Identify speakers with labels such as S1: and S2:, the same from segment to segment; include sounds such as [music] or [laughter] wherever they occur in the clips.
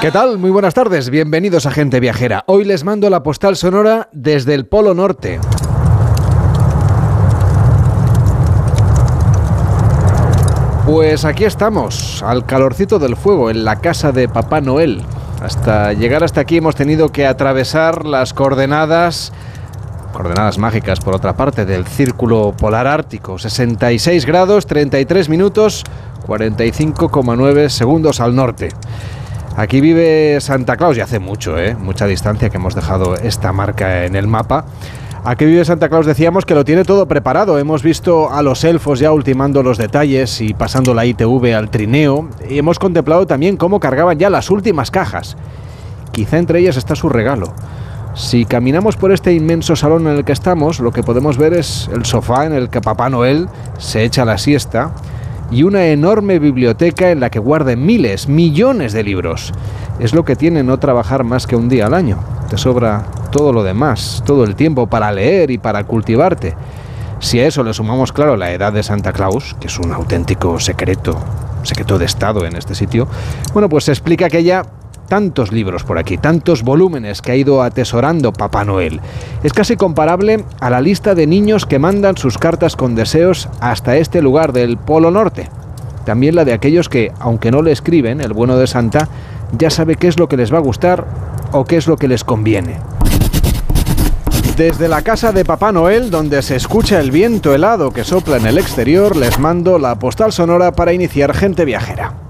S1: ¿Qué tal? Muy buenas tardes, bienvenidos a Gente Viajera. Hoy les mando la postal sonora desde el Polo Norte. Pues aquí estamos, al calorcito del fuego, en la casa de Papá Noel. Hasta llegar hasta aquí hemos tenido que atravesar las coordenadas, coordenadas mágicas por otra parte, del círculo polar ártico. 66 grados, 33 minutos, 45,9 segundos al norte. Aquí vive Santa Claus y hace mucho, ¿eh? mucha distancia que hemos dejado esta marca en el mapa. Aquí vive Santa Claus decíamos que lo tiene todo preparado. Hemos visto a los elfos ya ultimando los detalles y pasando la ITV al trineo. Y hemos contemplado también cómo cargaban ya las últimas cajas. Quizá entre ellas está su regalo. Si caminamos por este inmenso salón en el que estamos, lo que podemos ver es el sofá en el que Papá Noel se echa la siesta y una enorme biblioteca en la que guarda miles, millones de libros. Es lo que tiene no trabajar más que un día al año. Te sobra todo lo demás, todo el tiempo para leer y para cultivarte. Si a eso le sumamos, claro, la edad de Santa Claus, que es un auténtico secreto, secreto de Estado en este sitio, bueno, pues se explica que ella tantos libros por aquí, tantos volúmenes que ha ido atesorando Papá Noel. Es casi comparable a la lista de niños que mandan sus cartas con deseos hasta este lugar del Polo Norte. También la de aquellos que, aunque no le escriben, el bueno de Santa, ya sabe qué es lo que les va a gustar o qué es lo que les conviene. Desde la casa de Papá Noel, donde se escucha el viento helado que sopla en el exterior, les mando la postal sonora para iniciar gente viajera.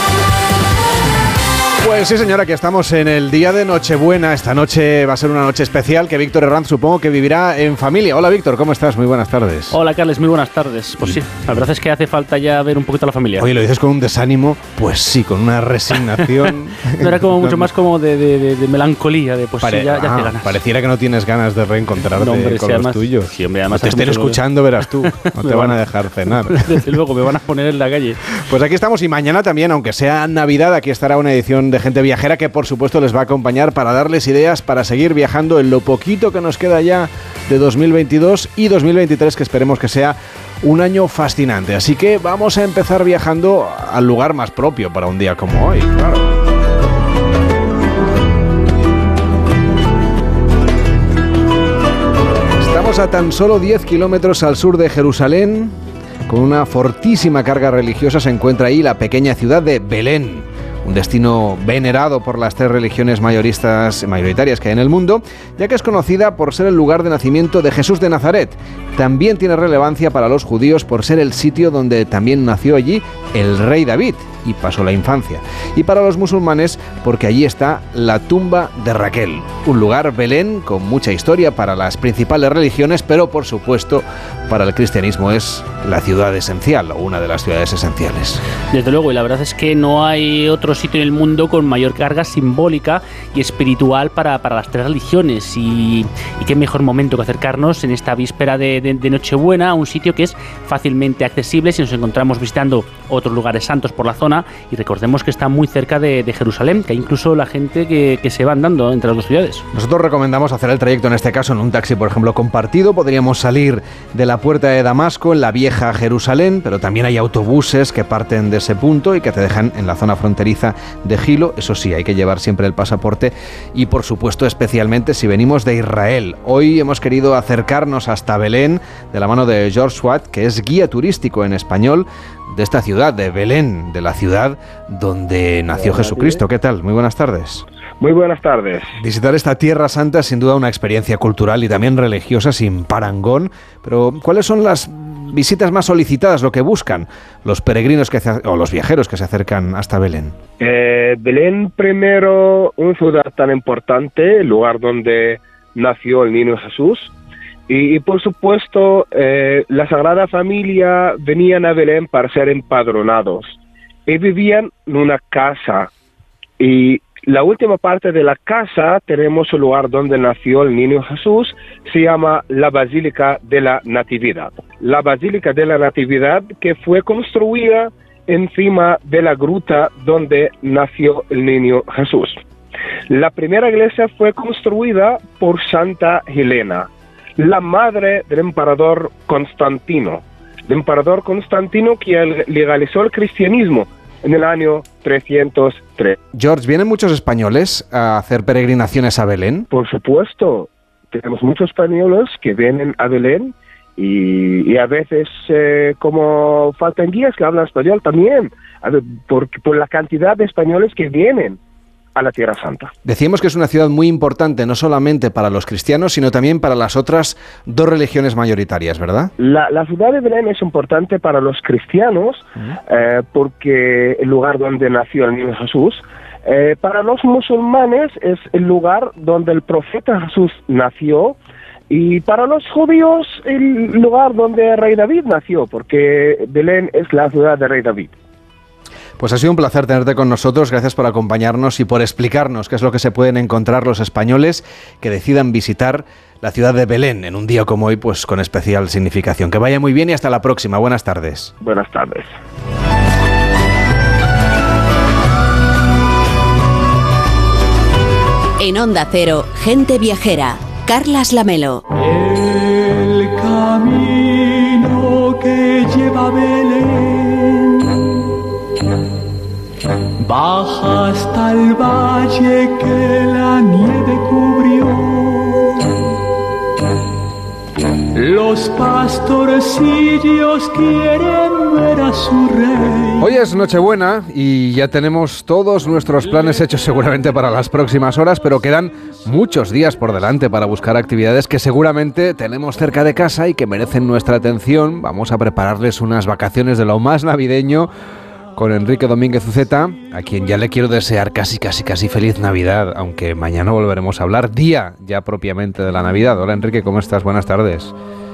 S1: Pues sí, señora, que estamos en el día de Nochebuena. Esta noche va a ser una noche especial que Víctor Herranz supongo que vivirá en familia. Hola, Víctor, ¿cómo estás? Muy buenas tardes.
S2: Hola, Carles, muy buenas tardes. Pues sí, la verdad es que hace falta ya ver un poquito a la familia.
S1: Oye, ¿lo dices con un desánimo? Pues sí, con una resignación. [laughs]
S2: no era como mucho más como de, melancolía, de pues sí, ya, ya
S1: ah,
S2: ganas.
S1: Pareciera que no tienes ganas de reencontrarte
S2: hombre,
S1: con los tuyos.
S2: Sí, hombre, además
S1: te estén escuchando, verás tú. [laughs] No te van a dejar cenar. [laughs]
S2: Desde luego, me van a poner en la calle.
S1: Pues aquí estamos y mañana también, aunque sea Navidad, aquí estará una edición de Gente Viajera que por supuesto les va a acompañar para darles ideas para seguir viajando en lo poquito que nos queda ya de 2022 y 2023 que esperemos que sea un año fascinante. Así que vamos a empezar viajando al lugar más propio para un día como hoy. Estamos a tan solo 10 kilómetros al sur de Jerusalén. Con una fortísima carga religiosa se encuentra ahí la pequeña ciudad de Belén un destino venerado por las tres religiones mayoristas, mayoritarias que hay en el mundo, ya que es conocida por ser el lugar de nacimiento de Jesús de Nazaret. También tiene relevancia para los judíos por ser el sitio donde también nació allí el rey David y pasó la infancia. Y para los musulmanes porque allí está la tumba de Raquel, un lugar Belén con mucha historia para las principales religiones, pero por supuesto para el cristianismo es la ciudad esencial o una de las ciudades esenciales.
S2: Desde luego, y la verdad es que no hay otro sitio en el mundo con mayor carga simbólica y espiritual para, para las tres religiones. Y, qué mejor momento que acercarnos en esta víspera de, de, Nochebuena a un sitio que es fácilmente accesible si nos encontramos visitando otros lugares santos por la zona. Y recordemos que está muy cerca de, Jerusalén, que hay incluso la gente que, que se va andando entre las dos ciudades.
S1: Nosotros recomendamos hacer el trayecto en este caso en un taxi, por ejemplo, compartido. Podríamos salir de la puerta de Damasco, en la vieja Jerusalén, pero también hay autobuses que parten de ese punto y que te dejan en la zona fronteriza de Gilo. Eso sí, hay que llevar siempre el pasaporte y por supuesto especialmente si venimos de Israel. Hoy hemos querido acercarnos hasta Belén de la mano de George Watt, que es guía turístico en español de esta ciudad, de Belén, de la ciudad donde nació Jesucristo. ¿Qué tal? Muy buenas tardes.
S3: Muy buenas tardes.
S1: Visitar esta Tierra Santa es sin duda una experiencia cultural y también religiosa sin parangón, pero ¿cuáles son las visitas más solicitadas, lo que buscan los peregrinos que o los viajeros que se acercan hasta Belén?
S3: Eh, Belén primero, una ciudad tan importante, el lugar donde nació el niño Jesús, y, por supuesto eh, la Sagrada Familia venían a Belén para ser empadronados y vivían en una casa y la última parte de la casa tenemos el lugar donde nació el niño Jesús, se llama la Basílica de la Natividad. La Basílica de la Natividad que fue construida encima de la gruta donde nació el niño Jesús. La primera iglesia fue construida por Santa Helena, la madre del emperador Constantino. El emperador Constantino que legalizó el cristianismo en el año 303.
S1: George, ¿vienen muchos españoles a hacer peregrinaciones a Belén?
S3: Por supuesto, tenemos muchos españoles que vienen a Belén y, a veces eh, como faltan guías que hablan español también, por, por la cantidad de españoles que vienen a la Tierra Santa.
S1: Decíamos que es una ciudad muy importante, no solamente para los cristianos, sino también para las otras dos religiones mayoritarias, ¿verdad?
S3: La, ciudad de Belén es importante para los cristianos eh, porque el lugar donde nació el niño Jesús. Eh, para los musulmanes es el lugar donde el profeta Jesús nació y para los judíos el lugar donde el rey David nació, porque Belén es la ciudad de rey David.
S1: Pues ha sido un placer tenerte con nosotros. Gracias por acompañarnos y por explicarnos qué es lo que se pueden encontrar los españoles que decidan visitar la ciudad de Belén en un día como hoy, pues con especial significación. Que vaya muy bien y hasta la próxima. Buenas tardes.
S3: Buenas tardes.
S4: En Onda Cero, gente viajera. Carlas Lamelo.
S5: El camino que lleva a Belén Baja hasta el valle que la nieve cubrió. Los pastorcillos quieren ver a su rey.
S1: Hoy es Nochebuena y ya tenemos todos nuestros planes hechos seguramente para las próximas horas, pero quedan muchos días por delante para buscar actividades que seguramente tenemos cerca de casa y que merecen nuestra atención. Vamos a prepararles unas vacaciones de lo más navideño con Enrique Domínguez Uceta, a quien ya le quiero desear casi, casi, casi feliz Navidad, aunque mañana volveremos a hablar día ya propiamente de la Navidad. Hola Enrique, ¿cómo estás? Buenas tardes.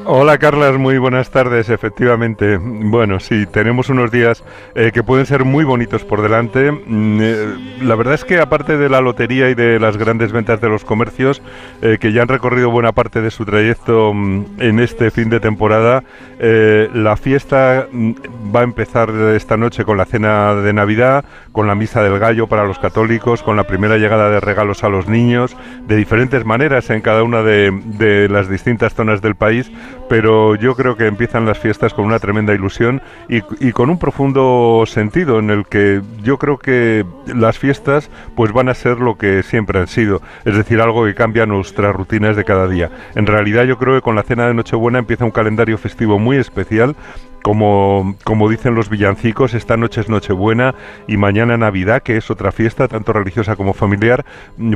S6: Hola Carlas, muy buenas tardes. Efectivamente, bueno, sí, tenemos unos días eh, que pueden ser muy bonitos por delante. Mm, eh, la verdad es que aparte de la lotería y de las grandes ventas de los comercios, eh, que ya han recorrido buena parte de su trayecto mm, en este fin de temporada, la fiesta mm, va a empezar esta noche con la cena de Navidad, con la misa del gallo para los católicos, con la primera llegada de regalos a los niños, de diferentes maneras en cada una de las distintas zonas del país pero yo creo que empiezan las fiestas con una tremenda ilusión y, con un profundo sentido en el que yo creo que las fiestas pues van a ser lo que siempre han sido, es decir, algo que cambia nuestras rutinas de cada día. En realidad yo creo que con la cena de Nochebuena empieza un calendario festivo muy especial como, como dicen los villancicos, esta noche es Nochebuena y mañana Navidad, que es otra fiesta, tanto religiosa como familiar,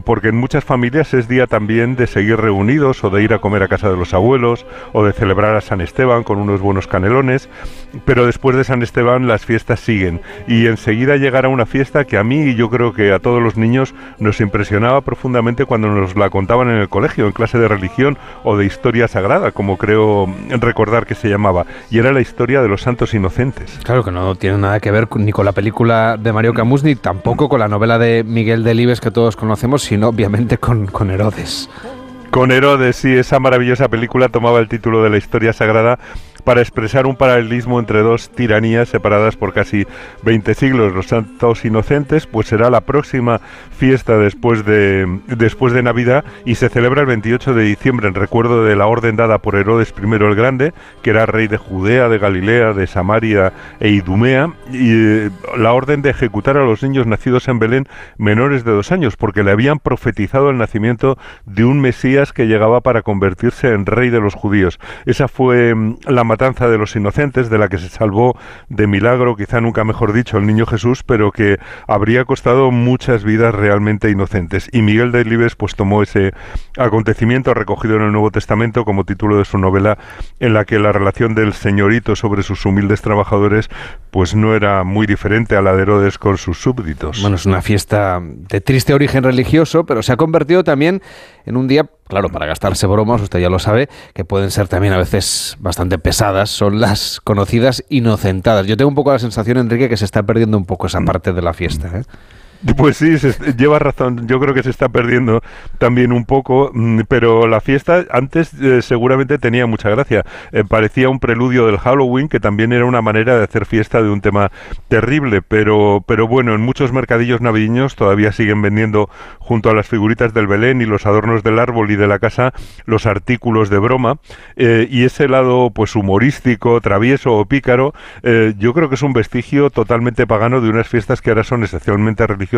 S6: porque en muchas familias es día también de seguir reunidos o de ir a comer a casa de los abuelos o de celebrar a San Esteban con unos buenos canelones, pero después de San Esteban las fiestas siguen. Y enseguida llegará una fiesta que a mí y yo creo que a todos los niños nos impresionaba profundamente cuando nos la contaban en el colegio, en clase de religión o de historia sagrada, como creo recordar que se llamaba, y era la historia de los santos inocentes.
S1: Claro que no tiene nada que ver ni con la película de Mario Camus ni tampoco con la novela de Miguel Delibes que todos conocemos, sino obviamente con, con Herodes.
S6: Con Herodes, sí, esa maravillosa película tomaba el título de la historia sagrada para expresar un paralelismo entre dos tiranías separadas por casi 20 siglos. Los Santos Inocentes, pues será la próxima fiesta después de, después de Navidad y se celebra el 28 de diciembre en recuerdo de la orden dada por Herodes I el Grande, que era rey de Judea, de Galilea, de Samaria e Idumea, y eh, la orden de ejecutar a los niños nacidos en Belén menores de dos años, porque le habían profetizado el nacimiento de un Mesías que llegaba para convertirse en rey de los judíos. Esa fue mm, la matanza de los inocentes, de la que se salvó de milagro, quizá nunca mejor dicho, el niño Jesús, pero que habría costado muchas vidas realmente inocentes. Y Miguel de Libes pues tomó ese acontecimiento recogido en el Nuevo Testamento como título de su novela, en la que la relación del señorito sobre sus humildes trabajadores pues no era muy diferente a la de Herodes con sus súbditos.
S1: Bueno, es una fiesta de triste origen religioso, pero se ha convertido también en un día, claro, para gastarse bromas, usted ya lo sabe, que pueden ser también a veces bastante pesadas, son las conocidas inocentadas. Yo tengo un poco la sensación, Enrique, que se está perdiendo un poco esa parte de la fiesta. ¿eh? [laughs]
S6: Pues sí, lleva razón. Yo creo que se está perdiendo también un poco, mm, pero la fiesta antes eh, seguramente tenía mucha gracia. Eh, parecía un preludio del Halloween, que también era una manera de hacer fiesta de un tema terrible, pero, pero bueno, en muchos mercadillos navideños todavía siguen vendiendo junto a las figuritas del Belén y los adornos del árbol y de la casa los artículos de broma. Eh, y ese lado pues humorístico, travieso o pícaro, yo creo que es un vestigio totalmente pagano de unas fiestas que ahora son esencialmente religiosas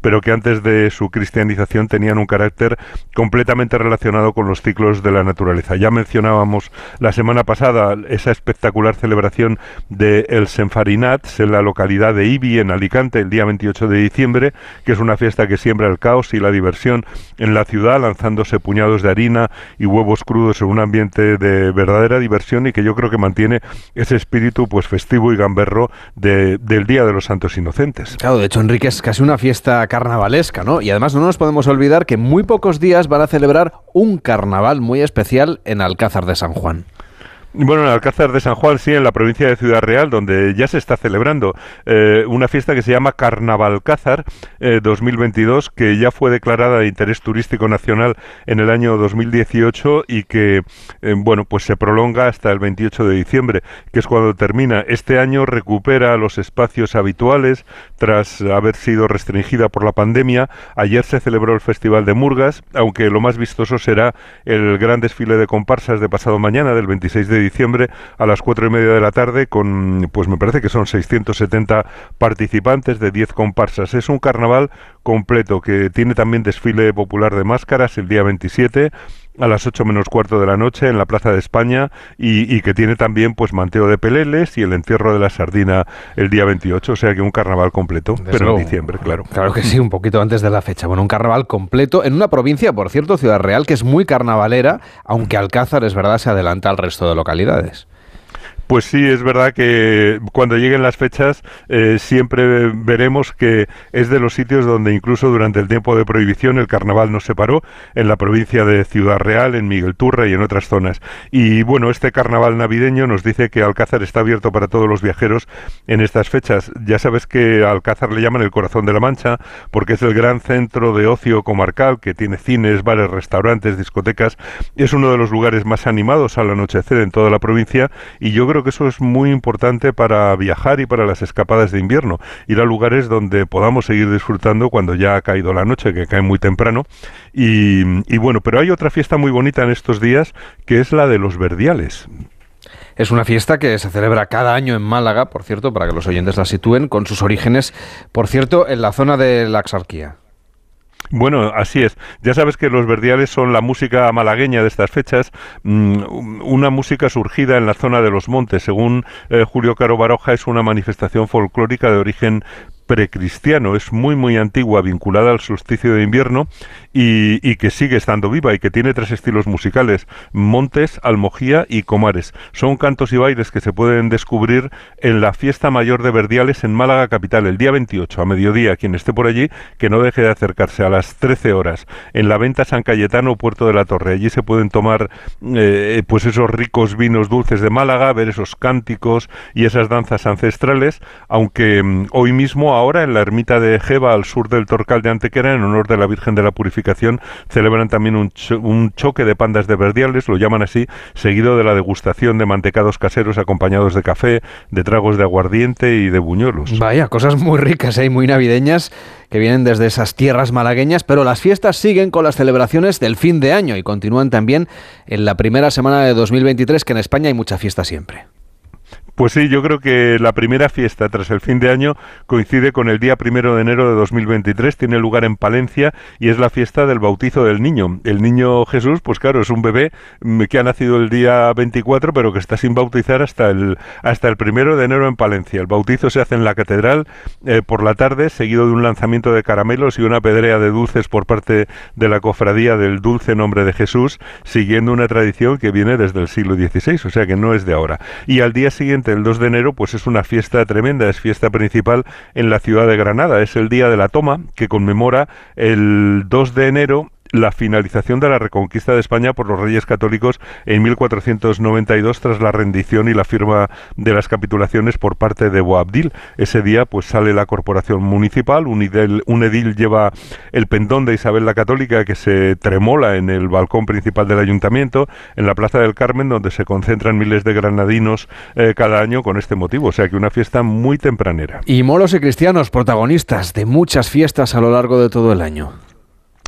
S6: pero que antes de su cristianización tenían un carácter completamente relacionado con los ciclos de la naturaleza. Ya mencionábamos la semana pasada esa espectacular celebración de el Senfarinat en la localidad de Ibi, en Alicante, el día 28 de diciembre, que es una fiesta que siembra el caos y la diversión en la ciudad, lanzándose puñados de harina y huevos crudos en un ambiente de verdadera diversión y que yo creo que mantiene ese espíritu pues festivo y gamberro del Día de los Santos Inocentes.
S1: Claro, de hecho, Enrique, es casi una fiesta carnavalesca, ¿no? Y además no nos podemos olvidar que en muy pocos días van a celebrar un carnaval muy especial en Alcázar de San Juan.
S6: Bueno, en Alcázar de San Juan, sí, en la provincia de Ciudad Real, donde ya se está celebrando eh, una fiesta que se llama Carnavalcázar eh, 2022, que ya fue declarada de interés turístico nacional en el año 2018 y que, eh, bueno, pues se prolonga hasta el 28 de diciembre, que es cuando termina. Este año recupera los espacios habituales tras haber sido restringida por la pandemia. Ayer se celebró el Festival de Murgas, aunque lo más vistoso será el gran desfile de comparsas de pasado mañana, del 26 de diciembre a las cuatro y media de la tarde con, pues me parece que son 670 participantes de 10 comparsas. Es un carnaval completo que tiene también desfile popular de máscaras el día 27 a las 8 menos cuarto de la noche en la Plaza de España y, que tiene también pues manteo de peleles y el entierro de la sardina el día 28, o sea que un carnaval completo, pero en diciembre, claro.
S1: Claro que sí, un poquito antes de la fecha. Bueno, un carnaval completo en una provincia, por cierto, Ciudad Real, que es muy carnavalera, aunque Alcázar es verdad se adelanta al resto de localidades.
S6: Pues sí, es verdad que cuando lleguen las fechas eh, siempre veremos que es de los sitios donde incluso durante el tiempo de prohibición el carnaval no se paró, en la provincia de Ciudad Real, en Miguel Turra y en otras zonas. Y bueno, este carnaval navideño nos dice que Alcázar está abierto para todos los viajeros en estas fechas. Ya sabes que Alcázar le llaman el corazón de la Mancha porque es el gran centro de ocio comarcal que tiene cines, bares, restaurantes, discotecas. Es uno de los lugares más animados al anochecer en toda la provincia y yo creo que eso es muy importante para viajar y para las escapadas de invierno, ir a lugares donde podamos seguir disfrutando cuando ya ha caído la noche, que cae muy temprano. Y, y bueno, pero hay otra fiesta muy bonita en estos días, que es la de los verdiales.
S1: Es una fiesta que se celebra cada año en Málaga, por cierto, para que los oyentes la sitúen, con sus orígenes, por cierto, en la zona de la Axarquía.
S6: Bueno, así es. Ya sabes que los verdiales son la música malagueña de estas fechas, mm, una música surgida en la zona de los montes. Según eh, Julio Caro Baroja, es una manifestación folclórica de origen precristiano, es muy muy antigua, vinculada al solsticio de invierno y, que sigue estando viva y que tiene tres estilos musicales, Montes, Almojía y Comares. Son cantos y bailes que se pueden descubrir en la fiesta mayor de Verdiales en Málaga capital el día 28 a mediodía. Quien esté por allí, que no deje de acercarse a las 13 horas en la venta San Cayetano, Puerto de la Torre. Allí se pueden tomar eh, pues esos ricos vinos dulces de Málaga, ver esos cánticos y esas danzas ancestrales, aunque mm, hoy mismo ahora en la ermita de Jeva, al sur del Torcal de Antequera, en honor de la Virgen de la Purificación, celebran también un, un choque de pandas de verdiales, lo llaman así, seguido de la degustación de mantecados caseros acompañados de café, de tragos de aguardiente y de buñuelos.
S1: Vaya, cosas muy ricas y ¿eh? muy navideñas que vienen desde esas tierras malagueñas, pero las fiestas siguen con las celebraciones del fin de año y continúan también en la primera semana de 2023, que en España hay mucha fiesta siempre.
S6: Pues sí, yo creo que la primera fiesta tras el fin de año coincide con el día primero de enero de 2023, tiene lugar en Palencia y es la fiesta del bautizo del niño. El niño Jesús, pues claro, es un bebé mm, que ha nacido el día 24, pero que está sin bautizar hasta el hasta el primero de enero en Palencia. El bautizo se hace en la catedral eh, por la tarde, seguido de un lanzamiento de caramelos y una pedrea de dulces por parte de la cofradía del dulce nombre de Jesús, siguiendo una tradición que viene desde el siglo XVI, o sea que no es de ahora. Y al día siguiente el 2 de enero, pues es una fiesta tremenda, es fiesta principal en la ciudad de Granada. Es el día de la toma que conmemora el 2 de enero la finalización de la reconquista de España por los reyes católicos en 1492 tras la rendición y la firma de las capitulaciones por parte de Boabdil. Ese día pues sale la corporación municipal, un edil, lleva el pendón de Isabel la Católica que se tremola en el balcón principal del ayuntamiento, en la Plaza del Carmen, donde se concentran miles de granadinos eh, cada año con este motivo. O sea que una fiesta muy tempranera.
S1: Y moros y cristianos, protagonistas de muchas fiestas a lo largo de todo el año.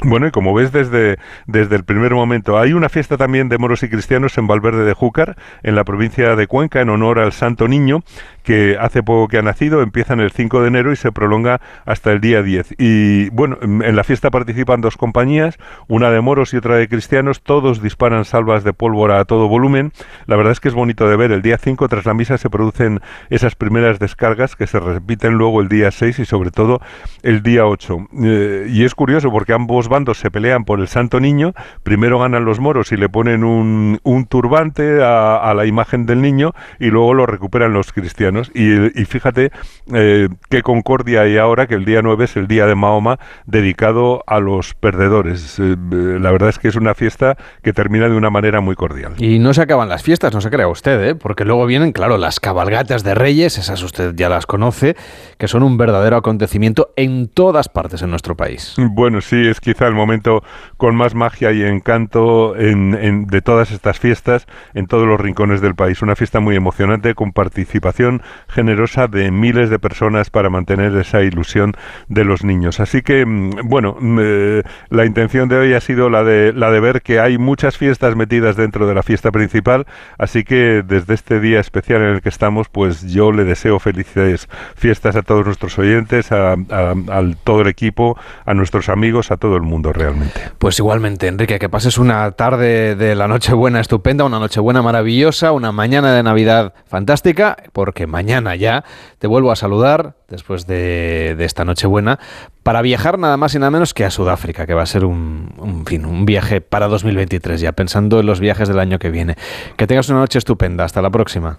S6: Bueno, y como ves desde, desde el primer momento, hay una fiesta también de moros y cristianos en Valverde de Júcar, en la provincia de Cuenca, en honor al Santo Niño, que hace poco que ha nacido, empieza en el 5 de enero y se prolonga hasta el día 10. Y bueno, en la fiesta participan dos compañías, una de moros y otra de cristianos, todos disparan salvas de pólvora a todo volumen. La verdad es que es bonito de ver, el día 5 tras la misa se producen esas primeras descargas que se repiten luego el día 6 y sobre todo el día 8. Eh, y es curioso porque ambos bandos se pelean por el Santo Niño, primero ganan los moros y le ponen un, un turbante a, la imagen del niño y luego lo recuperan los cristianos. Y, y fíjate eh, qué concordia hay ahora que el día 9 es el día de Mahoma dedicado a los perdedores. Eh, la verdad es que es una fiesta que termina de una manera muy cordial.
S1: Y no se acaban las fiestas, no se crea usted, ¿eh? porque luego vienen, claro, las cabalgatas de reyes, esas usted ya las conoce, que son un verdadero acontecimiento en todas partes en nuestro país.
S6: Bueno, sí, es quizá el momento con más magia y encanto en, en, de todas estas fiestas en todos los rincones del país. Una fiesta muy emocionante con participación generosa de miles de personas para mantener esa ilusión de los niños. Así que, bueno, eh, la intención de hoy ha sido la de, la de ver que hay muchas fiestas metidas dentro de la fiesta principal. Así que desde este día especial en el que estamos, pues yo le deseo felices fiestas a todos nuestros oyentes, a, a, a todo el equipo, a nuestros amigos, a todo el mundo realmente.
S1: Pues igualmente, Enrique, que pases una tarde de la Nochebuena estupenda, una Nochebuena maravillosa, una mañana de Navidad fantástica, porque mañana ya te vuelvo a saludar después de, de esta Nochebuena para viajar nada más y nada menos que a Sudáfrica, que va a ser un, un, fin, un viaje para 2023, ya pensando en los viajes del año que viene. Que tengas una noche estupenda. Hasta la próxima.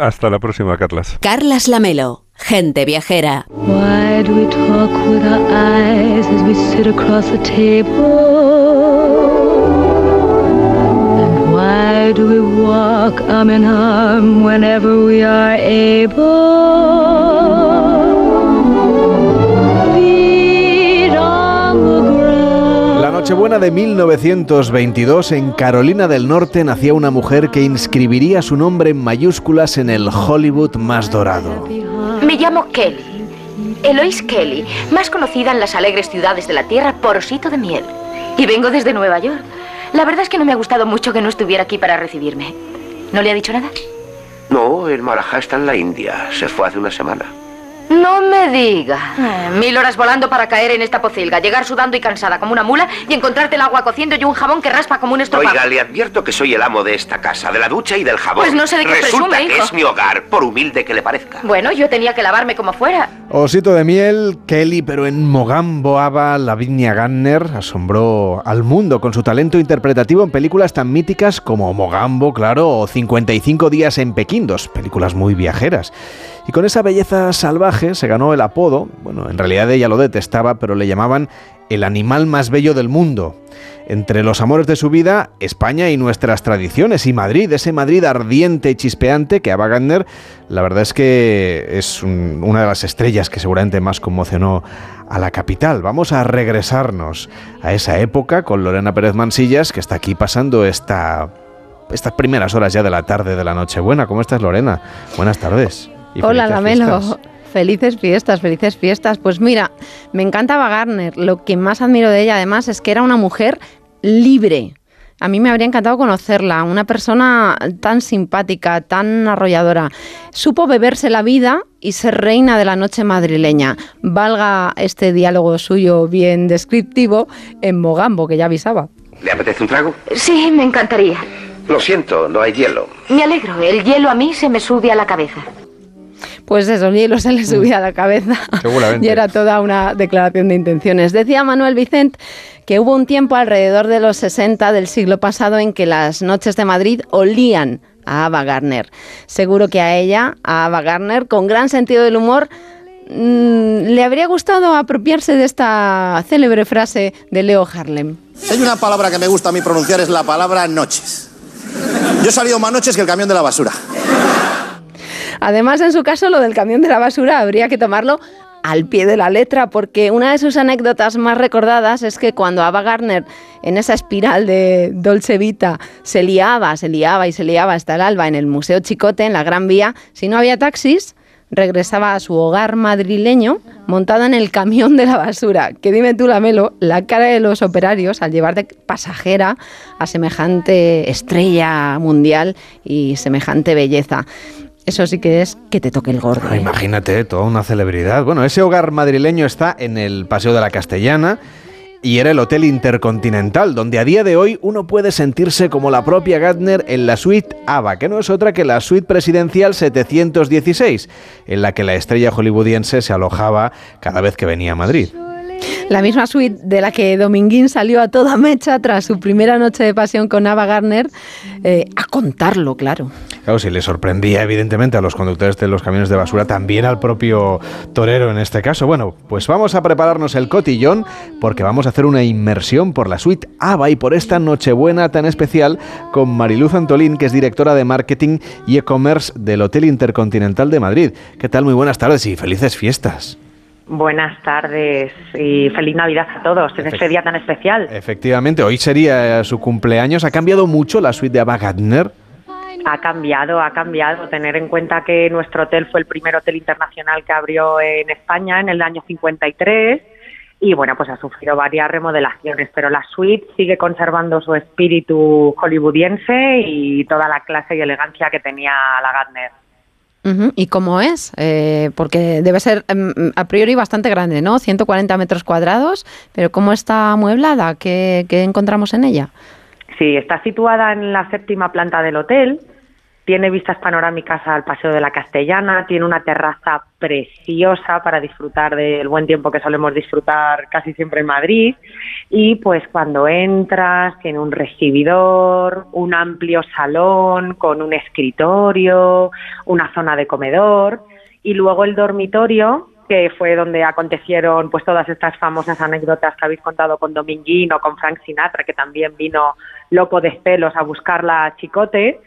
S6: Hasta la próxima, Carlas.
S4: Carlas Lamelo, gente viajera.
S7: Why do we talk with our eyes as we sit across the table? We walk arm in arm whenever we are able? Feet on the ground.
S1: La Nochebuena de 1922 en Carolina del Norte nacía una mujer que inscribiría su nombre en mayúsculas en el Hollywood más dorado.
S8: Me llamo Kelly. Eloise Kelly, más conocida en las alegres ciudades de la Tierra por Osito de Miel. Y vengo desde Nueva York. La verdad es que no me ha gustado mucho que no estuviera aquí para recibirme. ¿No le ha dicho nada?
S9: No, el Marajá está en la India. Se fue hace una semana.
S8: No me diga. Eh, mil horas volando para caer en esta pocilga, llegar sudando y cansada como una mula y encontrarte el agua cociendo y un jabón que raspa como un estropajo.
S9: Oiga, le advierto que soy el amo de esta casa, de la ducha y del jabón.
S8: Pues no sé de qué
S9: Resulta
S8: presume,
S9: que
S8: hijo.
S9: es mi hogar, por humilde que le parezca.
S8: Bueno, yo tenía que lavarme como fuera.
S1: Osito de miel, Kelly, pero en Mogambo Ava, Lavinia Gardner asombró al mundo con su talento interpretativo en películas tan míticas como Mogambo, claro, o 55 días en Pekín, dos películas muy viajeras. Y con esa belleza salvaje se ganó el apodo, bueno, en realidad ella lo detestaba, pero le llamaban el animal más bello del mundo. Entre los amores de su vida, España y nuestras tradiciones, y Madrid, ese Madrid ardiente y chispeante que Ava Gardner, la verdad es que es un, una de las estrellas que seguramente más conmocionó a la capital. Vamos a regresarnos a esa época con Lorena Pérez Mansillas, que está aquí pasando esta, estas primeras horas ya de la tarde de la Nochebuena. ¿Cómo estás, Lorena? Buenas tardes.
S10: Y Hola, Lamelo. Fiestas. Felices fiestas, felices fiestas. Pues mira, me encantaba Garner. Lo que más admiro de ella, además, es que era una mujer libre. A mí me habría encantado conocerla, una persona tan simpática, tan arrolladora. Supo beberse la vida y ser reina de la noche madrileña. Valga este diálogo suyo bien descriptivo en Mogambo, que ya avisaba.
S9: ¿Le apetece un trago?
S8: Sí, me encantaría.
S9: Lo siento, no hay hielo.
S8: Me alegro, el hielo a mí se me sube a la cabeza.
S10: Pues eso, el hielo se le subía a la cabeza.
S1: Seguramente. [laughs]
S10: Y era toda una declaración de intenciones. Decía Manuel Vicent que hubo un tiempo alrededor de los 60 del siglo pasado en que las noches de Madrid olían a Ava Gardner. Seguro que a ella, a Ava Gardner, con gran sentido del humor, mmm, le habría gustado apropiarse de esta célebre frase de Leo Harlem.
S11: Si hay una palabra que me gusta a mí pronunciar es la palabra noches. Yo he salido más noches que el camión de la basura.
S10: Además, en su caso, lo del camión de la basura habría que tomarlo al pie de la letra, porque una de sus anécdotas más recordadas es que cuando Ava Gardner, en esa espiral de Dolce Vita, se liaba, se liaba y se liaba hasta el alba en el Museo Chicote, en la Gran Vía, si no había taxis, regresaba a su hogar madrileño montada en el camión de la basura. Que dime tú, Lamelo, la cara de los operarios al llevar de pasajera a semejante estrella mundial y semejante belleza. Eso sí que es que te toque el gordo.
S1: Ah, imagínate, toda una celebridad. Bueno, ese hogar madrileño está en el Paseo de la Castellana y era el Hotel Intercontinental, donde a día de hoy uno puede sentirse como la propia Gardner en la suite ABBA, que no es otra que la suite presidencial 716, en la que la estrella hollywoodiense se alojaba cada vez que venía a Madrid.
S10: La misma suite de la que Dominguín salió a toda mecha tras su primera noche de pasión con Ava Gardner, eh, a contarlo, claro.
S1: Claro, si le sorprendía evidentemente a los conductores de los camiones de basura, también al propio torero en este caso. Bueno, pues vamos a prepararnos el cotillón porque vamos a hacer una inmersión por la suite ABA y por esta Nochebuena tan especial con Mariluz Antolín, que es directora de marketing y e-commerce del Hotel Intercontinental de Madrid. ¿Qué tal? Muy buenas tardes y felices fiestas.
S12: Buenas tardes y feliz Navidad a todos en este día tan especial.
S1: Efectivamente, hoy sería su cumpleaños. ¿Ha cambiado mucho la suite de Ava Gardner?
S12: Ha cambiado, ha cambiado. Tener en cuenta que nuestro hotel fue el primer hotel internacional que abrió en España en el año 53 y bueno, pues ha sufrido varias remodelaciones, pero la suite sigue conservando su espíritu hollywoodiense y toda la clase y elegancia que tenía la Gardner.
S10: ¿Y cómo es? Eh, porque debe ser em, a priori bastante grande, ¿no? 140 metros cuadrados, pero ¿cómo está amueblada? ¿Qué, ¿Qué encontramos en ella?
S12: Sí, está situada en la séptima planta del hotel tiene vistas panorámicas al Paseo de la Castellana, tiene una terraza preciosa para disfrutar del buen tiempo que solemos disfrutar casi siempre en Madrid. Y pues cuando entras, tiene un recibidor, un amplio salón con un escritorio, una zona de comedor y luego el dormitorio que fue donde acontecieron pues todas estas famosas anécdotas que habéis contado con Dominguín o con Frank Sinatra, que también vino loco de celos a buscarla a Chicote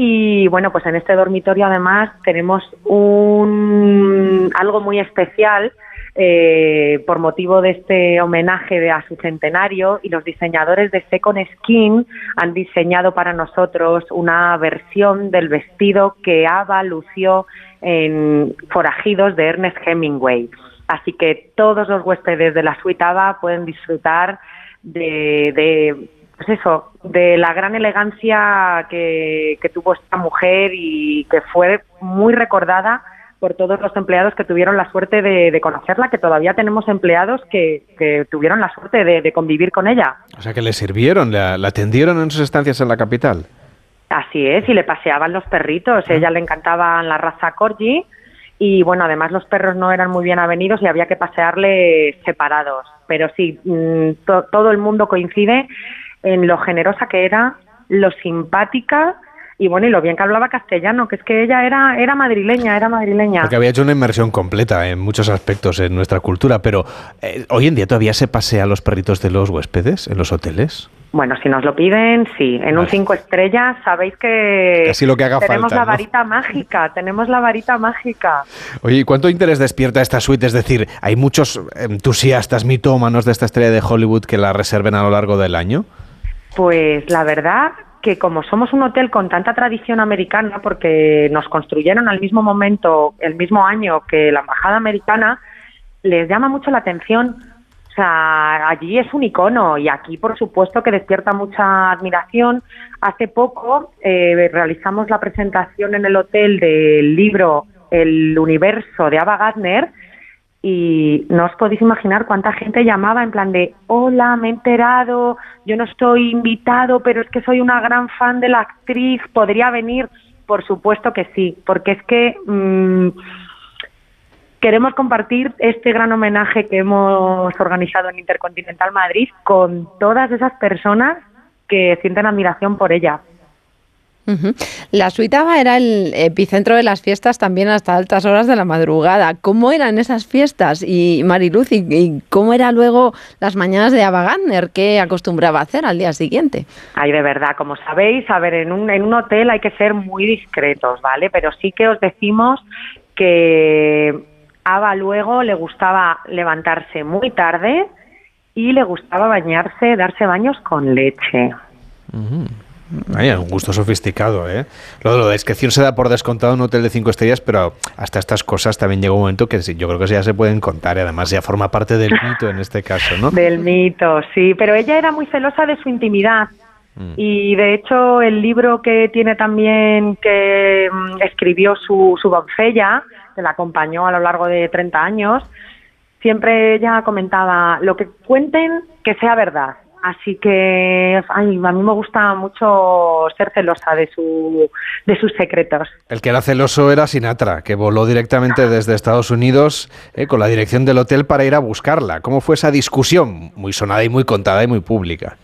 S12: y bueno, pues en este dormitorio además tenemos un algo muy especial eh, por motivo de este homenaje de, a su centenario y los diseñadores de Second Skin han diseñado para nosotros una versión del vestido que Ava lució en Forajidos de Ernest Hemingway. Así que todos los huéspedes de la suite Ava pueden disfrutar de pues eso, de la gran elegancia que, tuvo esta mujer y que fue muy recordada por todos los empleados que tuvieron la suerte de, conocerla, que todavía tenemos empleados que, tuvieron la suerte de, convivir con ella.
S1: O sea, que le sirvieron, la, atendieron en sus estancias en la capital.
S12: Así es, y le paseaban los perritos. A ella le encantaban la raza corgi y bueno, además los perros no eran muy bien avenidos y había que pasearle separados. Pero sí, mm, todo el mundo coincide en lo generosa que era, lo simpática y bueno, y lo bien que hablaba castellano, que es que ella era, era madrileña, era madrileña.
S1: Porque había hecho una inmersión completa en muchos aspectos en nuestra cultura, pero eh, hoy en día todavía se pasea a los perritos de los huéspedes en los hoteles.
S12: Bueno, si nos lo piden, sí. En un cinco estrellas sabéis que,
S1: lo que haga
S12: tenemos
S1: la
S12: varita mágica, tenemos la varita mágica.
S1: Oye, ¿y cuánto interés despierta esta suite? Es decir, ¿hay muchos entusiastas mitómanos de esta estrella de Hollywood que la reserven a lo largo del año?
S12: Pues la verdad que como somos un hotel con tanta tradición americana, porque nos construyeron al mismo momento, el mismo año que la embajada americana, les llama mucho la atención. O sea, allí es un icono y aquí, por supuesto, que despierta mucha admiración. Hace poco eh, realizamos la presentación en el hotel del libro El universo de Ava Gardner y no os podéis imaginar cuánta gente llamaba en plan de hola, me he enterado, yo no estoy invitado, pero es que soy una gran fan de la actriz, podría venir, por supuesto que sí, porque es que mm, queremos compartir este gran homenaje que hemos organizado en Intercontinental Madrid con todas esas personas que sienten admiración por ella.
S10: Ujú. La Suitaba era el epicentro de las fiestas también hasta altas horas de la madrugada. ¿Cómo eran esas fiestas? Y Mariluz, ¿y, y cómo era luego las mañanas de Ava Gardner? ¿Qué acostumbraba a hacer al día siguiente?
S12: Ay, de verdad, como sabéis, a ver, en un, en un hotel hay que ser muy discretos, ¿vale? Pero sí que os decimos que Ava luego le gustaba levantarse muy tarde y le gustaba bañarse, darse baños con leche.
S1: Un gusto sofisticado, ¿eh? Lo de la discreción se da por descontado en un hotel de cinco estrellas, pero hasta estas cosas también llega un momento que sí, yo creo que ya se pueden contar y además ya forma parte del mito en este caso, ¿no?
S12: Del mito, sí, pero ella era muy celosa de su intimidad. Y de hecho el libro que tiene también que mm, escribió su, su doncella, que la acompañó a lo largo de 30 años, siempre ella comentaba, lo que cuenten que sea verdad. Así que ay, a mí me gusta mucho ser celosa de, su, de sus secretos.
S1: El que era celoso era Sinatra, que voló directamente desde Estados Unidos eh, con la dirección del hotel para ir a buscarla. ¿Cómo fue esa discusión? Muy sonada y muy contada y muy pública.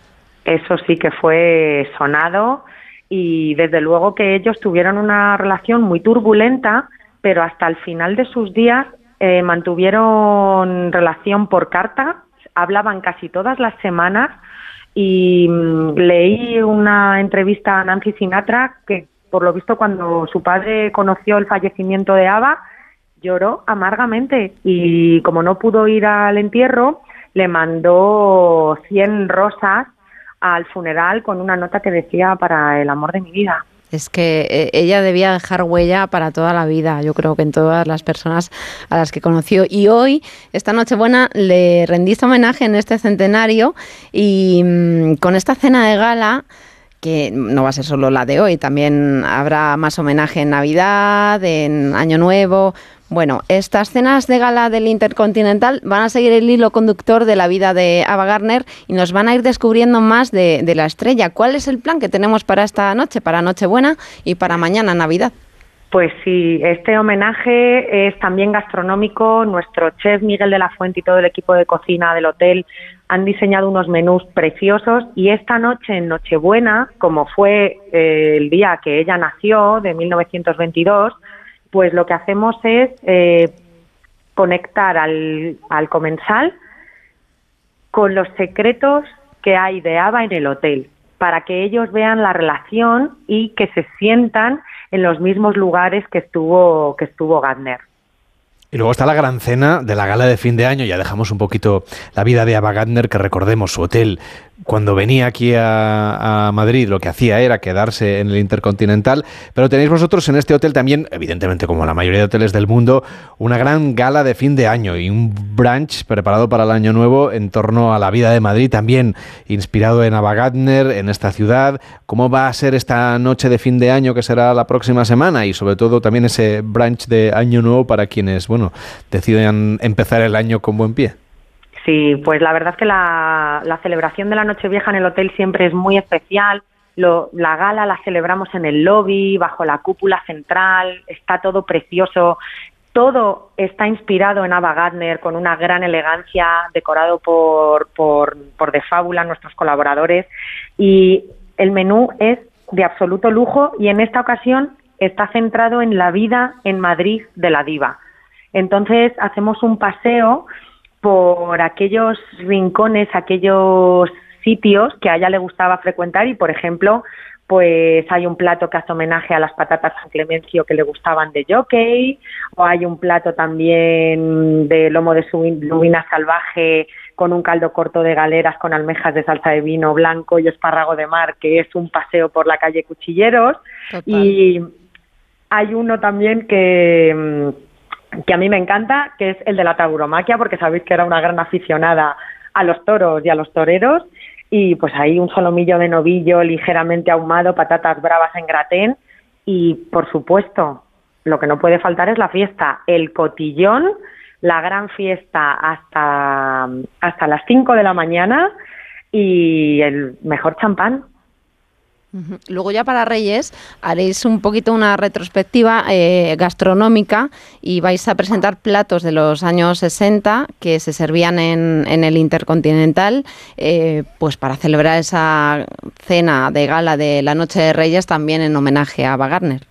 S12: Eso sí que fue sonado y desde luego que ellos tuvieron una relación muy turbulenta, pero hasta el final de sus días eh, mantuvieron relación por carta, hablaban casi todas las semanas y mm, leí una entrevista a Nancy Sinatra que por lo visto cuando su padre conoció el fallecimiento de Ava lloró amargamente y como no pudo ir al entierro le mandó 100 rosas al funeral con una nota que decía para el amor de mi vida.
S10: Es que eh, ella debía dejar huella para toda la vida, yo creo que en todas las personas a las que conoció. Y hoy, esta Nochebuena, le rendiste homenaje en este centenario y mm, con esta cena de gala que no va a ser solo la de hoy, también habrá más homenaje en Navidad, en Año Nuevo. Bueno, estas cenas de gala del Intercontinental van a seguir el hilo conductor de la vida de Ava Gardner y nos van a ir descubriendo más de, la estrella. ¿Cuál es el plan que tenemos para esta noche, para Nochebuena y para mañana, Navidad?
S12: Pues sí, este homenaje es también gastronómico. Nuestro chef Miguel de la Fuente y todo el equipo de cocina del hotel han diseñado unos menús preciosos y esta noche en Nochebuena, como fue eh, el día que ella nació, de 1922, pues lo que hacemos es eh, conectar al, al comensal con los secretos que hay de Ava en el hotel, para que ellos vean la relación y que se sientan en los mismos lugares que estuvo que estuvo.
S1: Y luego está la gran cena de la gala de fin de año. Ya dejamos un poquito la vida de Ava Gardner, que recordemos su hotel. Cuando venía aquí a, Madrid, lo que hacía era quedarse en el Intercontinental. Pero tenéis vosotros en este hotel también, evidentemente, como la mayoría de hoteles del mundo, una gran gala de fin de año y un brunch preparado para el año nuevo en torno a la vida de Madrid, también inspirado en Ava en esta ciudad. ¿Cómo va a ser esta noche de fin de año que será la próxima semana? Y sobre todo también ese brunch de año nuevo para quienes, bueno, deciden empezar el año con buen pie.
S12: Sí, pues la verdad es que la, la celebración de la Nochevieja en el hotel siempre es muy especial. Lo, la gala la celebramos en el lobby, bajo la cúpula central, está todo precioso. Todo está inspirado en Ava Gardner con una gran elegancia, decorado por, por, por De Fábula, nuestros colaboradores. Y el menú es de absoluto lujo y en esta ocasión está centrado en la vida en Madrid de la diva. Entonces hacemos un paseo por aquellos rincones, aquellos sitios que a ella le gustaba frecuentar y, por ejemplo, pues hay un plato que hace homenaje a las patatas San Clemencio que le gustaban de Jockey, o hay un plato también de lomo de lubina salvaje con un caldo corto de galeras con almejas de salsa de vino blanco y espárrago de mar, que es un paseo por la calle Cuchilleros. Total. Y hay uno también que que a mí me encanta, que es el de la tauromaquia, porque sabéis que era una gran aficionada a los toros y a los toreros, y pues ahí un solomillo de novillo ligeramente ahumado, patatas bravas en gratén, y por supuesto, lo que no puede faltar es la fiesta, el cotillón, la gran fiesta hasta, hasta las 5 de la mañana y el mejor champán.
S10: Luego ya para Reyes haréis un poquito una retrospectiva eh, gastronómica y vais a presentar platos de los años 60 que se servían en, en el Intercontinental, eh, pues para celebrar esa cena de gala de la Noche de Reyes también en homenaje a Wagner.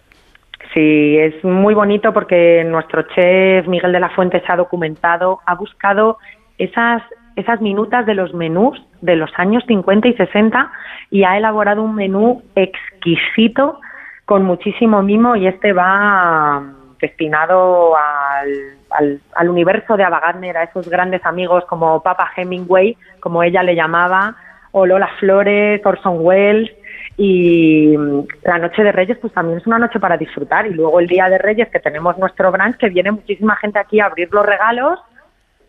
S12: Sí, es muy bonito porque nuestro chef Miguel de la Fuente se ha documentado, ha buscado esas, esas minutas de los menús de los años 50 y 60 y ha elaborado un menú exquisito con muchísimo mimo y este va mm, destinado al, al, al universo de Ava Gardner, a esos grandes amigos como Papa Hemingway, como ella le llamaba, o Lola Flores, Orson Welles, y mm, la noche de Reyes pues también es una noche para disfrutar. Y luego el día de Reyes que tenemos nuestro brunch que viene muchísima gente aquí a abrir los regalos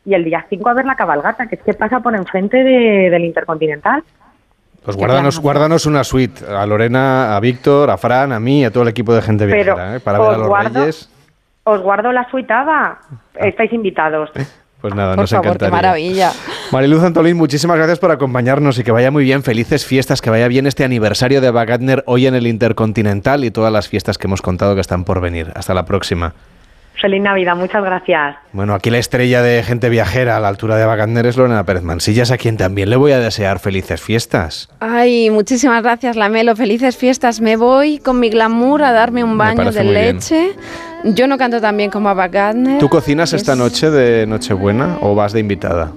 S12: y el día 5 a ver la cabalgata que es que pasa por enfrente de- del Intercontinental
S1: Pues guárdanos, guárdanos una suite a Lorena, a Víctor, a Fran, a mí y a todo el equipo de gente
S12: Pero
S1: viajera, ¿eh? para ver a
S12: os
S1: los
S12: guardo-
S1: reyes.
S12: os guardo la suitada estáis invitados [laughs]
S1: Pues nada,
S10: Por
S1: nos
S10: favor, qué
S1: encantaría.
S10: maravilla.
S1: Mariluz Antolín, muchísimas gracias por acompañarnos y que vaya muy bien. Felices fiestas, que vaya bien este aniversario de Wagner hoy en el Intercontinental y todas las fiestas que hemos contado que están por venir. Hasta la próxima.
S12: Feliz Navidad muchas gracias
S1: Bueno, aquí la estrella de gente viajera a la altura de Wagner es Lorena Pérez Mansillas, a quien también le voy a desear felices fiestas.
S10: Ay, muchísimas gracias, Lamelo. Felices fiestas. Me voy con mi glamour a darme un baño de
S1: bien.
S10: leche. Yo no canto tan bien como Gardner.
S1: ¿Tú cocinas
S10: Es-
S1: esta noche de Nochebuena o vas de invitada?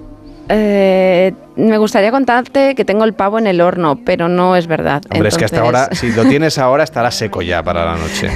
S10: Eh, me gustaría contarte que tengo el pavo en el horno, pero no es verdad.
S1: Hombre, es que hasta
S10: Entonces-
S1: ahora, si lo [laughs] tienes ahora, estará seco ya para la noche.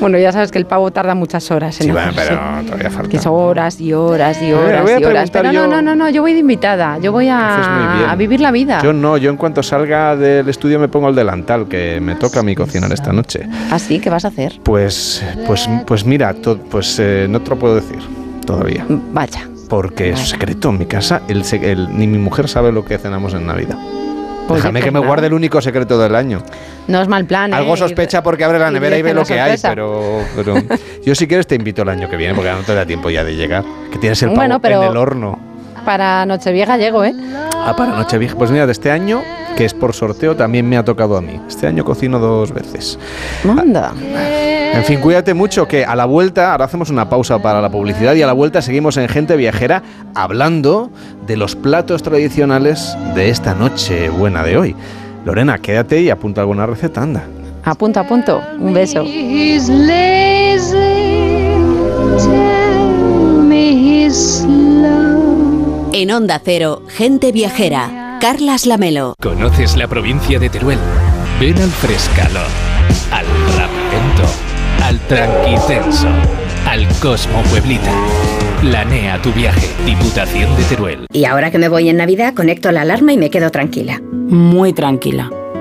S10: Bueno, ya sabes que el pavo tarda muchas horas en
S1: Sí, bueno, pero todavía falta.
S10: Que son horas y horas y
S1: Eh,
S10: horas
S1: a
S10: y horas. Pero no,
S1: yo-
S10: no, no, no, yo voy de invitada. Yo voy a, a vivir la vida.
S1: Yo no, yo en cuanto salga del estudio me pongo el delantal, que me toca a mí cocinar esta noche.
S10: Así, ¿qué vas a hacer?
S1: Pues, pues, pues mira, to- pues eh, no te lo puedo decir todavía.
S10: Vaya.
S1: Porque es secreto en mi casa. El, el- ni mi mujer sabe lo que cenamos en Navidad.
S10: Oye,
S1: Déjame
S10: pues
S1: que me guarde el único secreto del año.
S10: No es mal plan. ¿eh?
S1: Algo sospecha porque abre la nevera y ve lo que hay, pero, pero [laughs] yo si quieres te invito el año que viene porque no te da tiempo ya de llegar. Que tienes el pavo
S10: Bueno, pero-
S1: en el horno.
S10: Para Nochevieja llego, ¿eh?
S1: Ah, para Nochevieja. Pues mira, de este año, que es por sorteo, también me ha tocado a mí. Este año cocino dos veces.
S10: Manda.
S1: En fin, cuídate mucho que a la vuelta, ahora hacemos una pausa para la publicidad y a la vuelta seguimos en Gente Viajera hablando de los platos tradicionales de esta noche buena de hoy. Lorena, quédate y apunta alguna receta, anda.
S10: A punto, a punto. Un beso.
S7: He's lazy. Tell me he's.
S4: En Onda Cero, Gente Viajera, Carlas Lamelo.
S13: ¿Conoces la provincia de Teruel? Ven al Frescalo, al Rapento, al Tranquitenso, al Cosmo Pueblita. Planea tu viaje, Diputación de Teruel.
S14: Y ahora que me voy en Navidad, conecto la alarma y me quedo tranquila.
S15: Muy tranquila.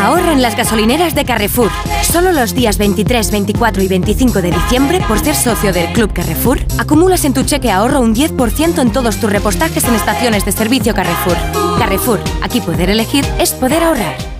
S16: Ahorra en las gasolineras de Carrefour. Solo los días 23, 24 y 25 de diciembre, por ser socio del Club Carrefour, acumulas en tu cheque ahorro un 10% en todos tus repostajes en estaciones de servicio Carrefour. Carrefour, aquí poder elegir es poder ahorrar.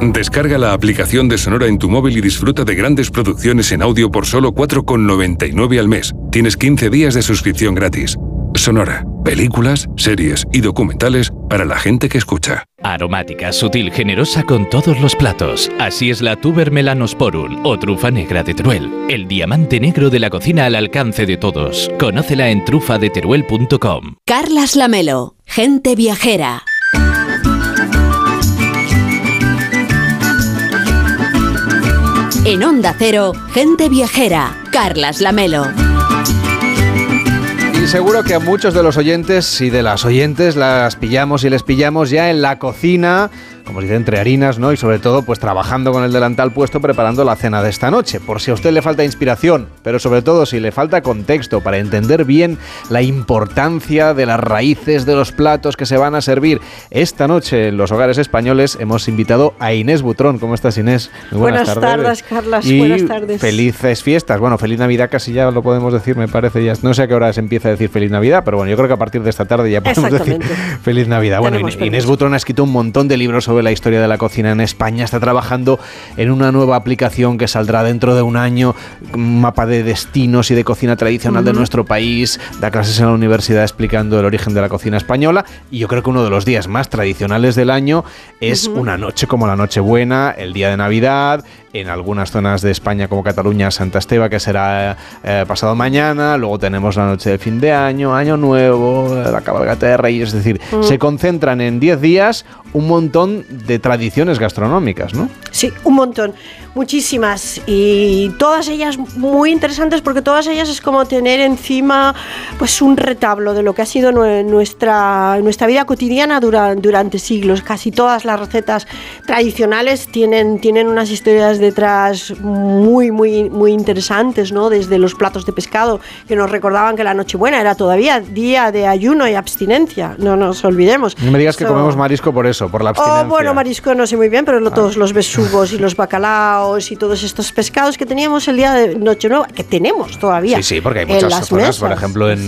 S17: Descarga la aplicación de Sonora en tu móvil y disfruta de grandes producciones en audio por solo 4,99 al mes. Tienes 15 días de suscripción gratis. Sonora, películas, series y documentales para la gente que escucha.
S13: Aromática, sutil, generosa con todos los platos. Así es la Tuber Melanosporum o trufa negra de Teruel. El diamante negro de la cocina al alcance de todos. Conócela en trufadeteruel.com.
S4: Carlas Lamelo, gente viajera. En Onda Cero, gente viajera. Carlas Lamelo.
S1: Y seguro que a muchos de los oyentes y de las oyentes las pillamos y les pillamos ya en la cocina, como se dice, entre harinas, ¿no? Y sobre todo, pues trabajando con el delantal puesto preparando la cena de esta noche. Por si a usted le falta inspiración, pero sobre todo si le falta contexto para entender bien la importancia de las raíces de los platos que se van a servir esta noche en los hogares españoles, hemos invitado a Inés Butrón. ¿Cómo estás, Inés?
S18: Muy buenas, tardes, Carlas.
S1: Y
S18: buenas tardes.
S1: Felices fiestas. Bueno, feliz Navidad casi ya lo podemos decir, me parece. Ya no sé a qué hora se empieza a decir feliz Navidad, pero bueno, yo creo que a partir de esta tarde ya podemos decir feliz Navidad. Bueno, Inés. Butrón ha escrito un montón de libros sobre la historia de la cocina en España. Está trabajando en una nueva aplicación que saldrá dentro de un año, un mapa de destinos y de cocina tradicional de nuestro país. Da clases en la universidad explicando el origen de la cocina española. Y yo creo que uno de los días más tradicionales del año es una noche como la Nochebuena, el día de Navidad. En algunas zonas de España como Cataluña, Santa Esteba, que será eh, pasado mañana. Luego tenemos la noche de fin de año, Año Nuevo, la cabalgata de Reyes. Es decir,
S18: Mm.
S1: se concentran en 10 días un montón de tradiciones gastronómicas, ¿no?
S18: Sí, un montón, muchísimas y todas ellas muy interesantes porque todas ellas es como tener encima pues un retablo de lo que ha sido nue- nuestra, nuestra vida cotidiana dura- durante siglos. Casi todas las recetas tradicionales tienen, tienen unas historias detrás muy, muy, muy interesantes, ¿no? Desde los platos de pescado que nos recordaban que la Nochebuena era todavía día de ayuno y abstinencia, no nos olvidemos.
S1: No me digas que comemos marisco por eso, por la abstinencia.
S18: Oh, bueno, marisco no sé muy bien, pero lo- todos los besugos y los bacalaos y todos estos pescados que teníamos el día de Nochenueva, que tenemos todavía.
S1: Sí, sí, porque hay muchas zonas, por ejemplo, en,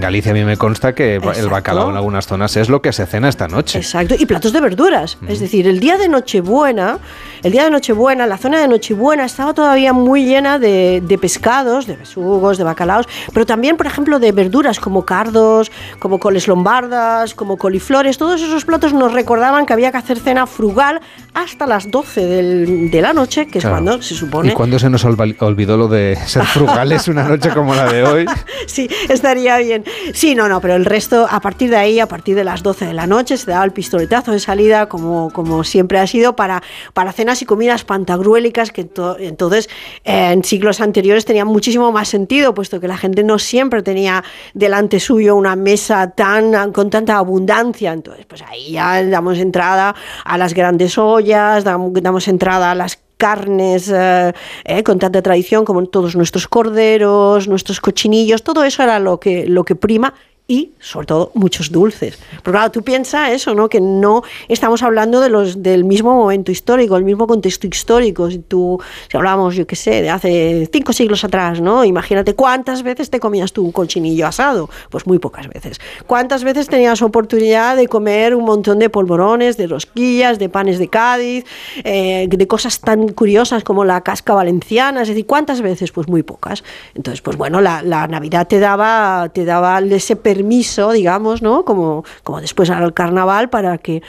S1: Galicia a mí me consta que el bacalao en algunas zonas es lo que se cena esta noche.
S18: Exacto, y platos de verduras. Es decir, el día de Nochebuena, el día de Nochebuena, la zona de Nochebuena estaba todavía muy llena de, de pescados, de besugos, de bacalaos, pero también, por ejemplo, de verduras como cardos, como coles lombardas, como coliflores. Todos esos platos nos recordaban que había que hacer cena frugal hasta las 12 del- de la noche, que es
S1: Claro.
S18: cuando se supone.
S1: ¿Y cuándo se nos olvidó lo de ser frugales una noche como la de hoy? [laughs]
S18: sí, estaría bien. Sí, no, no, pero el resto, a partir de ahí, a partir de las 12 de la noche, se daba el pistoletazo de salida, como, como siempre ha sido, para, para cenas y comidas pantagruélicas, que to- entonces eh, en siglos anteriores tenían muchísimo más sentido, puesto que la gente no siempre tenía delante suyo una mesa tan con tanta abundancia. Entonces, pues ahí ya damos entrada a las grandes ollas, dam- damos entrada a las carnes eh, eh, con tanta tradición como todos nuestros corderos, nuestros cochinillos, todo eso era lo que, lo que prima y sobre todo muchos dulces. Pero claro, tú piensas eso, ¿no? Que no estamos hablando de los del mismo momento histórico, el mismo contexto histórico. Si tú, si hablamos, yo qué sé, de hace cinco siglos atrás, ¿no? Imagínate cuántas veces te comías tú un cochinillo asado. Pues muy pocas veces. ¿Cuántas veces tenías oportunidad de comer un montón de polvorones, de rosquillas, de panes de Cádiz, eh, de cosas tan curiosas como la casca valenciana? Es decir, ¿cuántas veces? Pues muy pocas. Entonces, pues bueno, la, la Navidad te daba, te daba ese permiso, digamos, ¿no? Como, como después al carnaval para que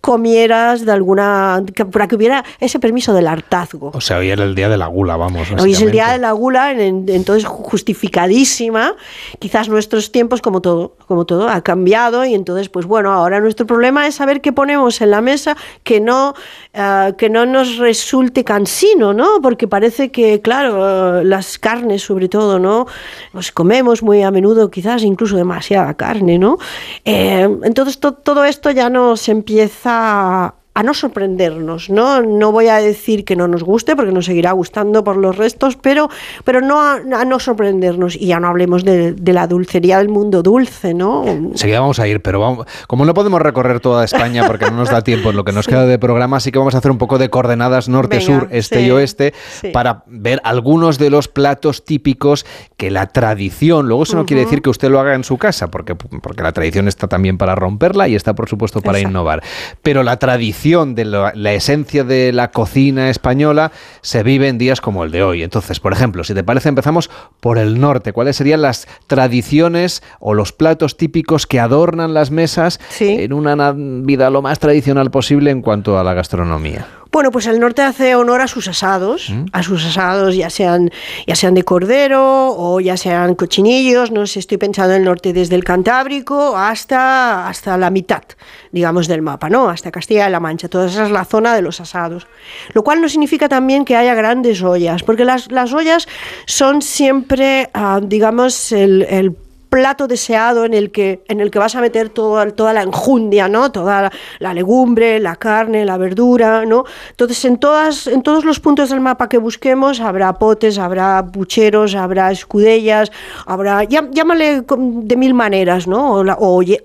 S18: comieras de alguna que- para que hubiera ese permiso del hartazgo.
S1: O sea, hoy era el día de la gula, vamos.
S18: Hoy es el día de la gula, en- en- entonces justificadísima. Quizás nuestros tiempos, como todo, como todo, ha cambiado y entonces, pues bueno, ahora nuestro problema es saber qué ponemos en la mesa que no, eh, que no nos resulte cansino, ¿no? Porque parece que, claro, eh, las carnes, sobre todo, ¿no? Pues comemos muy a menudo, quizás incluso demasiada carne, ¿no? Eh, entonces to- todo esto ya nos empieza a a no sorprendernos, ¿no? No voy a decir que no nos guste, porque nos seguirá gustando por los restos, pero, pero no a, a no sorprendernos. Y ya no hablemos de, de la dulcería del mundo dulce, ¿no?
S1: Enseguida vamos a ir, pero vamos, como no podemos recorrer toda España porque no nos da tiempo en lo que nos queda de programa, sí que vamos a hacer un poco de coordenadas norte,
S18: Venga,
S1: sur, este
S18: sí,
S1: y oeste
S18: sí.
S1: para ver algunos de los platos típicos que la tradición, luego eso no quiere decir que usted lo haga en su casa, porque, porque la tradición está también para romperla y está por supuesto para
S18: Exacto.
S1: innovar, pero la tradición tradición de la, la esencia de la cocina española se vive en días como el de hoy. Entonces, por ejemplo, si te parece, empezamos por el norte. ¿Cuáles serían las tradiciones o los platos típicos que adornan las mesas en una Navidad lo más tradicional posible en cuanto a la gastronomía?
S18: Bueno, pues el norte hace honor a sus asados, a sus asados ya sean, ya sean de cordero o ya sean cochinillos, no sé, estoy pensando en el norte desde el Cantábrico hasta, hasta la mitad, digamos, del mapa, ¿no? Hasta Castilla-La Mancha, toda esa es la zona de los asados. Lo cual no significa también que haya grandes ollas, porque las, las ollas son siempre, ah, digamos, el, el plato deseado en el que, en el que vas a meter toda, toda la enjundia, ¿no? Toda la, legumbre, la carne, la verdura, ¿no? Entonces, en, todas, en todos los puntos del mapa que busquemos habrá potes, habrá pucheros, habrá escudellas, habrá, llá- llámale de mil maneras, ¿no?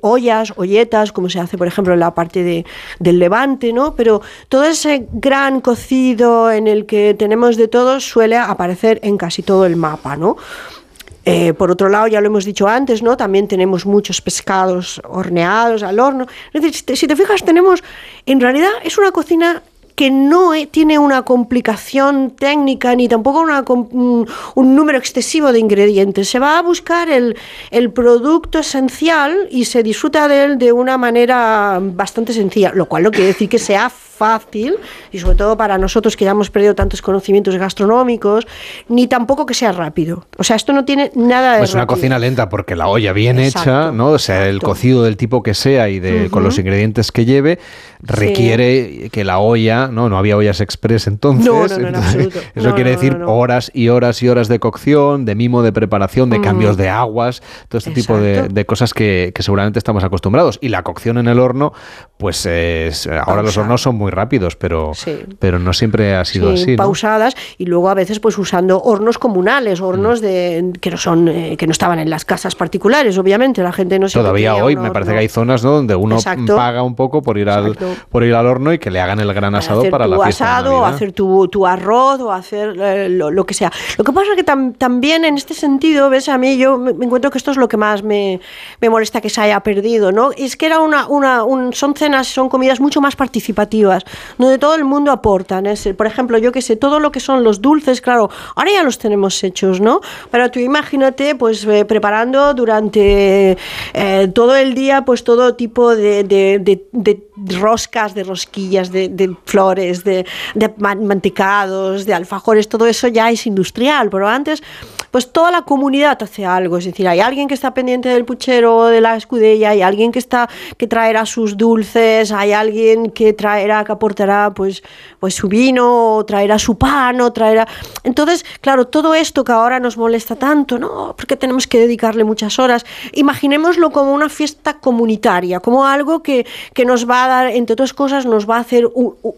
S18: Ollas, olletas, como se hace, por ejemplo, en la parte de, del levante, ¿no? Pero todo ese gran cocido en el que tenemos de todo suele aparecer en casi todo el mapa, ¿no? Eh, por otro lado, ya lo hemos dicho antes, ¿no? También tenemos muchos pescados horneados al horno. Si te, fijas, tenemos, en realidad es una cocina que no eh, tiene una complicación técnica ni tampoco una un, un número excesivo de ingredientes. Se va a buscar el, el producto esencial y se disfruta de él de una manera bastante sencilla, lo cual no quiere decir que sea fácil y sobre todo para nosotros que ya hemos perdido tantos conocimientos gastronómicos, ni tampoco que sea rápido. O sea, esto no tiene nada de
S1: Pues una cocina lenta porque la olla bien hecha, ¿no? O sea, el cocido del tipo que sea y de, con los ingredientes que lleve requiere que la olla, no, no había ollas express entonces.
S18: No, no, no, en
S1: entonces,
S18: absoluto. [laughs]
S1: Eso
S18: No,
S1: quiere decir horas y horas y horas de cocción, de mimo de preparación, de
S18: Mm.
S1: cambios de aguas, todo este tipo de, de cosas que, que seguramente estamos acostumbrados. Y la cocción en el horno, pues es- ahora los hornos son muy rápidos, pero,
S18: Sí.
S1: pero no siempre ha sido
S18: Sí,
S1: así. ¿no?
S18: pausadas y luego a veces pues usando hornos comunales, hornos de que no son eh, que no estaban en las casas particulares, obviamente, la gente no siempre
S1: Todavía hoy me parece que hay zonas ¿no? donde uno
S18: Exacto.
S1: paga un poco por ir al por ir al horno y que le hagan el gran asado para
S18: tu
S1: la fiesta de
S18: asado, o hacer tu, tu arroz, o hacer eh, lo, lo que sea. Lo que pasa es que tam- también en este sentido, ves, a mí yo me, me encuentro que esto es lo que más me, me molesta que se haya perdido, ¿no? Es que era una, una un- son cenas, son comidas mucho más participativas, donde todo el mundo aporta. Por ejemplo, yo que sé, todo lo que son los dulces, claro, ahora ya los tenemos hechos, ¿no? Pero tú imagínate, pues eh, preparando durante eh, todo el día, pues todo tipo de, roscas, de rosquillas, de, flores, de, de man- mantecados, de alfajores, todo eso ya es industrial, pero antes, pues toda la comunidad hace algo, es decir, hay alguien que está pendiente del puchero de la escudella, hay alguien que está que traerá sus dulces, hay alguien que traerá, que aportará pues, pues su vino, traerá su pan, o traerá. Entonces, claro, todo esto que ahora nos molesta tanto, ¿no? Porque tenemos que dedicarle muchas horas. Imaginémoslo como una fiesta comunitaria, como algo que, que nos va a dar, entre otras cosas, nos va a hacer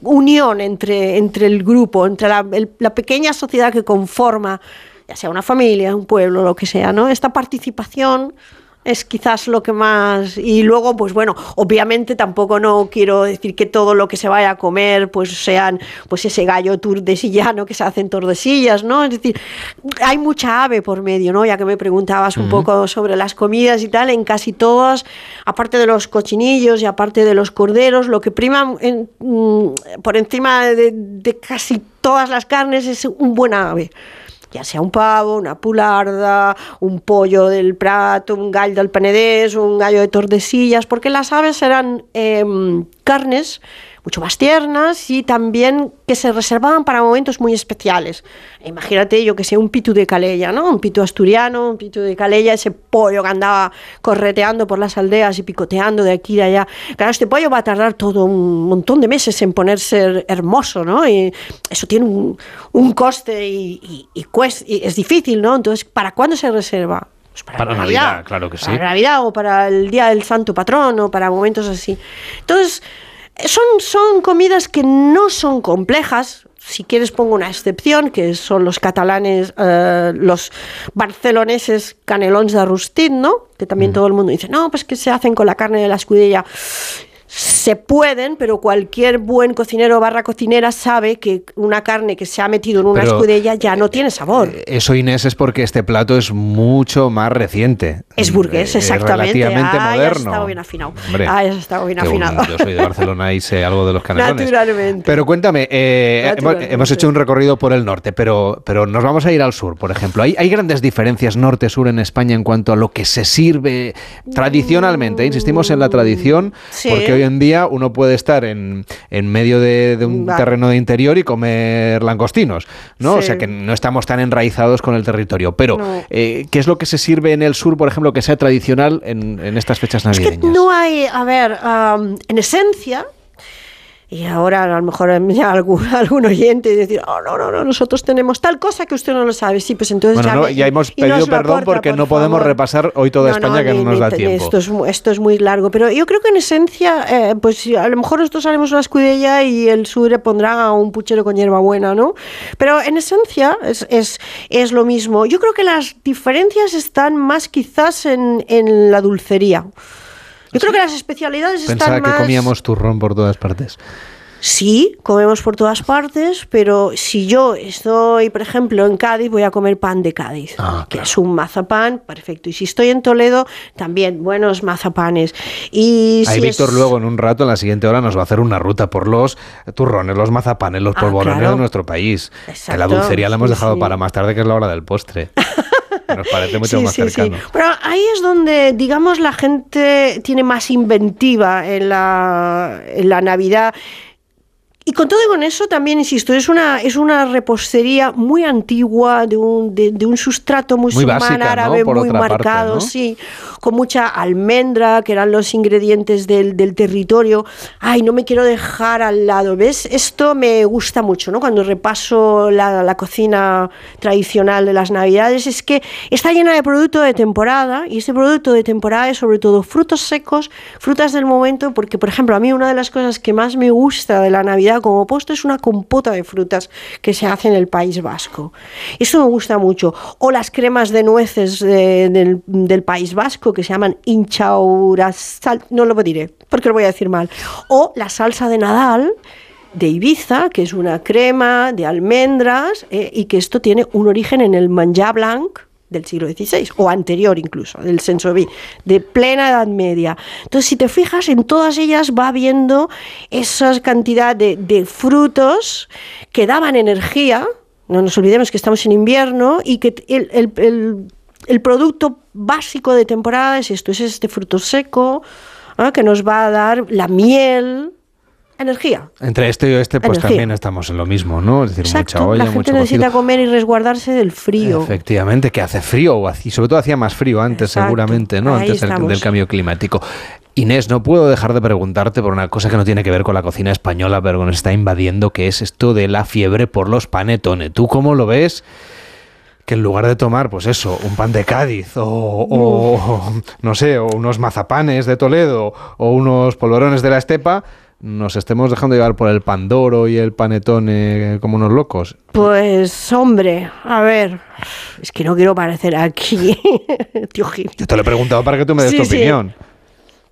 S18: unión entre, entre el grupo, entre la, la pequeña sociedad que conforma, ya sea una familia, un pueblo, lo que sea, ¿no? Esta participación es quizás lo que más y luego pues bueno obviamente tampoco no quiero decir que todo lo que se vaya a comer pues sean pues ese gallo tordesillano que se hace en tordesillas no es decir hay mucha ave por medio no ya que me preguntabas un poco sobre las comidas y tal en casi todas aparte de los cochinillos y aparte de los corderos lo que prima en- mm, por encima de, de casi todas las carnes es un buen ave ya sea un pavo, una pularda, un pollo del Prato, un gallo del Penedés, un gallo de Tordesillas, porque las aves eran em, carnes mucho más tiernas y también que se reservaban para momentos muy especiales. Imagínate yo que sé, un pitu de Calella, ¿no? Un pitu asturiano, un pitu de Calella, ese pollo que andaba correteando por las aldeas y picoteando de aquí y de allá. Claro, este pollo va a tardar todo un montón de meses en ponerse hermoso, ¿no? Y eso tiene un, un coste y, y- y y es difícil, ¿no? Entonces, ¿para cuándo se reserva? Pues para,
S1: Para Navidad, claro que sí.
S18: para Navidad o para el Día del Santo Patrón o para momentos así. Entonces, son, son comidas que no son complejas. Si quieres pongo una excepción, que son los catalanes, eh, los barceloneses canelons de rustit, ¿no? Que también todo el mundo dice, no, pues que se hacen con la carne de la escudella. Se pueden, pero cualquier buen cocinero barra cocinera sabe que una carne que se ha metido en una
S1: Pero,
S18: escudella ya no tiene sabor.
S1: Eso, Inés, es porque este plato es mucho más reciente.
S18: es burgués,
S1: Eh,
S18: exactamente.
S1: relativamente
S18: ah,
S1: moderno.
S18: Ya estado bien afinado.
S1: Hombre,
S18: ah, estado bien
S1: un-
S18: afinado.
S1: yo soy de Barcelona y sé algo de los canelones.
S18: Naturalmente.
S1: Pero cuéntame, eh, hemos,
S18: Naturalmente.
S1: hemos hecho un recorrido por el norte, pero, pero nos vamos a ir al sur, por ejemplo. ¿Hay, hay grandes diferencias norte-sur en España en cuanto a lo que se sirve tradicionalmente? Insistimos en la tradición,
S18: Sí.
S1: porque hoy en día uno puede estar en, en medio de, de un terreno de interior y comer langostinos, ¿no? O sea que no estamos tan enraizados con el territorio. Pero,
S18: No.
S1: eh, ¿qué es lo que se sirve en el sur, por ejemplo, que sea tradicional en, en estas fechas
S18: Es que
S1: navideñas?
S18: no hay, a ver, en esencia, y ahora a lo mejor [laughs] algún, algún oyente decir, oh, no, no, no, nosotros tenemos tal cosa que usted no lo sabe. Sí, pues entonces
S1: Bueno,
S18: ya,
S1: no,
S18: me-
S1: ya hemos
S18: y
S1: pedido perdón
S18: aporta,
S1: porque
S18: por
S1: no podemos
S18: favor.
S1: repasar hoy toda
S18: No,
S1: España
S18: no,
S1: que no nos da tiempo.
S18: Esto es, esto es muy largo, pero yo creo que en esencia, eh, pues a lo mejor nosotros haremos una escudella y el sur pondrá un puchero con hierbabuena, ¿no? Pero en esencia es, es, es lo mismo. Yo creo que las diferencias están más quizás en, en la dulcería. Yo creo que las especialidades
S1: Pensaba
S18: están
S1: que
S18: más...
S1: comíamos turrón por todas partes.
S18: Sí, comemos por todas partes, pero si yo estoy, por ejemplo, en Cádiz, voy a comer pan de Cádiz,
S1: Ah,
S18: que es un mazapán perfecto. Y si estoy en Toledo, también buenos mazapanes. Y
S1: Ahí
S18: si
S1: Víctor
S18: es-
S1: luego en un rato, en la siguiente hora, nos va a hacer una ruta por los turrones, los mazapanes, los
S18: Ah,
S1: polvorones
S18: claro.
S1: de nuestro país. que la
S18: Exacto,
S1: dulcería la hemos dejado
S18: sí.
S1: para más tarde, que es la hora del postre. [laughs] Nos parece mucho
S18: Sí,
S1: más
S18: sí, sí.
S1: cercano.
S18: Pero ahí es donde, digamos, la gente tiene más inventiva en la, en la Navidad. Y con todo y con eso también, insisto, es una, es una repostería muy antigua, de un, de, de un sustrato musulmán
S1: básica, ¿no?
S18: árabe muy
S1: parte,
S18: marcado,
S1: ¿no?
S18: sí, con mucha almendra, que eran los ingredientes del, del territorio. Ay, no me quiero dejar al lado, ¿ves? Esto me gusta mucho, ¿no? Cuando repaso la, la cocina tradicional de las Navidades, es que está llena de producto de temporada, y este producto de temporada es sobre todo frutos secos, frutas del momento, porque, por ejemplo, a mí una de las cosas que más me gusta de la Navidad como postre es una compota de frutas que se hace en el País Vasco. Eso me gusta mucho. O las cremas de nueces de- del, País Vasco que se llaman inchaurasal, no lo diré porque lo voy a decir mal. O la salsa de Nadal de Ibiza, que es una crema de almendras eh, y que esto tiene un origen en el manjar blanc del siglo XVI, o anterior incluso, del Sensoví, de plena Edad Media. Entonces, si te fijas, en todas ellas va viendo esa cantidad de, frutos que daban energía, no nos olvidemos que estamos en invierno, y que el, el- el- producto básico de temporada es esto, es este fruto seco, ¿ah? que nos va a dar la miel, energía.
S1: Entre este y este, pues
S18: Energía.
S1: también estamos en lo mismo, ¿no? Es decir,
S18: Exacto,
S1: mucha olla,
S18: la gente
S1: mucho
S18: necesita
S1: cocido.
S18: comer y resguardarse del frío.
S1: Efectivamente, que hace frío, o haci- sobre todo hacía más frío antes,
S18: Exacto,
S1: seguramente, ¿no?
S18: ahí
S1: Antes del cambio climático. Inés, no puedo dejar de preguntarte por una cosa que no tiene que ver con la cocina española, pero que nos está invadiendo, que es esto de la fiebre por los panetones. ¿Tú cómo lo ves? Que en lugar de tomar, pues eso, un pan de Cádiz o, o, no sé, o unos mazapanes de Toledo o unos polvorones de la estepa, nos estemos dejando llevar por el pandoro y el panetone como unos locos.
S18: Pues hombre, a ver, es que no quiero parecer aquí, [laughs] tío Gil.
S1: Yo te lo he preguntado para que tú me des
S18: Sí,
S1: tu
S18: sí.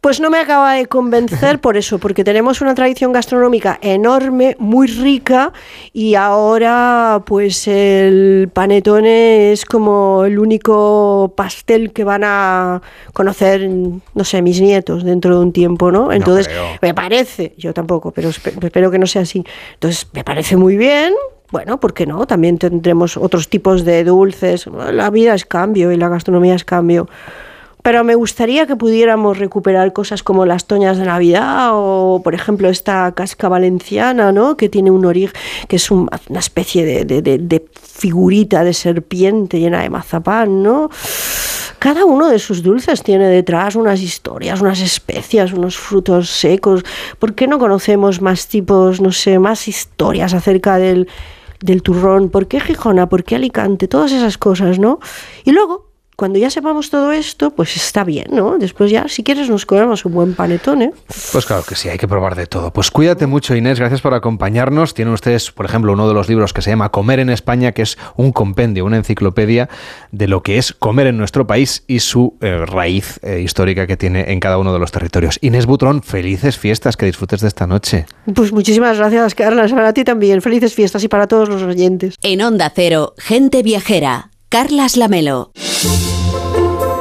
S18: Pues no me acaba de convencer por eso, porque tenemos una tradición gastronómica enorme, muy rica, y ahora pues el panetone es como el único pastel que van a conocer, no sé, mis nietos dentro de un tiempo, ¿no? Entonces, me parece, yo tampoco, pero espe- espero que no sea así. Entonces, me parece muy bien. Bueno, ¿por qué no? También tendremos otros tipos de dulces. La vida es cambio y la gastronomía es cambio. Pero me gustaría que pudiéramos recuperar cosas como las toñas de Navidad o, por ejemplo, esta casca valenciana, ¿no? Que tiene un origen, que es un- una especie de- de figurita de serpiente llena de mazapán, ¿no? Cada uno de sus dulces tiene detrás unas historias, unas especias, unos frutos secos. ¿Por qué no conocemos más tipos, no sé, más historias acerca del, del turrón? ¿Por qué Gijona? ¿Por qué Alicante? Todas esas cosas, ¿no? Y luego, cuando ya sepamos todo esto, pues está bien, ¿no? Después ya, si quieres, nos comemos un buen panetón, ¿eh?
S1: Pues claro que sí, hay que probar de todo. Pues cuídate mucho, Inés, gracias por acompañarnos. Tienen ustedes, por ejemplo, uno de los libros que se llama Comer en España, que es un compendio, una enciclopedia de lo que es comer en nuestro país y su eh, raíz eh, histórica que tiene en cada uno de los territorios. Inés Butrón, felices fiestas, que disfrutes de esta noche.
S18: Pues muchísimas gracias, Carlas. Para ti también. Felices fiestas y para todos los oyentes.
S4: En Onda Cero, gente viajera. Carlas Lamelo.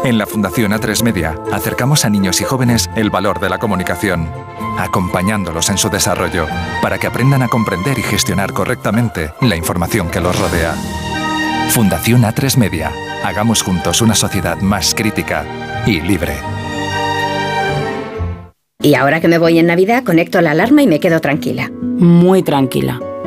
S19: En la Fundación A3 Media acercamos a niños y jóvenes el valor de la comunicación, acompañándolos en su desarrollo para que aprendan a comprender y gestionar correctamente la información que los rodea. Fundación A3 Media. Hagamos juntos una sociedad más crítica y libre.
S14: Y ahora que me voy en Navidad, conecto la alarma y me quedo tranquila.
S15: Muy tranquila.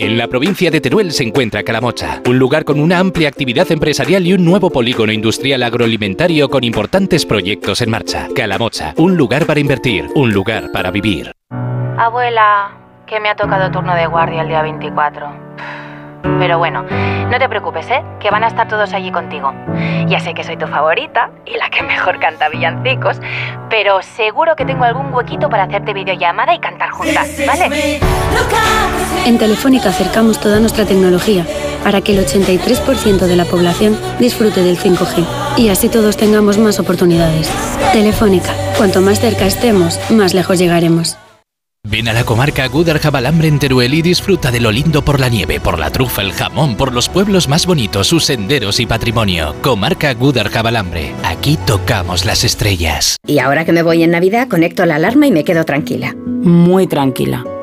S13: En la provincia de Teruel se encuentra Calamocha, un lugar con una amplia actividad empresarial y un nuevo polígono industrial agroalimentario con importantes proyectos en marcha. Calamocha, un lugar para invertir, un lugar para vivir.
S20: Abuela, que me ha tocado turno de guardia el día 24. Pero bueno, no te preocupes, ¿eh? Que van a estar todos allí contigo. Ya sé que soy tu favorita y la que mejor canta villancicos, pero seguro que tengo algún huequito para hacerte videollamada y cantar juntas, ¿vale?
S21: En Telefónica acercamos toda nuestra tecnología para que el 83% de la población disfrute del 5G y así todos tengamos más oportunidades. Telefónica, cuanto más cerca estemos, más lejos llegaremos.
S13: Ven a la comarca Gudar Jabalambre en Teruel y disfruta de lo lindo por la nieve, por la trufa, el jamón, por los pueblos más bonitos, sus senderos y patrimonio. Comarca Gudar Jabalambre. Aquí tocamos las estrellas.
S14: Y ahora que me voy en Navidad, conecto la alarma y me quedo tranquila.
S15: Muy tranquila.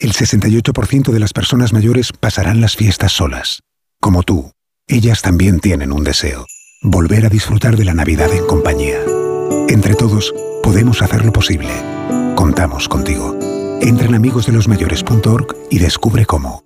S22: el 68% de las personas mayores pasarán las fiestas solas. Como tú, ellas también tienen un deseo. Volver a disfrutar de la Navidad en compañía. Entre todos, podemos hacerlo posible. Contamos contigo. Entra en amigosdelosmayores.org y descubre cómo.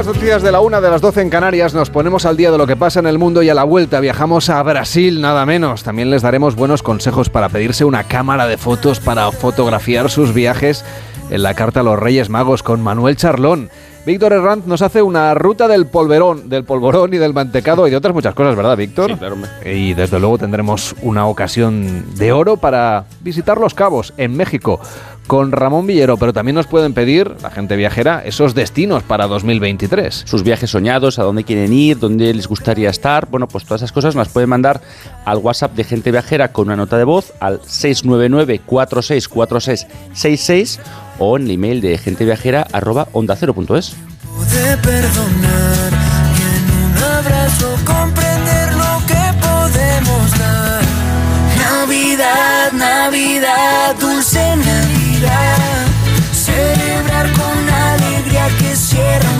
S1: Las noticias de la una de las 12 en Canarias, nos ponemos al día de lo que pasa en el mundo y a la vuelta viajamos a Brasil, nada menos. También les daremos buenos consejos para pedirse una cámara de fotos para fotografiar sus viajes en la carta a los Reyes Magos con Manuel Charlón. Víctor Herranz nos hace una ruta del polverón, del polvorón y del mantecado y de otras muchas cosas, ¿verdad, Víctor?
S23: Sí, claro.
S1: Y desde luego tendremos una ocasión de oro para visitar Los Cabos en México con Ramón Villero, pero también nos pueden pedir, la gente viajera, esos destinos para 2023.
S23: Sus viajes soñados, a dónde quieren ir, dónde les gustaría estar. Bueno, pues todas esas cosas las pueden mandar al WhatsApp de Gente Viajera con una nota de voz al 699-464666 o en el email de genteviajera arroba onda cero punto es.
S24: de perdonar y en un abrazo comprender lo que podemos dar. Navidad, Navidad, dulce Navidad. Celebrar con alegría que cierra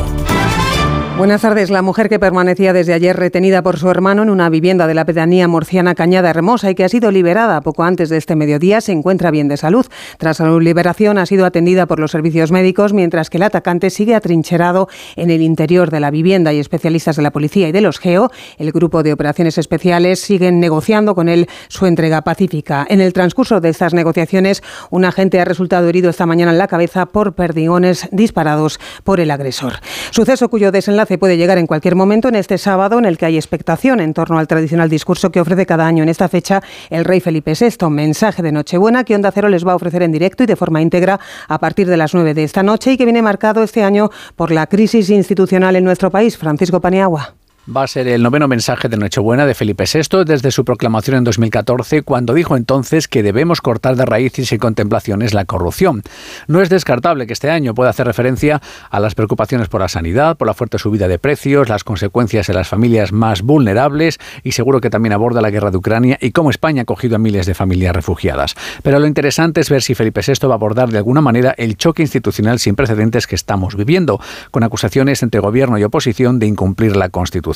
S25: Buenas tardes. La mujer que permanecía desde ayer retenida por su hermano en una vivienda de la pedanía murciana Cañada Hermosa y que ha sido liberada poco antes de este mediodía se encuentra bien de salud. Tras su liberación ha sido atendida por los servicios médicos mientras que el atacante sigue atrincherado en el interior de la vivienda y especialistas de la policía y de los GEO, el grupo de operaciones especiales, siguen negociando con él su entrega pacífica. En el transcurso de estas negociaciones, un agente ha resultado herido esta mañana en la cabeza por perdigones disparados por el agresor. Suceso cuyo desenlace puede llegar en cualquier momento en este sábado en el que hay expectación en torno al tradicional discurso que ofrece cada año en esta fecha el rey Felipe VI, mensaje de Nochebuena que Onda Cero les va a ofrecer en directo y de forma íntegra a partir de las 9 de esta noche y que viene marcado este año por la crisis institucional en nuestro país. Francisco Paniagua.
S26: Va a ser el noveno mensaje de Nochebuena de Felipe VI desde su proclamación en 2014, cuando dijo entonces que debemos cortar de raíz y sin contemplaciones la corrupción. No es descartable que este año pueda hacer referencia a las preocupaciones por la sanidad, por la fuerte subida de precios, las consecuencias en las familias más vulnerables y seguro que también aborda la guerra de Ucrania y cómo España ha acogido a miles de familias refugiadas. Pero lo interesante es ver si Felipe VI va a abordar de alguna manera el choque institucional sin precedentes que estamos viviendo, con acusaciones entre gobierno y oposición de incumplir la Constitución.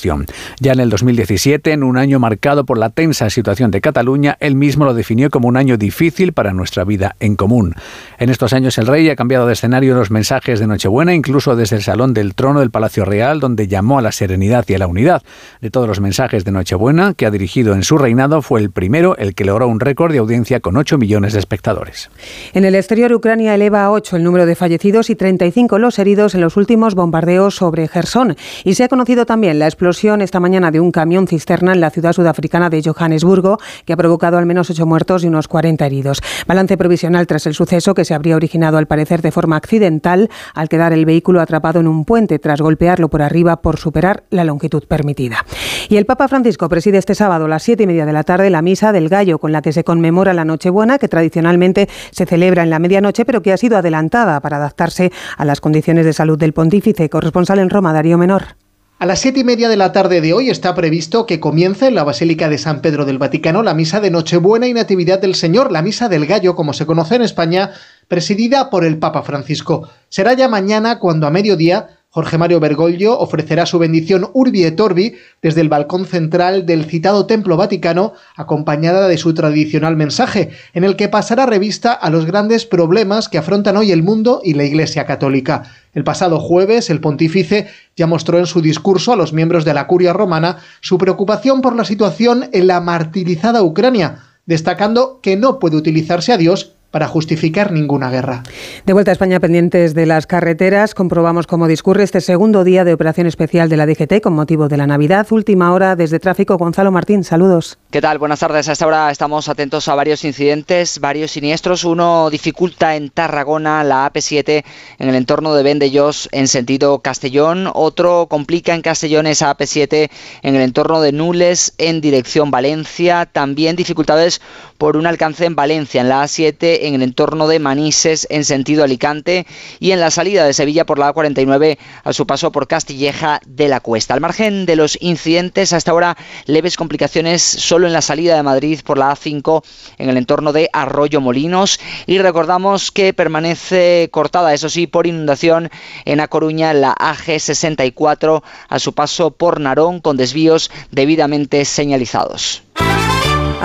S26: Ya en el 2017, en un año marcado por la tensa situación de Cataluña, él mismo lo definió como un año difícil para nuestra vida en común. En estos años el rey ha cambiado de escenario en los mensajes de Nochebuena, incluso desde el Salón del Trono del Palacio Real, donde llamó a la serenidad y a la unidad. De todos los mensajes de Nochebuena que ha dirigido en su reinado, fue el primero el que logró un récord de audiencia con 8 millones de espectadores.
S25: En el exterior, Ucrania eleva a 8 el número de fallecidos y 35 los heridos en los últimos bombardeos sobre Gerson. Y se ha conocido también la explosión esta mañana de un camión cisterna en la ciudad sudafricana de Johannesburgo, que ha provocado al menos ocho muertos y unos 40 heridos. Balance provisional tras el suceso que se habría originado al parecer de forma accidental al quedar el vehículo atrapado en un puente tras golpearlo por arriba por superar la longitud permitida. Y el Papa Francisco preside este sábado a las siete y media de la tarde la misa del gallo con la que se conmemora la Nochebuena, que tradicionalmente se celebra en la medianoche, pero que ha sido adelantada para adaptarse a las condiciones de salud del pontífice. Corresponsal en Roma, Darío Menor.
S27: A las siete y media de la tarde de hoy está previsto que comience en la Basílica de San Pedro del Vaticano la misa de Nochebuena y Natividad del Señor, la misa del gallo, como se conoce en España, presidida por el Papa Francisco. Será ya mañana cuando a mediodía Jorge Mario Bergoglio ofrecerá su bendición Urbi et Orbi desde el balcón central del citado Templo Vaticano, acompañada de su tradicional mensaje, en el que pasará revista a los grandes problemas que afrontan hoy el mundo y la Iglesia Católica. El pasado jueves, el pontífice ya mostró en su discurso a los miembros de la curia romana su preocupación por la situación en la martirizada Ucrania, destacando que no puede utilizarse a Dios para justificar ninguna guerra.
S25: De vuelta a España, pendientes de las carreteras, comprobamos cómo discurre este segundo día de operación especial de la DGT con motivo de la Navidad. Última hora desde tráfico. Gonzalo Martín, saludos.
S28: ¿Qué tal? Buenas tardes. A esta hora estamos atentos a varios incidentes, varios siniestros. Uno dificulta en Tarragona la AP7 en el entorno de Vendellós en sentido Castellón. Otro complica en Castellón esa AP7 en el entorno de Nules en dirección Valencia. También dificultades por un alcance en Valencia, en la A7 en el entorno de Manises en sentido Alicante y en la salida de Sevilla por la A49 a su paso por Castilleja de la Cuesta. Al margen de los incidentes, hasta ahora leves complicaciones solo en la salida de Madrid por la A5 en el entorno de Arroyo Molinos y recordamos que permanece cortada, eso sí, por inundación en A Coruña la AG64 a su paso por Narón con desvíos debidamente señalizados.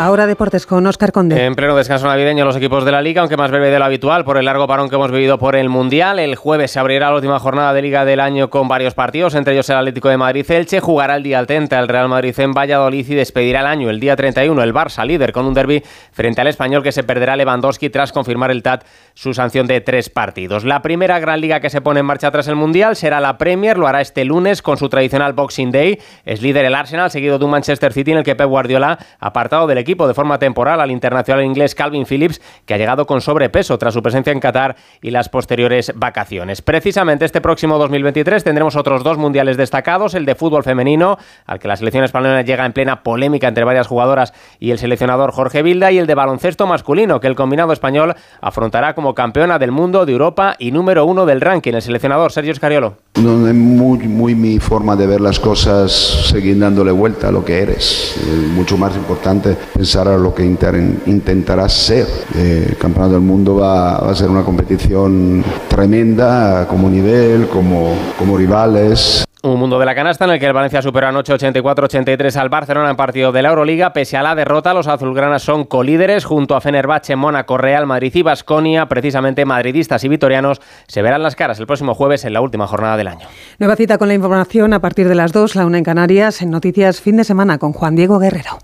S25: Ahora deportes con Óscar Conde.
S29: En pleno descanso navideño los equipos de la Liga, aunque más breve de lo habitual por el largo parón que hemos vivido por el Mundial. El jueves se abrirá la última jornada de Liga del año con varios partidos, entre ellos el Atlético de Madrid-Elche. Jugará el día al 30 el Real Madrid en Valladolid y despedirá el año el día 31 el Barça, líder con un derby frente al español que se perderá Lewandowski tras confirmar el TAT su sanción de tres partidos. La primera gran liga que se pone en marcha tras el Mundial será la Premier, lo hará este lunes con su tradicional Boxing Day. Es líder el Arsenal, seguido de un Manchester City en el que Pep Guardiola, apartado del equipo de forma temporal al internacional inglés Calvin Phillips, que ha llegado con sobrepeso tras su presencia en Qatar y las posteriores vacaciones. Precisamente este próximo 2023 tendremos otros dos mundiales destacados, el de fútbol femenino, al que la selección española llega en plena polémica entre varias jugadoras y el seleccionador Jorge Vilda, y el de baloncesto masculino, que el combinado español afrontará como campeona del mundo, de Europa y número uno del ranking, el seleccionador Sergio Scariolo.
S30: No es muy, muy mi forma de ver las cosas, seguir dándole vuelta a lo que eres. Es mucho más importante pensar a lo que intentarás ser. Eh, el Campeonato del Mundo va, va, a ser una competición tremenda como nivel, como, como rivales.
S29: Un mundo de la canasta en el que el Valencia superó anoche 84-83 al Barcelona en partido de la Euroliga. Pese a la derrota, los azulgranas son colíderes junto a Fenerbahce, Mónaco, Real Madrid y Basconia. Precisamente madridistas y vitorianos se verán las caras el próximo jueves en la última jornada del año.
S25: Nueva cita con la información a partir de las 2, la una en Canarias, en Noticias Fin de Semana con Juan Diego Guerrero.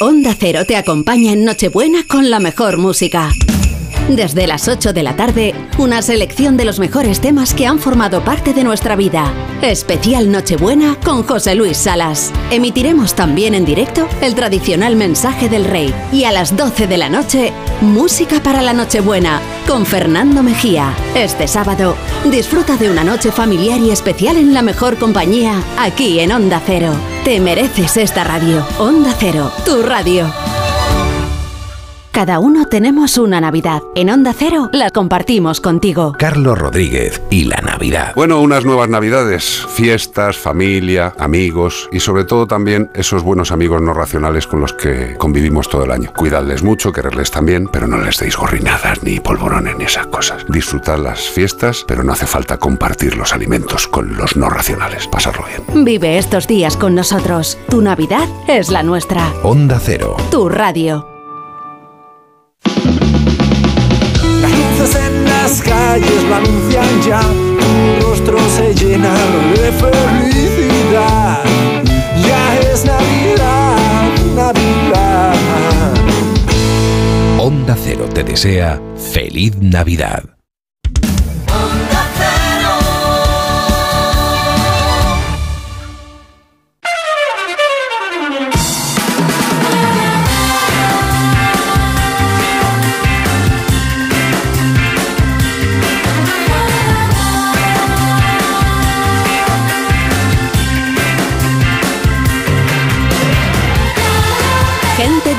S4: Onda Cero te acompaña en Nochebuena con la mejor música. Desde las 8 de la tarde, una selección de los mejores temas que han formado parte de nuestra vida. Especial Nochebuena con José Luis Salas. Emitiremos también en directo el tradicional mensaje del rey. Y a las 12 de la noche, música para la Nochebuena con Fernando Mejía. Este sábado, disfruta de una noche familiar y especial en la mejor compañía, aquí en Onda Cero. Te mereces esta radio. Onda Cero, tu radio. Cada uno tenemos una Navidad. En Onda Cero la compartimos contigo.
S31: Carlos Rodríguez y la Navidad.
S32: Bueno, unas nuevas navidades, fiestas, familia, amigos y sobre todo también esos buenos amigos no racionales con los que convivimos todo el año. Cuidadles mucho, quererles también, pero no les deis gorrinadas ni polvorones ni esas cosas. Disfrutad las fiestas, pero no hace falta compartir los alimentos con los no racionales. Pasarlo bien.
S4: Vive estos días con nosotros. Tu Navidad es la nuestra.
S31: Onda Cero.
S4: Tu radio.
S33: Las calles lo anuncian ya, tu rostro se llena de felicidad. Ya es Navidad, Navidad.
S31: Onda Cero te desea feliz Navidad.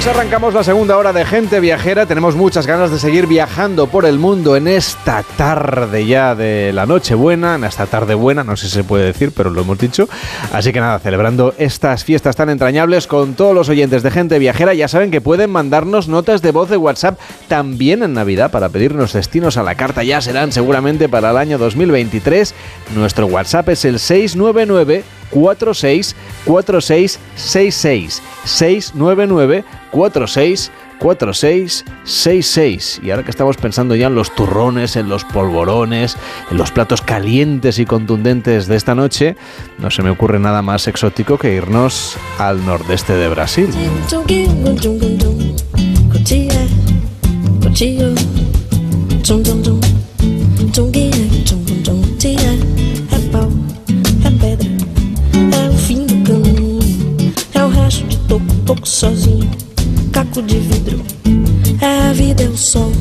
S1: Pues arrancamos la segunda hora de Gente Viajera. Tenemos muchas ganas de seguir viajando por el mundo en esta tarde ya de la Nochebuena, en esta tarde buena, no sé si se puede decir, pero lo hemos dicho. Así que nada, celebrando estas fiestas tan entrañables con todos los oyentes de Gente Viajera. Ya saben que pueden mandarnos notas de voz de WhatsApp también en Navidad para pedirnos destinos a la carta. Ya serán seguramente para el año 2023. Nuestro WhatsApp es el 699 46 46 66 699 46 46 66 y ahora que estamos pensando ya en los turrones, en los polvorones, en los platos calientes y contundentes de esta noche, no se me ocurre nada más exótico que irnos al nordeste de Brasil.
S33: pouco sozinho, caco de vidro.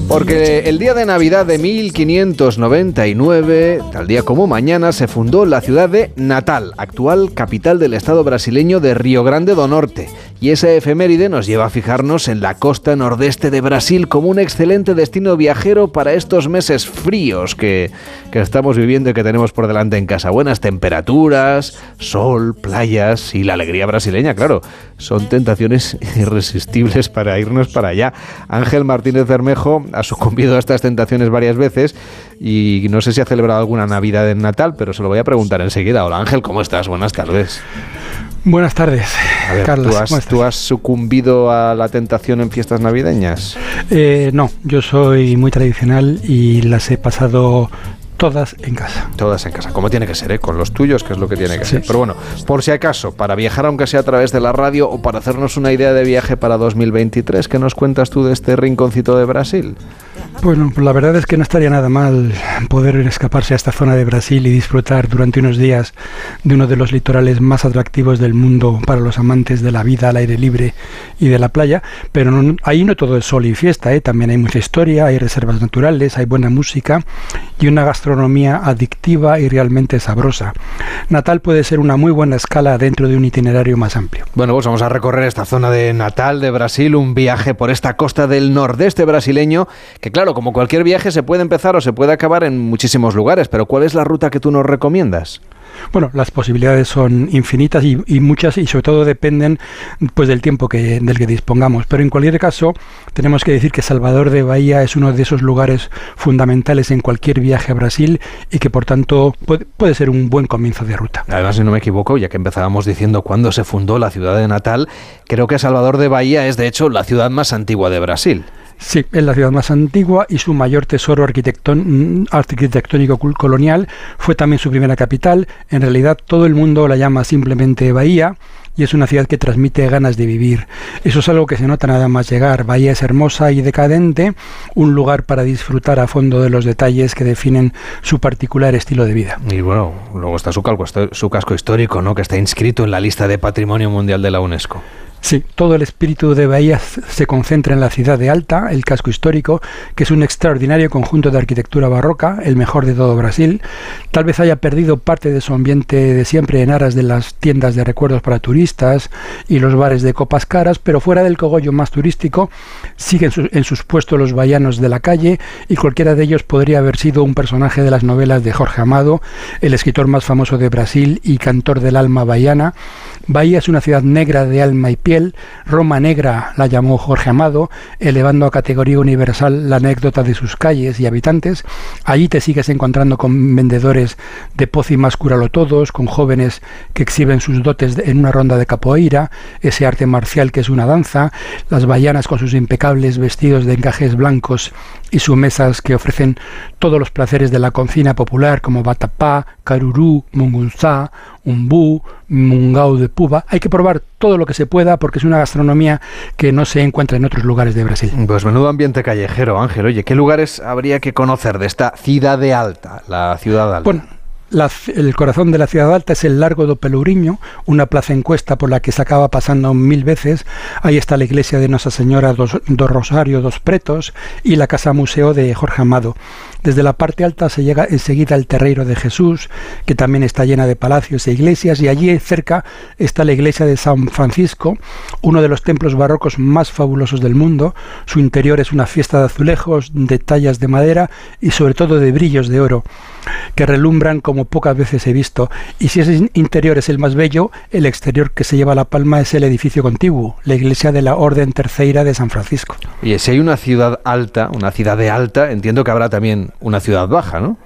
S1: Porque el día de Navidad de 1599, tal día como mañana, se fundó la ciudad de Natal, actual capital del estado brasileño de Río Grande do Norte. Y esa efeméride nos lleva a fijarnos en la costa nordeste de Brasil como un excelente destino viajero para estos meses fríos que, que estamos viviendo y que tenemos por delante en casa. Buenas temperaturas, sol, playas y la alegría brasileña, claro. Son tentaciones [laughs] irresistibles para irnos para allá. Ángel Martínez Bermejo ha sucumbido a estas tentaciones varias veces y no sé si ha celebrado alguna Navidad en Natal, pero se lo voy a preguntar enseguida. Hola Ángel, ¿cómo estás? Buenas tardes.
S34: Buenas tardes,
S1: A ver,
S34: Carlos.
S1: ¿tú, has,
S34: ¿cómo estás?
S1: tú has sucumbido a la tentación en fiestas navideñas?
S34: Eh, no, yo soy muy tradicional y las he pasado todas en casa.
S1: Todas en casa, como tiene que ser, ¿eh? con los tuyos, que es lo que tiene que ser. Pero bueno, por si acaso, para viajar aunque sea a través de la radio o para hacernos una idea de viaje para 2023, ¿qué nos cuentas tú de este rinconcito de Brasil?
S34: Bueno, pues la verdad es que no estaría nada mal poder escaparse a esta zona de Brasil y disfrutar durante unos días de uno de los litorales más atractivos del mundo para los amantes de la vida al aire libre y de la playa. Pero no- ahí no todo es sol y fiesta, ¿eh? también hay mucha historia, hay reservas naturales, hay buena música y una gastronomía adictiva y realmente sabrosa. Natal puede ser una muy buena escala dentro de un itinerario más amplio.
S1: Bueno, pues vamos a recorrer esta zona de Natal de Brasil, un viaje por esta costa del nordeste brasileño, que claro, como cualquier viaje se puede empezar o se puede acabar en muchísimos lugares, pero ¿cuál es la ruta que tú nos recomiendas?
S34: Bueno, las posibilidades son infinitas y, y, muchas y sobre todo dependen pues del tiempo que, del que dispongamos. Pero en cualquier caso, tenemos que decir que Salvador de Bahía es uno de esos lugares fundamentales en cualquier viaje a Brasil y que por tanto puede, puede ser un buen comienzo de ruta.
S1: Además, si no me equivoco, ya que empezábamos diciendo cuándo se fundó la ciudad de Natal, creo que Salvador de Bahía es de hecho la ciudad más antigua de Brasil.
S34: Sí, es la ciudad más antigua y su mayor tesoro arquitectónico colonial fue también su primera capital. En realidad todo el mundo la llama simplemente Bahía y es una ciudad que transmite ganas de vivir. Eso es algo que se nota nada más llegar. Bahía es hermosa y decadente, un lugar para disfrutar a fondo de los detalles que definen su particular estilo de vida.
S1: Y bueno, luego está su, calco, su casco histórico, ¿no? que está inscrito en la lista de Patrimonio Mundial de la UNESCO.
S34: Sí, todo el espíritu de Bahía se concentra en la ciudad de Alta, el casco histórico, que es un extraordinario conjunto de arquitectura barroca, el mejor de todo Brasil. Tal vez haya perdido parte de su ambiente de siempre en aras de las tiendas de recuerdos para turistas y los bares de copas caras, pero fuera del cogollo más turístico, siguen en sus puestos los bahianos de la calle y cualquiera de ellos podría haber sido un personaje de las novelas de Jorge Amado, el escritor más famoso de Brasil y cantor del alma bahiana. Bahía es una ciudad negra de alma y piel, Roma negra la llamó Jorge Amado, elevando a categoría universal la anécdota de sus calles y habitantes. Allí te sigues encontrando con vendedores de pócimas cúralo todos, con jóvenes que exhiben sus dotes en una ronda de capoeira, ese arte marcial que es una danza, las bahianas con sus impecables vestidos de encajes blancos y sus mesas que ofrecen todos los placeres de la cocina popular como batapá, carurú, mungunzá, umbú, mungao de puba. Hay que probar todo lo que se pueda porque es una gastronomía que no se encuentra en otros lugares de Brasil.
S1: Pues menudo ambiente callejero, Ángel. Oye, ¿qué lugares habría que conocer de esta ciudad de alta, la ciudad alta?
S34: Bueno, el corazón de la ciudad alta es el Largo do Pelourinho, una plaza encuesta por la que se acaba pasando mil veces. Ahí está la iglesia de Nuestra Señora dos, do Rosario dos Pretos y la casa museo de Jorge Amado. Desde la parte alta se llega enseguida el Terreiro de Jesús, que también está llena de palacios e iglesias, y allí cerca está la iglesia de San Francisco, uno de los templos barrocos más fabulosos del mundo. Su interior es una fiesta de azulejos, de tallas de madera y sobre todo de brillos de oro, que relumbran como pocas veces he visto. Y si ese interior es el más bello, el exterior que se lleva la palma es el edificio contiguo, la iglesia de la Orden Terceira de San Francisco.
S1: Y si hay una ciudad alta, una ciudad de alta, entiendo que habrá también una ciudad baja, ¿no?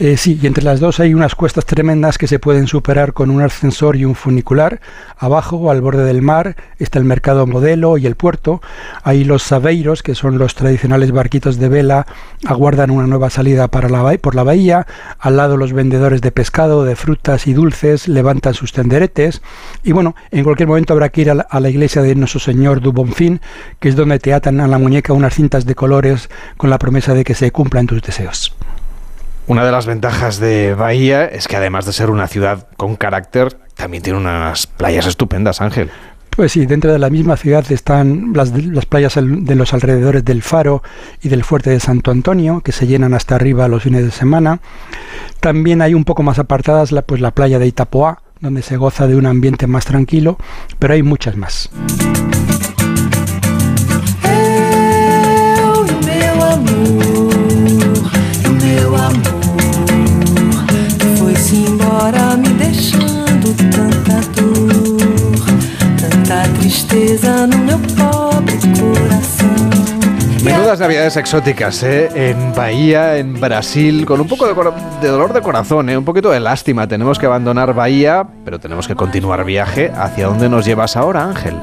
S34: Eh, sí, y entre las dos hay unas cuestas tremendas que se pueden superar con un ascensor y un funicular. Abajo, al borde del mar, está el mercado modelo y el puerto. Ahí los sabeiros, que son los tradicionales barquitos de vela, aguardan una nueva salida para la por la bahía. Al lado los vendedores de pescado, de frutas y dulces levantan sus tenderetes. Y bueno, en cualquier momento habrá que ir a la, a la iglesia de Nuestro Señor du Bonfín, que es donde te atan a la muñeca unas cintas de colores con la promesa de que se cumplan tus deseos.
S1: Una de las ventajas de Bahía es que además de ser una ciudad con carácter, también tiene unas playas estupendas, Ángel.
S34: Pues sí, dentro de la misma ciudad están las, las, playas de los alrededores del Faro y del Fuerte de Santo Antonio, que se llenan hasta arriba los fines de semana. También hay un poco más apartadas pues, la playa de Itapoá, donde se goza de un ambiente más tranquilo, pero hay muchas más.
S1: Menudas navidades exóticas, ¿eh? En Bahía, en Brasil, con un poco de, de, dolor de corazón, ¿eh? Un poquito de lástima. Tenemos que abandonar Bahía, pero tenemos que continuar viaje. ¿Hacia dónde nos llevas ahora, Ángel?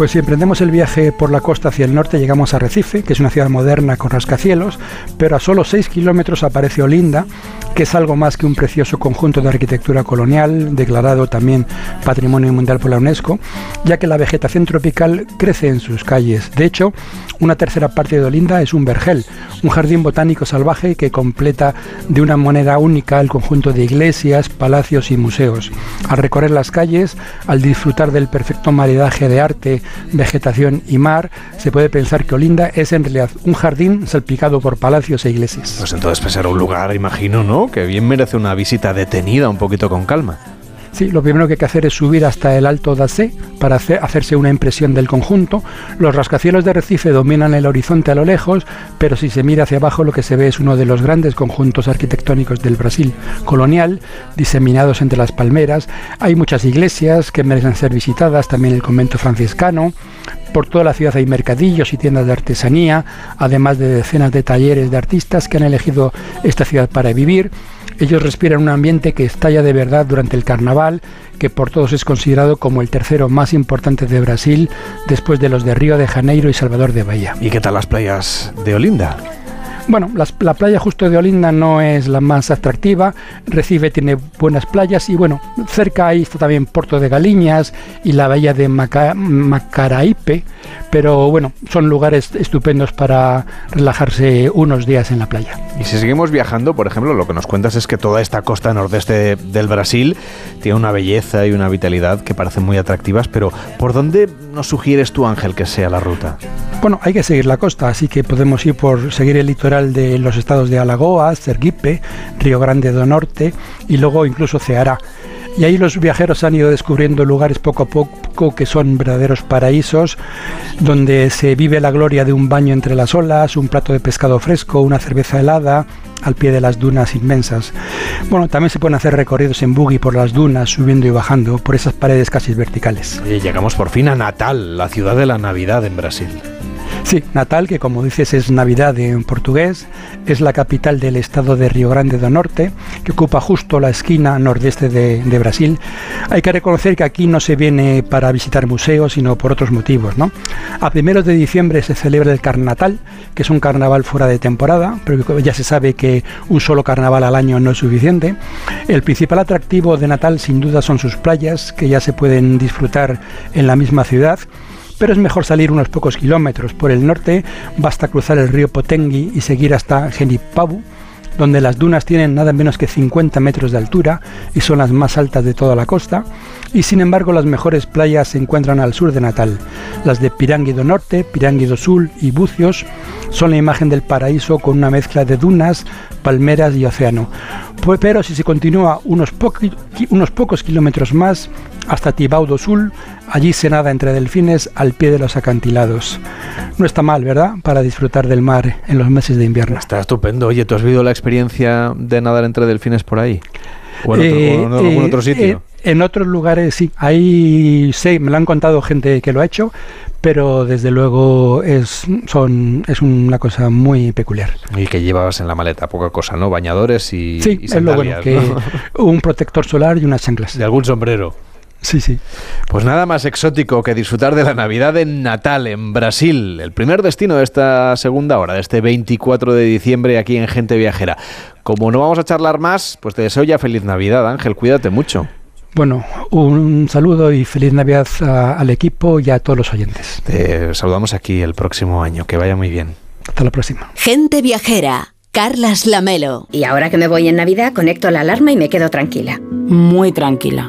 S34: Pues si emprendemos el viaje por la costa hacia el norte llegamos a Recife, que es una ciudad moderna con rascacielos, pero a solo 6 kilómetros aparece Olinda, que es algo más que un precioso conjunto de arquitectura colonial, declarado también Patrimonio Mundial por la UNESCO, ya que la vegetación tropical crece en sus calles. De hecho, una tercera parte de Olinda es un vergel, un jardín botánico salvaje que completa de una manera única el conjunto de iglesias, palacios y museos. Al recorrer las calles, al disfrutar del perfecto maridaje de arte, vegetación y mar, se puede pensar que Olinda es en realidad un jardín salpicado por palacios e iglesias.
S1: Pues entonces era un lugar, imagino, ¿no? Que bien merece una visita detenida, un poquito con calma.
S34: Sí, lo primero que hay que hacer es subir hasta el Alto d'Azé para hacer- hacerse una impresión del conjunto. Los rascacielos de Recife dominan el horizonte a lo lejos, pero si se mira hacia abajo lo que se ve es uno de los grandes conjuntos arquitectónicos del Brasil colonial, diseminados entre las palmeras. Hay muchas iglesias que merecen ser visitadas, también el convento franciscano. Por toda la ciudad hay mercadillos y tiendas de artesanía, además de decenas de talleres de artistas que han elegido esta ciudad para vivir. Ellos respiran un ambiente que estalla de verdad durante el carnaval, que por todos es considerado como el tercero más importante de Brasil, después de los de Río de Janeiro y Salvador de Bahía.
S1: ¿Y qué tal las playas de Olinda?
S34: Bueno, las- la playa justo de Olinda no es la más atractiva, Recife tiene buenas playas y bueno, cerca ahí está también Puerto de Galiñas y la bahía de Maca- pero bueno, son lugares estupendos para relajarse unos días en la playa.
S1: Y si seguimos viajando, por ejemplo, lo que nos cuentas es que toda esta costa nordeste del Brasil tiene una belleza y una vitalidad que parecen muy atractivas, pero ¿por dónde nos sugieres tú, Ángel, que sea la ruta?
S34: Bueno, hay que seguir la costa, así que podemos ir por seguir el litoral de los estados de Alagoas, Sergipe, Río Grande do Norte y luego incluso Ceará. Y ahí los viajeros han ido descubriendo lugares poco a poco que son verdaderos paraísos, donde se vive la gloria de un baño entre las olas, un plato de pescado fresco, una cerveza helada al pie de las dunas inmensas. Bueno, también se pueden hacer recorridos en buggy por las dunas, subiendo y bajando por esas paredes casi verticales.
S1: Oye, llegamos por fin a Natal, la ciudad de la Navidad en Brasil.
S34: Sí, Natal, que como dices es Navidad en portugués, es la capital del estado de Río Grande do Norte, que ocupa justo la esquina nordeste de, de Brasil. Hay que reconocer que aquí no se viene para visitar museos, sino por otros motivos. ¿no? A primeros de diciembre se celebra el Carnatal, que es un carnaval fuera de temporada, pero ya se sabe que un solo carnaval al año no es suficiente. El principal atractivo de Natal sin duda son sus playas, que ya se pueden disfrutar en la misma ciudad pero es mejor salir unos pocos kilómetros. Por el norte basta cruzar el río Potengui y seguir hasta Genipabu, donde las dunas tienen nada menos que 50 metros de altura y son las más altas de toda la costa. Y sin embargo las mejores playas se encuentran al sur de Natal. Las de Pirangui do Norte, Pirangui do Sul y Bucios son la imagen del paraíso con una mezcla de dunas, palmeras y océano. Pues, pero si se continúa unos, unos pocos kilómetros más hasta Tibau do Sul, allí se nada entre delfines al pie de los acantilados. No está mal, ¿verdad? Para disfrutar del mar en los meses de invierno.
S1: Está estupendo. Oye, ¿tú has vivido la experiencia de nadar entre delfines por ahí? ¿O en, otro-
S34: Eh,
S1: o en algún
S34: eh,
S1: otro sitio?
S34: eh, en otros lugares sí, ahí sé, me lo han contado gente que lo ha hecho, pero desde luego es, son, es una cosa muy peculiar.
S1: Y que llevabas en la maleta, poca cosa, ¿no? Bañadores y,
S34: Sí,
S1: y
S34: es lo bueno,
S1: sandalias,
S34: que un protector solar y unas chanclas.
S1: De algún sombrero.
S34: Sí, sí.
S1: Pues nada más exótico que disfrutar de la Navidad en Natal, en Brasil, el primer destino de esta segunda hora, de este 24 de diciembre aquí en Gente Viajera. Como no vamos a charlar más, pues te deseo ya feliz Navidad, Ángel, cuídate mucho.
S34: Bueno, un saludo y feliz Navidad a- al equipo y a todos los oyentes.
S1: Te saludamos aquí el próximo año, que vaya muy bien.
S34: Hasta la próxima.
S4: Gente viajera. Carlas Lamelo.
S14: Y ahora que me voy en Navidad, conecto la alarma y me quedo tranquila.
S15: Muy tranquila.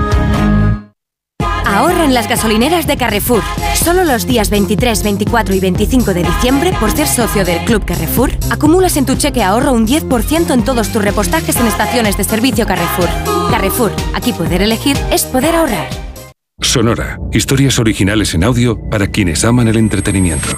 S35: Ahorra en las gasolineras de Carrefour. Solo los días 23, 24 y 25 de diciembre, por ser socio del Club Carrefour, acumulas en tu cheque ahorro un 10% en todos tus repostajes en estaciones de servicio Carrefour. Carrefour, aquí poder elegir es poder ahorrar.
S36: Sonora. Historias originales en audio para quienes aman el entretenimiento.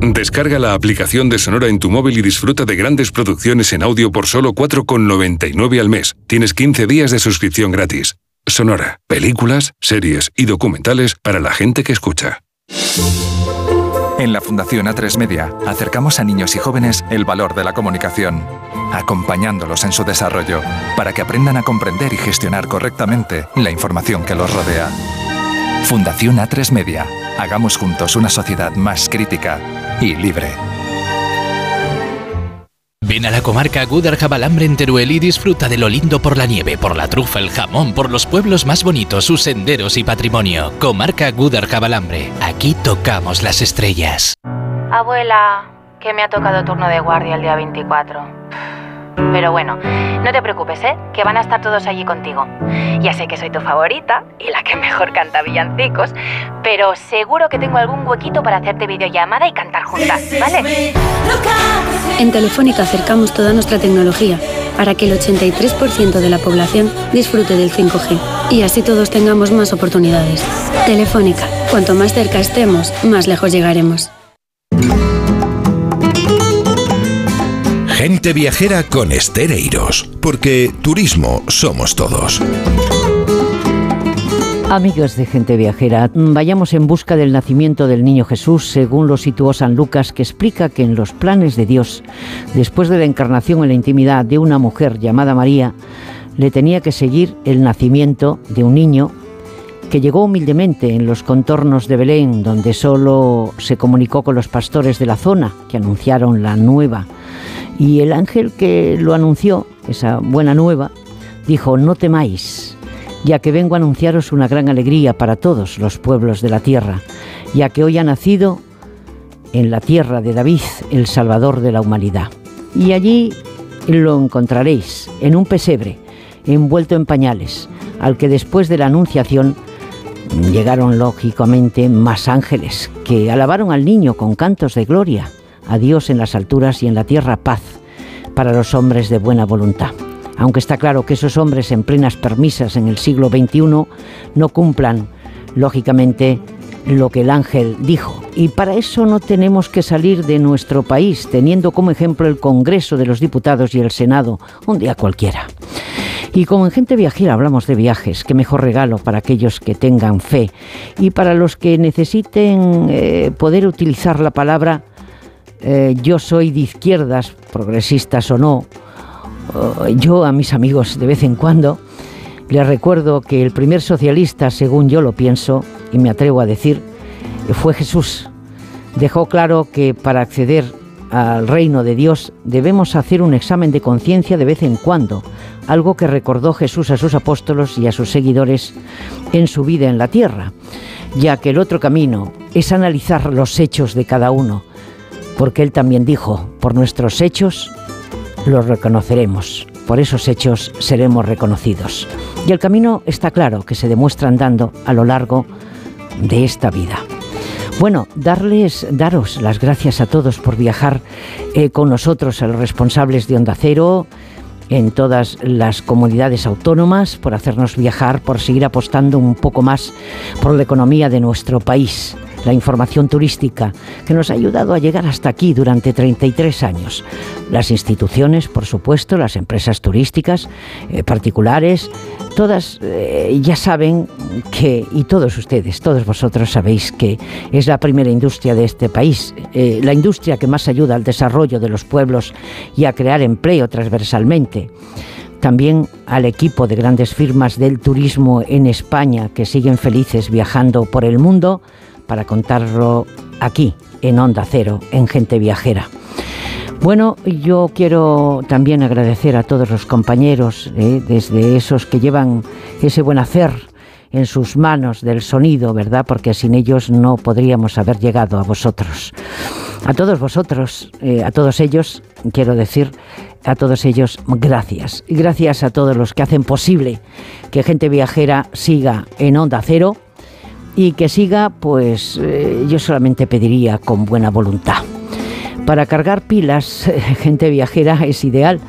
S37: Descarga la aplicación de Sonora en tu móvil y disfruta de grandes producciones en audio por solo 4,99 al mes. Tienes 15 días de suscripción gratis. Sonora, películas, series y documentales para la gente que escucha.
S38: En la Fundación A3 Media acercamos a niños y jóvenes el valor de la comunicación, acompañándolos en su desarrollo para que aprendan a comprender y gestionar correctamente la información que los rodea. Fundación A3 Media. Hagamos juntos una sociedad más crítica y libre.
S13: Ven a la comarca Gudar Jabalambre en Teruel y disfruta de lo lindo por la nieve, por la trufa, el jamón, por los pueblos más bonitos, sus senderos y patrimonio. Comarca Gudar Jabalambre. Aquí tocamos las estrellas.
S20: Abuela, que me ha tocado turno de guardia el día 24. Pero bueno, no te preocupes, ¿eh? Que van a estar todos allí contigo. Ya sé que soy tu favorita y la que mejor canta villancicos, pero seguro que tengo algún huequito para hacerte videollamada y cantar juntas, ¿vale?
S21: En Telefónica acercamos toda nuestra tecnología para que el 83% de la población disfrute del 5G y así todos tengamos más oportunidades. Telefónica, cuanto más cerca estemos, más lejos llegaremos.
S39: Gente viajera con Estereiros, porque turismo somos todos.
S40: Amigos de gente viajera, vayamos en busca del nacimiento del niño Jesús, según lo situó San Lucas, que explica que en los planes de Dios, después de la encarnación en la intimidad de una mujer llamada María, le tenía que seguir el nacimiento de un niño que llegó humildemente en los contornos de Belén, donde solo se comunicó con los pastores de la zona, que anunciaron la nueva. Y el ángel que lo anunció, esa buena nueva, dijo, no temáis, ya que vengo a anunciaros una gran alegría para todos los pueblos de la tierra, ya que hoy ha nacido en la tierra de David el Salvador de la humanidad. Y allí lo encontraréis, en un pesebre, envuelto en pañales, al que después de la anunciación llegaron lógicamente más ángeles, que alabaron al niño con cantos de gloria, a Dios en las alturas y en la tierra paz para los hombres de buena voluntad. Aunque está claro que esos hombres en plenas permisas en el siglo XXI no cumplan, lógicamente, lo que el ángel dijo. Y para eso no tenemos que salir de nuestro país, teniendo como ejemplo el Congreso de los Diputados y el Senado, un día cualquiera. Y como en Gente Viajera hablamos de viajes, qué mejor regalo para aquellos que tengan fe y para los que necesiten eh, poder utilizar la palabra eh, yo soy de izquierdas, progresistas o no, yo a mis amigos de vez en cuando les recuerdo que el primer socialista, según yo lo pienso, y me atrevo a decir, fue Jesús. Dejó claro que para acceder al reino de Dios debemos hacer un examen de conciencia de vez en cuando, algo que recordó Jesús a sus apóstolos y a sus seguidores en su vida en la tierra, ya que el otro camino es analizar los hechos de cada uno, porque él también dijo, por nuestros hechos los reconoceremos, por esos hechos seremos reconocidos. Y el camino está claro que se demuestra andando a lo largo de esta vida. Bueno, darles, daros las gracias a todos por viajar eh, con nosotros, a los responsables de Onda Cero, en todas las comunidades autónomas, por hacernos viajar, por seguir apostando un poco más por la economía de nuestro país, la información turística, que nos ha ayudado a llegar hasta aquí durante 33 años. Las instituciones, por supuesto, las empresas turísticas, eh, particulares, todas eh, ya saben que, y todos ustedes, todos vosotros sabéis que es la primera industria de este país, eh, la industria que más ayuda al desarrollo de los pueblos y a crear empleo transversalmente también al equipo de grandes firmas del turismo en España que siguen felices viajando por el mundo para contarlo aquí, en Onda Cero, en Gente Viajera. Bueno, yo quiero también agradecer a todos los compañeros, eh, desde esos que llevan ese buen hacer en sus manos del sonido, ¿verdad? Porque sin ellos no podríamos haber llegado a vosotros. A todos vosotros, eh, a todos ellos, quiero decir, a todos ellos, gracias. Y gracias a todos los que hacen posible que Gente Viajera siga en Onda Cero y que siga, pues eh, yo solamente pediría con buena voluntad. Para cargar pilas, [laughs] Gente Viajera es ideal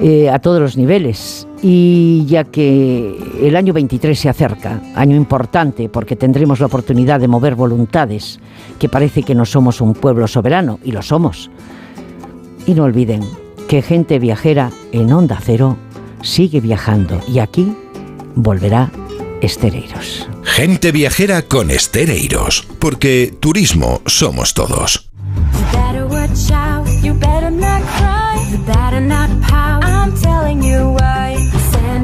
S40: eh, a todos los niveles. Y ya que el año 23 se acerca, año importante porque tendremos la oportunidad de mover voluntades, que parece que no somos un pueblo soberano, y lo somos. Y no olviden que gente viajera en Onda Cero sigue viajando y aquí volverá Estereiros.
S39: Gente viajera con Estereiros, porque turismo somos todos.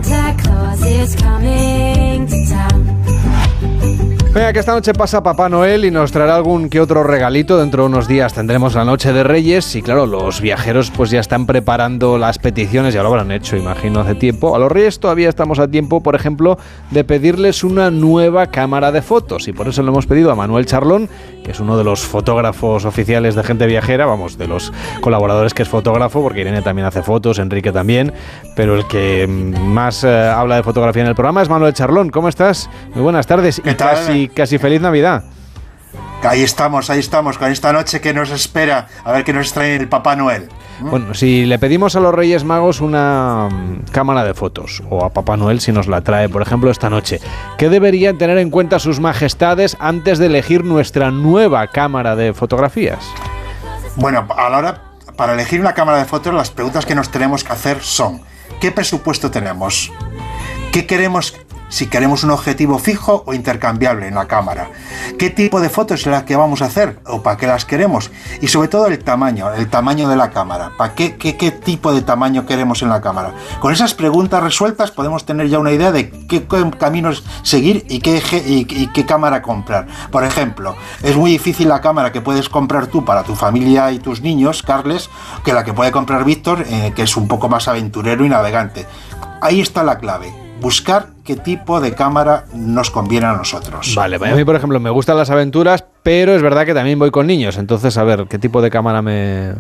S33: Santa Claus is coming to town.
S1: Venga, que esta noche pasa Papá Noel y nos traerá algún que otro regalito. Dentro de unos días tendremos la Noche de Reyes y claro, los viajeros pues ya están preparando las peticiones, ya lo habrán hecho, imagino, hace tiempo. A los Reyes todavía estamos a tiempo, por ejemplo, de pedirles una nueva cámara de fotos y por eso le hemos pedido a Manuel Charlón, que es uno de los fotógrafos oficiales de Gente Viajera, vamos, de los colaboradores que es fotógrafo, porque Irene también hace fotos, Enrique también, pero el que más eh, habla de fotografía en el programa es Manuel Charlón. ¿Cómo estás? Muy buenas tardes y casi, casi feliz Navidad.
S41: Ahí estamos, ahí estamos, con esta noche que nos espera, a ver qué nos trae el Papá Noel.
S1: Bueno, si le pedimos a los Reyes Magos una mm, cámara de fotos, o a Papá Noel si nos la trae, por ejemplo, esta noche, ¿qué deberían tener en cuenta sus majestades antes de elegir nuestra nueva cámara de fotografías?
S41: Bueno, a la hora, para elegir una cámara de fotos, las preguntas que nos tenemos que hacer son, ¿qué presupuesto tenemos? ¿Qué queremos? Si queremos un objetivo fijo o intercambiable en la cámara. ¿Qué tipo de fotos es la que vamos a hacer? ¿O para qué las queremos? Y sobre todo el tamaño, el tamaño de la cámara. ¿Para qué, qué, tipo de tamaño queremos en la cámara? Con esas preguntas resueltas podemos tener ya una idea de qué caminos seguir y qué, y qué cámara comprar. Por ejemplo, es muy difícil la cámara que puedes comprar tú para tu familia y tus niños, Carles, que la que puede comprar Víctor, eh, que es un poco más aventurero y navegante. Ahí está la clave. Buscar qué tipo de cámara nos conviene a nosotros.
S1: Vale, a mí por ejemplo me gustan las aventuras, pero es verdad que también voy con niños, entonces a ver, ¿qué tipo de cámara me,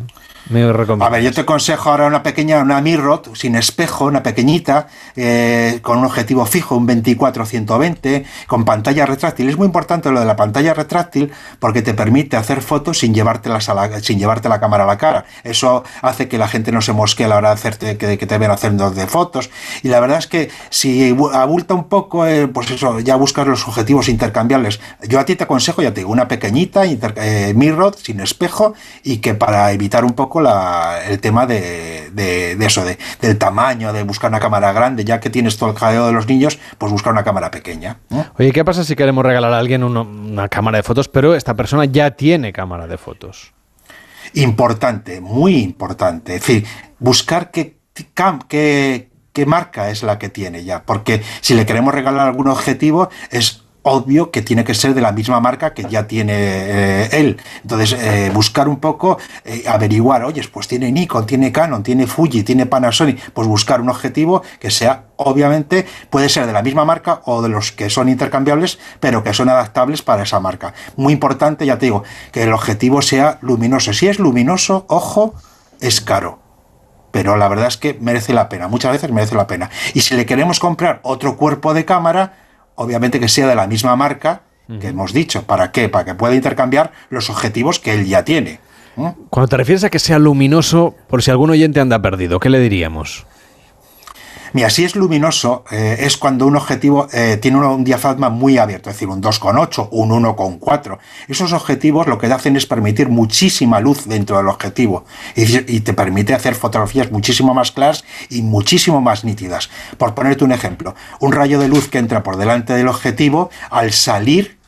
S1: me recomiendas?
S41: A ver, yo te aconsejo ahora una pequeña, una Mirror sin espejo, una pequeñita, eh, con un objetivo fijo, un 24-120, con pantalla retráctil. Es muy importante lo de la pantalla retráctil porque te permite hacer fotos sin, llevártelas a la, sin llevarte la cámara a la cara. Eso hace que la gente no se mosquee a la hora de hacerte, que, que te ven haciendo de fotos. Y la verdad es que si abulta un poco, eh, pues eso, ya buscas los objetivos intercambiables. Yo a ti te aconsejo, ya te digo, una pequeñita, eh, Mirror sin espejo y que para evitar un poco la- el tema de, de- de eso, de, del tamaño, de buscar una cámara grande, ya que tienes todo el jaleo de los niños, pues buscar una cámara pequeña. ¿eh?
S1: Oye, ¿qué pasa si queremos regalar a alguien uno- una cámara de fotos, pero esta persona ya tiene cámara de fotos?
S41: Importante, muy importante. Es decir, buscar qué, cam- qué, qué marca es la que tiene ya. Porque si le queremos regalar algún objetivo, es obvio que tiene que ser de la misma marca que ya tiene eh, él. Entonces, eh, buscar un poco, eh, averiguar, oye, pues tiene Nikon, tiene Canon, tiene Fuji, tiene Panasonic, pues buscar un objetivo que sea, obviamente, puede ser de la misma marca o de los que son intercambiables, pero que son adaptables para esa marca. Muy importante, ya te digo, que el objetivo sea luminoso. Si es luminoso, ojo, es caro pero la verdad es que merece la pena, muchas veces merece la pena. Y si le queremos comprar otro cuerpo de cámara, obviamente que sea de la misma marca que hemos dicho. ¿Para qué? Para que pueda intercambiar los objetivos que él ya tiene.
S1: Cuando te refieres a que sea luminoso, por si algún oyente anda perdido, ¿qué le diríamos?
S41: Mira, si es luminoso, eh, es cuando un objetivo eh, tiene un, diafragma muy abierto, es decir, un 2,8, un 1,4. Esos objetivos lo que hacen es permitir muchísima luz dentro del objetivo y, te permite hacer fotografías muchísimo más claras y muchísimo más nítidas. Por ponerte un ejemplo, un rayo de luz que entra por delante del objetivo, al salir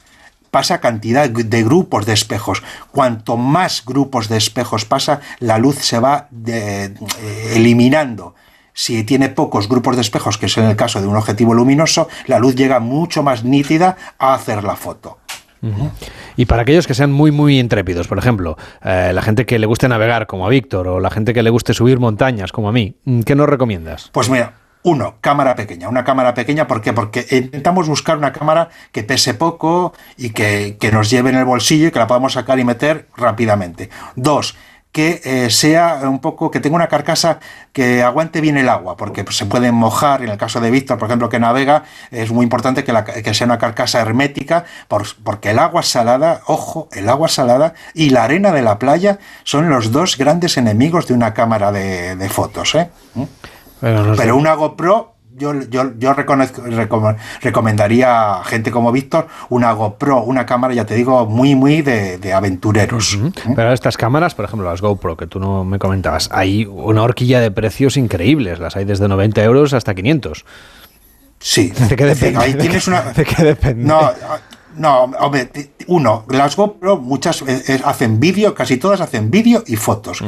S41: pasa cantidad de grupos de espejos. Cuanto más grupos de espejos pasa, la luz se va eh, eliminando. Si tiene pocos grupos de espejos, que es en el caso de un objetivo luminoso, la luz llega mucho más nítida a hacer la foto.
S1: Y para aquellos que sean muy, muy intrépidos, por ejemplo, eh, la gente que le guste navegar, como a Víctor, o la gente que le guste subir montañas, como a mí, ¿qué nos recomiendas?
S41: Pues mira, Uno, cámara pequeña. Una cámara pequeña, ¿por qué? Porque intentamos buscar una cámara que pese poco y que, que nos lleve en el bolsillo y que la podamos sacar y meter rápidamente. Dos, que eh, sea un poco, que tenga una carcasa que aguante bien el agua, porque pues, se puede mojar, en el caso de Víctor, por ejemplo, que navega, es muy importante que, la- que sea una carcasa hermética, por- porque el agua salada, ojo, el agua salada y la arena de la playa son los dos grandes enemigos de una cámara de, de fotos. ¿eh? Pero una GoPro, yo, yo, yo reconozco- recom- recomendaría a gente como Víctor una GoPro, una cámara, ya te digo, muy, muy de, de aventureros.
S1: Pero estas cámaras, por ejemplo, las GoPro, que tú no me comentabas, hay una horquilla de precios increíbles. Las hay desde 90 euros hasta 500.
S41: Sí. [laughs]
S1: ¿De qué depende?
S41: Ahí
S1: ¿De
S41: tienes
S1: qué-
S41: una- [laughs]
S1: ¿De qué depende?
S41: No, no, hombre, uno, las GoPro muchas eh, eh, hacen vídeo, casi todas hacen vídeo y fotos.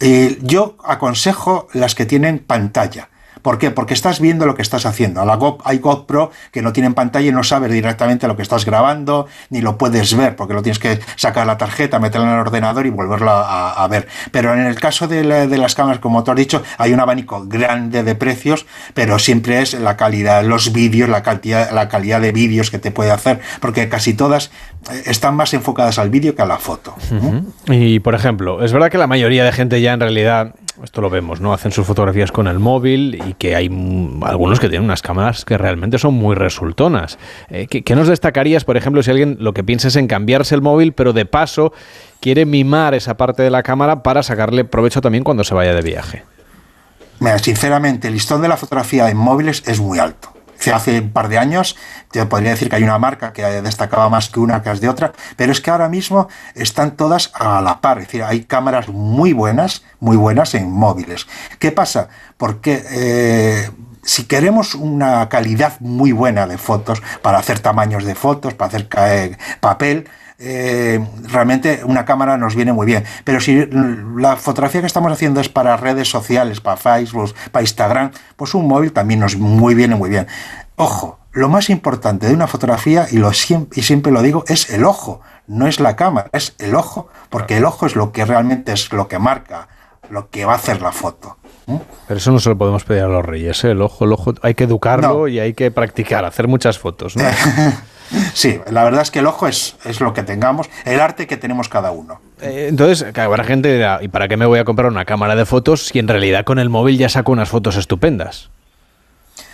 S41: Eh, yo aconsejo las que tienen pantalla. ¿Por qué? Porque estás viendo lo que estás haciendo. La Go- hay GoPro que no tienen pantalla y no sabes directamente lo que estás grabando, ni lo puedes ver, porque lo tienes que sacar la tarjeta, meterla en el ordenador y volverlo a, ver. Pero en el caso de, la- de las cámaras, como tú has dicho, hay un abanico grande de precios, pero siempre es la calidad, los vídeos, la calidad, la calidad de vídeos que te puede hacer, porque casi todas eh, están más enfocadas al vídeo que a la foto.
S1: Y por ejemplo, es verdad que la mayoría de gente ya en realidad, esto lo vemos, ¿no? Hacen sus fotografías con el móvil y que hay algunos que tienen unas cámaras que realmente son muy resultonas. Eh, ¿qué, qué nos destacarías, por ejemplo, si alguien lo que piensa es en cambiarse el móvil, pero de paso quiere mimar esa parte de la cámara para sacarle provecho también cuando se vaya de viaje?
S41: Mira, sinceramente, el listón de la fotografía en móviles es muy alto. Hace- un par de años te podría decir que hay una marca que destacaba más que una que es de otra, pero es que ahora mismo están todas a la par. Es decir, hay cámaras muy buenas, muy buenas en móviles. ¿Qué pasa? Porque eh, si queremos una calidad muy buena de fotos, para hacer tamaños de fotos, para hacer eh, papel, eh, realmente una cámara nos viene muy bien. Pero si la fotografía que estamos haciendo es para redes sociales, para Facebook, para Instagram, pues un móvil también nos muy viene muy bien. Ojo, lo más importante de una fotografía, y, lo y siempre lo digo, es el ojo, no es la cámara, es el ojo, porque el ojo es lo que realmente es lo que marca, lo que va a hacer la foto.
S1: Pero eso no se lo podemos pedir a los reyes, ¿eh? El ojo, el ojo, hay que educarlo y hay que practicar, hacer muchas fotos, ¿no? [laughs]
S41: Sí, la verdad es que el ojo es, es lo que tengamos, el arte que tenemos cada uno.
S1: Eh, Entonces, que habrá gente que dirá, ¿y para qué me voy a comprar una cámara de fotos si en realidad con el móvil ya saco unas fotos estupendas?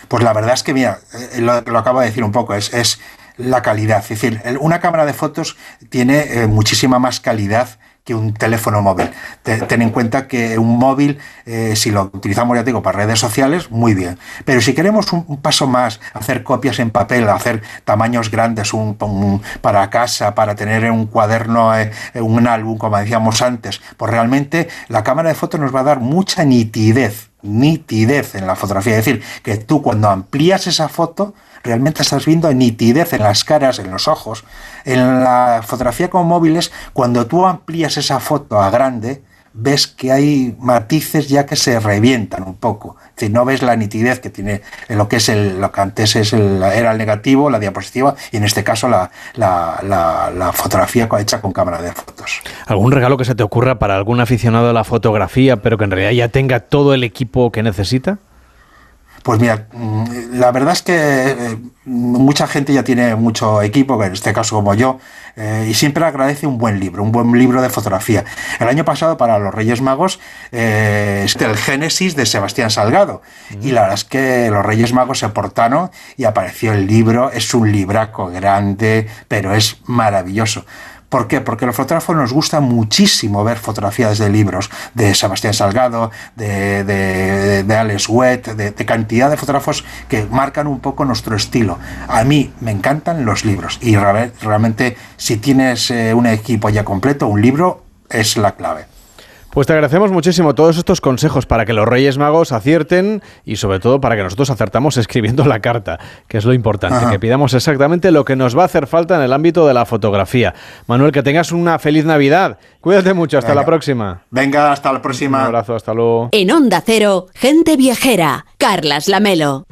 S41: Pues la verdad es que, mira, eh, lo, lo acabo de decir un poco, es, es la calidad. Es decir, una cámara de fotos tiene eh, muchísima más calidad que un teléfono móvil. Te- ten en cuenta que un móvil, eh, si lo utilizamos, ya digo, para redes sociales, muy bien. Pero si queremos un, un paso más, hacer copias en papel, hacer tamaños grandes un, un- para casa, para tener un cuaderno, eh, un álbum, como decíamos antes, pues realmente la cámara de fotos nos va a dar mucha nitidez nitidez en la fotografía. Es decir, que tú cuando amplías esa foto, realmente estás viendo nitidez en las caras, en los ojos. En la fotografía con móviles, cuando tú amplías esa foto a grande, ves que hay matices ya que se revientan un poco. Es no ves la nitidez que tiene en lo que es el, lo que antes es el, era el negativo, la diapositiva, y en este caso la, la, la- la fotografía hecha con cámara de fotos.
S1: ¿Algún regalo que se te ocurra para algún aficionado a la fotografía, pero que en realidad ya tenga todo el equipo que necesita?
S41: Pues mira, mm, la verdad es que eh, mucha gente ya tiene mucho equipo, en este caso como yo, eh, y siempre agradece un buen libro, un buen libro de fotografía. El año pasado para los Reyes Magos eh, es el Génesis de Sebastián Salgado, y la verdad es que los Reyes Magos se portaron y apareció el libro, es un libraco grande, pero es maravilloso. ¿Por qué? Porque los fotógrafos nos gusta muchísimo ver fotografías de libros de Sebastián Salgado, de, de, de Alex Wett, de, de cantidad de fotógrafos que marcan un poco nuestro estilo. A mí me encantan los libros y real- realmente si tienes eh, un equipo ya completo, un libro es la clave.
S1: Pues te agradecemos muchísimo todos estos consejos para que los Reyes Magos acierten y sobre todo para que nosotros acertamos [laughs] escribiendo la carta, que es lo importante,
S41: Ajá.
S1: que pidamos exactamente lo que nos va a hacer falta en el ámbito de la fotografía. Manuel, que tengas una feliz Navidad. Cuídate mucho, hasta
S41: Venga.
S1: la próxima.
S41: Venga, hasta la próxima.
S1: Un abrazo, hasta luego.
S4: En Onda Cero, gente viajera. Carlas Lamelo.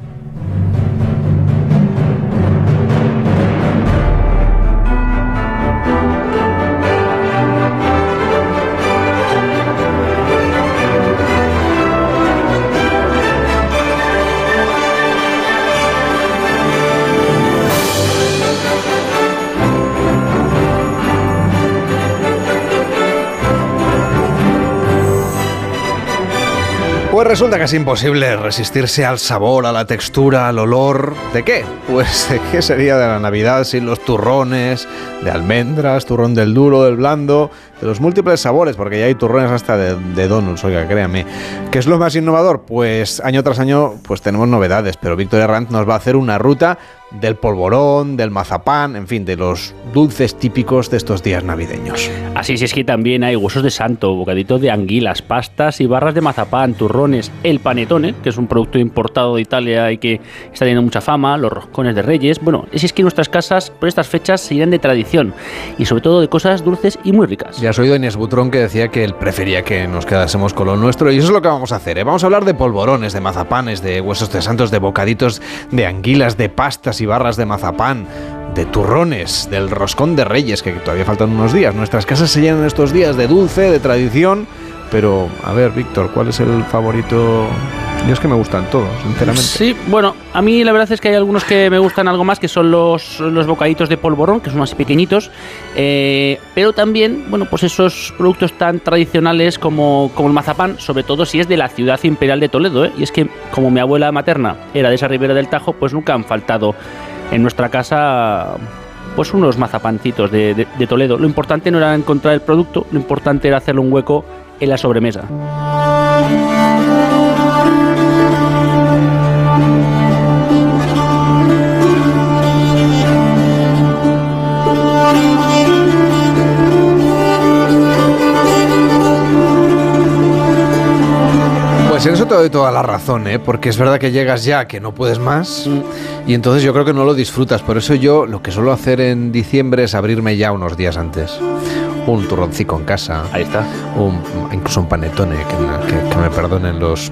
S1: Pues resulta que es imposible resistirse al sabor, a la textura, al olor. ¿De qué? Pues de qué sería de la Navidad sin los turrones, de almendras, turrón del duro, del blando, de los múltiples sabores, porque ya hay turrones hasta de, de donuts, oiga, créame. ¿Qué es lo más innovador? Pues año tras año pues tenemos novedades, pero Víctor Herranz nos va a hacer una ruta del polvorón, del mazapán, en fin, de los dulces típicos de estos días navideños.
S23: Así es, es que también hay huesos de santo, bocaditos de anguilas, pastas y barras de mazapán, turrones, el panetone, que es un producto importado de Italia y que está teniendo mucha fama, los roscones de reyes. Bueno, es es que nuestras casas por estas fechas se llenan de tradición y sobre todo de cosas dulces y muy ricas.
S1: Ya has oído a Inés Butrón que decía que él prefería que nos quedásemos con lo nuestro y eso es lo que vamos a hacer. ¿eh? Vamos a hablar de polvorones, de mazapanes, de huesos de santos, de bocaditos, de anguilas, de pastas y barras de mazapán, de turrones, del roscón de reyes, que todavía faltan unos días. Nuestras casas se llenan estos días de dulce, de tradición, pero a ver, Víctor, ¿cuál es el favorito? Yo es que me gustan todos, sinceramente.
S23: Sí, bueno, a mí la verdad es que hay algunos que me gustan algo más, que son los, los bocaditos de polvorón, que son así pequeñitos, eh, pero también, bueno, pues esos productos tan tradicionales como, como el mazapán, sobre todo si es de la ciudad imperial de Toledo, ¿eh? y es que como mi abuela materna era de esa ribera del Tajo, pues nunca han faltado en nuestra casa pues unos mazapancitos de, de, de Toledo. Lo importante no era encontrar el producto, lo importante era hacerle un hueco en la sobremesa.
S1: Pues en eso te doy toda la razón, ¿eh? porque es verdad que llegas ya que no puedes más y entonces yo creo que no lo disfrutas. Por eso yo lo que suelo hacer en diciembre es abrirme ya unos días antes. Un turroncico en casa.
S23: Ahí está.
S1: Un, incluso un panetone, que, que- que me perdonen los,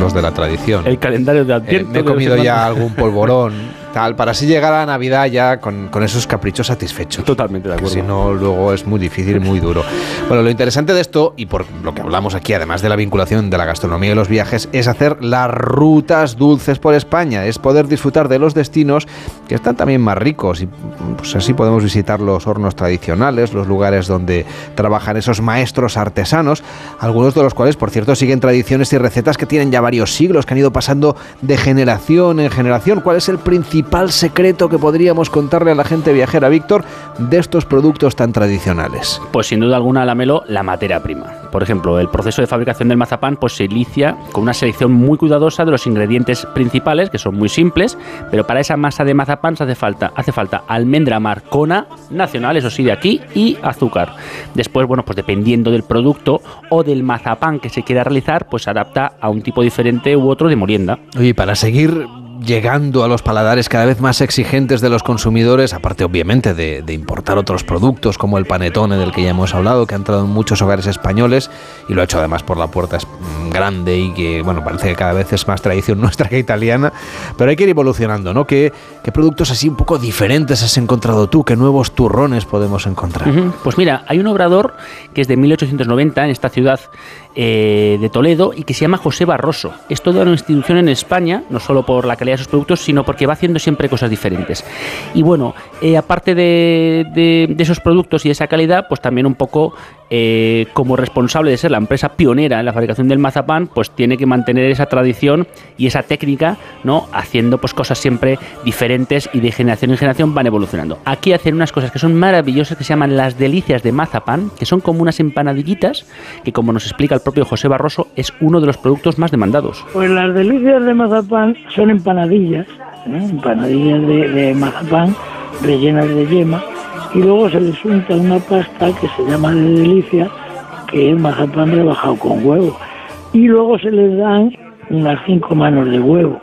S1: los de la tradición.
S23: El calendario de
S1: Eh,
S23: Adviento.
S1: me he comido ya algún polvorón, [laughs] tal, para así llegar a Navidad ya con, con esos caprichos satisfechos.
S23: Totalmente de
S1: Que
S23: acuerdo.
S1: Si no, luego es muy difícil muy duro. Bueno, lo interesante de esto, y por lo que hablamos aquí, además de la vinculación de la gastronomía y los viajes, es hacer las rutas dulces por España, es poder disfrutar de los destinos que están también más ricos y pues así podemos visitar los hornos tradicionales, los lugares donde trabajan esos maestros artesanos, algunos de los cuales, por cierto, siguen tradiciones y recetas que tienen ya varios siglos, que han ido pasando de generación en generación. ¿Cuál es el principal secreto que podríamos contarle a la gente viajera, Víctor, de estos productos tan tradicionales?
S23: Pues sin duda alguna, Lamelo, la materia prima. Por ejemplo, el proceso de fabricación del mazapán pues, se inicia con una selección muy cuidadosa de los ingredientes principales, que son muy simples, pero para esa masa de mazapán se hace falta, hace falta almendra marcona, nacional, eso sí, de aquí, y azúcar. Después, bueno, pues dependiendo del producto o del mazapán que se quiera realizar, pues se adapta a un tipo diferente u otro de molienda.
S1: Oye, para seguir llegando a los paladares cada vez más exigentes de los consumidores, aparte obviamente de, importar otros productos como el panetone del que ya hemos hablado, que ha entrado en muchos hogares españoles y lo ha hecho además por la puerta mm, grande y que, bueno, parece que cada vez es más tradición [laughs] nuestra que italiana, pero hay que ir evolucionando, ¿no? ¿Qué, qué productos así un poco diferentes has encontrado tú? ¿Qué nuevos turrones podemos encontrar?
S23: Pues mira, hay un obrador que es de 1890 en esta ciudad eh, de Toledo y que se llama José Barroso. Es toda una institución en España, no solo por la calidad de sus productos, sino porque va haciendo siempre cosas diferentes. Y bueno, eh, aparte de, de- esos productos y de esa calidad, pues también un poco eh, como responsable de ser la empresa pionera en la fabricación del mazapán, pues tiene que mantener esa tradición y esa técnica, ¿no? Haciendo pues cosas siempre diferentes y de generación en generación van evolucionando. Aquí hacen unas cosas que son maravillosas que se llaman las delicias de mazapán, que son como unas empanadillitas que como nos explica el propio José Barroso es uno de los productos más demandados.
S42: Pues las delicias de mazapán son empanadillas, ¿eh? empanadillas de, de mazapán rellenas de yema y luego se les unta una pasta que se llama de delicia, que es mazapán rebajado con huevo. Y luego se les dan unas cinco manos de huevo.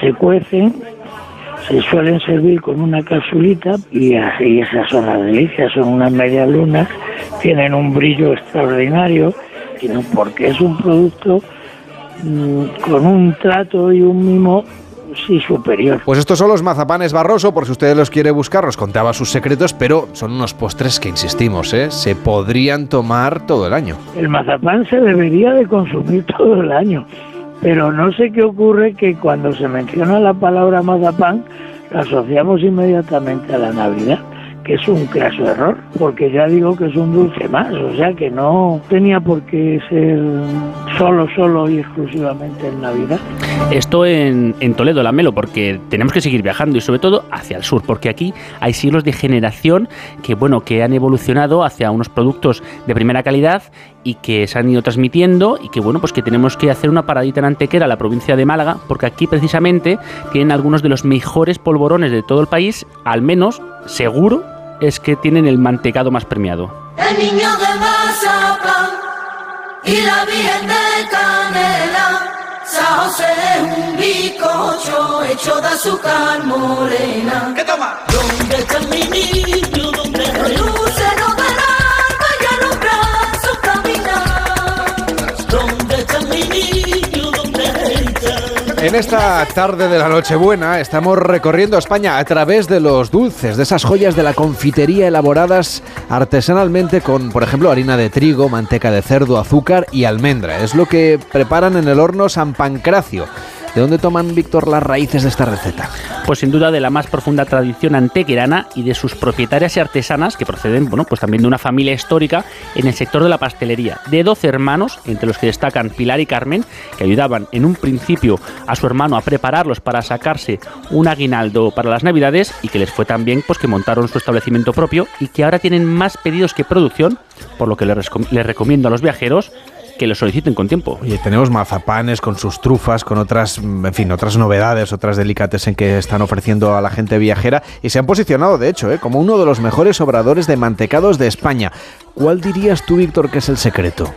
S42: Se cuecen, se suelen servir con una capsulita y así esas son las delicias, son unas medias lunas, tienen un brillo extraordinario, tienen- porque es un producto mm, con un trato y un mimo sí superior.
S1: Pues estos son los mazapanes Barroso, por si ustedes los quiere buscar, os contaba sus secretos, pero son unos postres que insistimos, ¿eh? se podrían tomar todo el año.
S42: El mazapán se debería de consumir [laughs] todo el año, pero no sé qué ocurre que cuando se menciona la palabra mazapán la asociamos inmediatamente a la Navidad. Que es un claso error, porque ya digo que es un dulce más, o sea que no tenía por qué ser solo, solo y exclusivamente en Navidad.
S23: Esto en, en Toledo, la Melo, porque tenemos que seguir viajando y sobre todo hacia el sur, porque aquí hay siglos de generación que, bueno, que han evolucionado hacia unos productos de primera calidad y que se han ido transmitiendo y que bueno pues que tenemos que hacer una paradita en Antequera, la provincia de Málaga, porque aquí precisamente tienen algunos de los mejores polvorones de todo el país, al menos seguro es que tienen el mantecado más premiado.
S33: El niño de Mazapán y la Virgen de Canela. San José es un bizcocho hecho de azúcar morena. ¿Qué toma? ¿Dónde está mi niño? ¿Dónde está
S1: En esta tarde de la Nochebuena estamos recorriendo España a través de los dulces, de esas joyas de la confitería elaboradas artesanalmente con, por ejemplo, harina de trigo, manteca de cerdo, azúcar y almendra. Es lo que preparan en el horno San Pancracio. ¿De dónde toman, Víctor, las raíces de esta receta?
S23: Pues sin duda de la más profunda tradición antequerana y de sus propietarias y artesanas que proceden, bueno, pues también de una familia histórica en el sector de la pastelería, de 12 hermanos, entre los que destacan Pilar y Carmen, que ayudaban en un principio a su hermano a prepararlos para sacarse un aguinaldo para las Navidades y que les fue tan bien pues que montaron su establecimiento propio y que ahora tienen más pedidos que producción, por lo que les, les recomiendo a los viajeros que lo soliciten con tiempo.
S1: Oye, tenemos mazapanes con sus trufas, con otras, en fin, otras novedades, otras delicatessen que están ofreciendo a la gente viajera y se han posicionado, de hecho, ¿eh? como uno de los mejores obradores de mantecados de España. ¿Cuál dirías tú, Víctor, que es el secreto?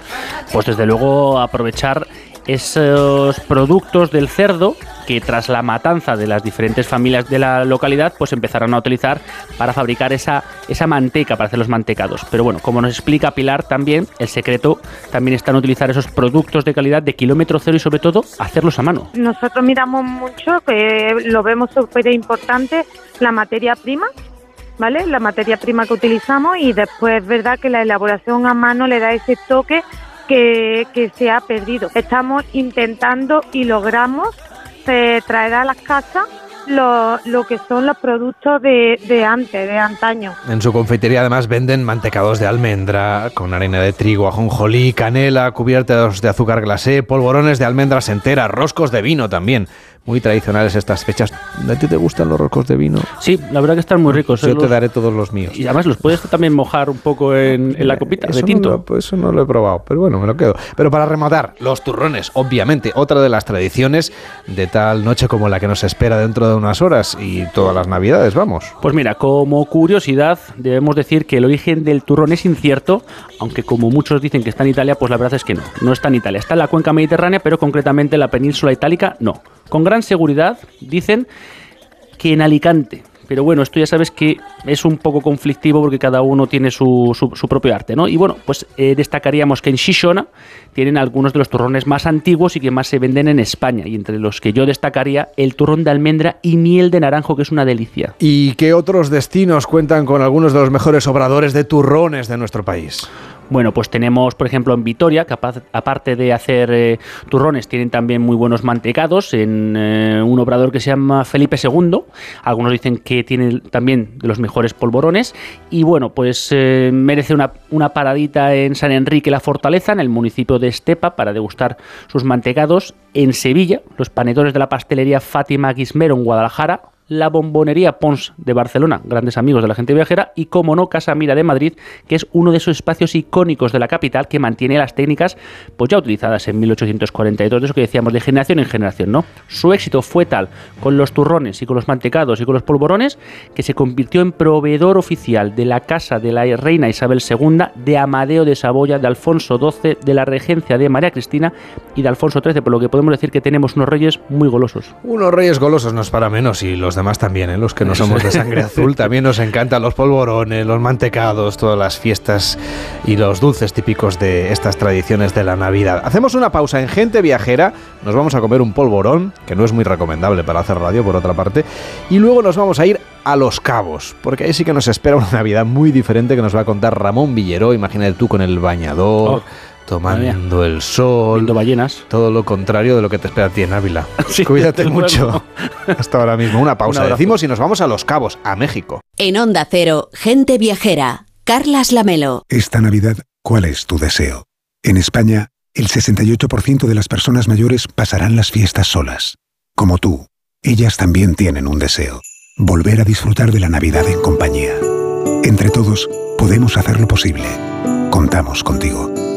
S23: Pues desde luego aprovechar esos productos del cerdo que tras la matanza de las diferentes familias de la localidad pues empezarán a utilizar para fabricar esa, esa manteca, para hacer los mantecados. Pero bueno, como nos explica Pilar también, el secreto también está en utilizar esos productos de calidad de kilómetro cero y sobre todo hacerlos a mano.
S36: Nosotros miramos mucho, que lo vemos súper importante, la materia prima, ¿vale? La materia prima que utilizamos y después es verdad que la elaboración a mano le da ese toque que, se ha perdido. Estamos intentando y logramos eh, traer a las casas lo, lo que son los productos de, de antes, de antaño.
S1: En su confitería además venden mantecados de almendra con harina de trigo, ajonjolí, canela, cubiertos de azúcar glacé, polvorones de almendras enteras, roscos de vino también. Muy tradicionales estas fechas. ¿A ti te gustan los roscos de vino?
S23: Sí, la verdad que están muy ricos.
S1: Yo
S23: ¿eh?
S1: te
S23: Los-
S1: daré todos los míos.
S23: Y además los puedes también mojar un poco en, en la copita
S1: Eso
S23: de tinto.
S1: No lo, pues eso no lo he probado, pero bueno, me lo quedo. Pero para rematar, los turrones, obviamente, otra de las tradiciones de tal noche como la que nos espera dentro de unas horas y todas las navidades, vamos.
S23: Pues mira, como curiosidad, debemos decir que el origen del turrón es incierto, aunque como muchos dicen que está en Italia, pues la verdad es que no, no está en Italia. Está en la cuenca mediterránea, pero concretamente en la península itálica no. Con gran seguridad dicen que en Alicante. Pero bueno, esto ya sabes que es un poco conflictivo porque cada uno tiene su, su- propio arte, ¿no? Y bueno, pues eh, destacaríamos que en Shishona tienen algunos de los turrones más antiguos y que más se venden en España. Y entre los que yo destacaría el turrón de almendra y miel de naranjo, que es una delicia.
S1: ¿Y qué otros destinos cuentan con algunos de los mejores obradores de turrones de nuestro país?
S23: Bueno, pues tenemos, por ejemplo, en Vitoria, que apa- aparte de hacer eh, turrones, tienen también muy buenos mantecados en eh, un obrador que se llama Felipe II. Algunos dicen que tiene también de los mejores polvorones. Y bueno, pues eh, merece una, una paradita en San Enrique la Fortaleza, en el municipio de Estepa, para degustar sus mantecados. En Sevilla, los panetones de la pastelería Fátima Guismero en Guadalajara la Bombonería Pons de Barcelona, grandes amigos de la gente viajera, y como no, Casa Mira de Madrid, que es uno de esos espacios icónicos de la capital que mantiene las técnicas pues ya utilizadas en 1842, de eso que decíamos, de generación en generación, ¿no? Su éxito fue tal con los turrones y con los mantecados y con los polvorones que se convirtió en proveedor oficial de la casa de la reina Isabel II, de Amadeo de Saboya, de Alfonso XII, de la regencia de María Cristina y de Alfonso XIII, por lo que podemos decir que tenemos unos reyes muy golosos.
S1: Unos reyes golosos no es para menos y los demás también, ¿eh? los que no somos de sangre [laughs] azul, también nos encantan los polvorones, los mantecados, todas las fiestas y los dulces típicos de estas tradiciones de la Navidad. Hacemos una pausa en Gente Viajera, nos vamos a comer un polvorón, que no es muy recomendable para hacer radio por otra parte, y luego nos vamos a ir a Los Cabos, porque ahí sí que nos espera una Navidad muy diferente que nos va a contar Ramón Villero, imagínate tú con el bañador. Tomando el sol,
S23: viendo ballenas.
S1: Todo lo contrario de lo que te espera a ti en Ávila. [laughs]
S23: Sí,
S1: Cuídate mucho. [laughs] Hasta ahora mismo. Una pausa.
S23: Un.
S1: Decimos y nos vamos a Los Cabos, a México.
S4: En Onda Cero, gente viajera. Carlas Lamelo.
S43: Esta Navidad, ¿cuál es tu deseo? En España, el 68% de las personas mayores pasarán las fiestas solas. Como tú, ellas también tienen un deseo. Volver a disfrutar de la Navidad en compañía. Entre todos, podemos hacerlo posible. Contamos contigo.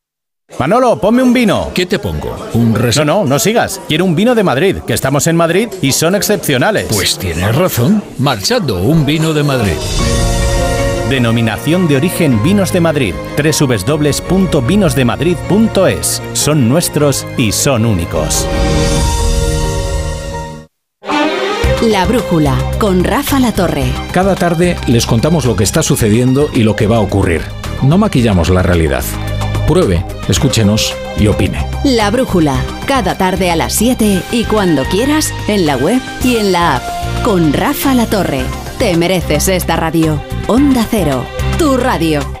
S44: Manolo, ponme un vino. ¿Qué te pongo? ¿Un No, no, no sigas. Quiero un vino de Madrid, que estamos en Madrid y son excepcionales.
S13: Pues tienes razón. Marchando, un vino de Madrid.
S44: Denominación de origen Vinos de Madrid. www.vinosdemadrid.es. Son nuestros y son únicos.
S4: La Brújula, con Rafa La Torre.
S13: Cada tarde les contamos lo que está sucediendo y lo que va a ocurrir. No maquillamos la realidad. Pruebe, escúchenos y opine.
S4: La Brújula, cada tarde a las 7 y cuando quieras, en la web y en la app. Con Rafa La Torre. Te mereces esta radio. Onda Cero, tu radio.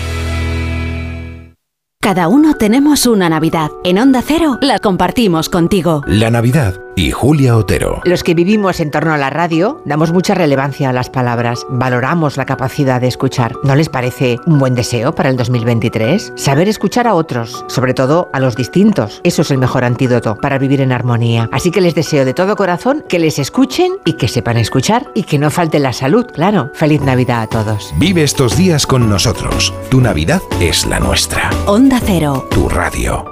S4: Cada uno tenemos una Navidad. En Onda Cero la compartimos contigo.
S39: La Navidad y Julia Otero.
S45: Los que vivimos en torno a la radio damos mucha relevancia a las palabras, valoramos la capacidad de escuchar. ¿No les parece un buen deseo para el 2023? Saber escuchar a otros, sobre todo a los distintos. Eso es el mejor antídoto para vivir en armonía. Así que les deseo de todo corazón que les escuchen y que sepan escuchar y que no falte la salud, claro. Feliz Navidad a todos.
S39: Vive estos días con nosotros. Tu Navidad es la nuestra.
S4: Onda Cero.
S39: Tu radio.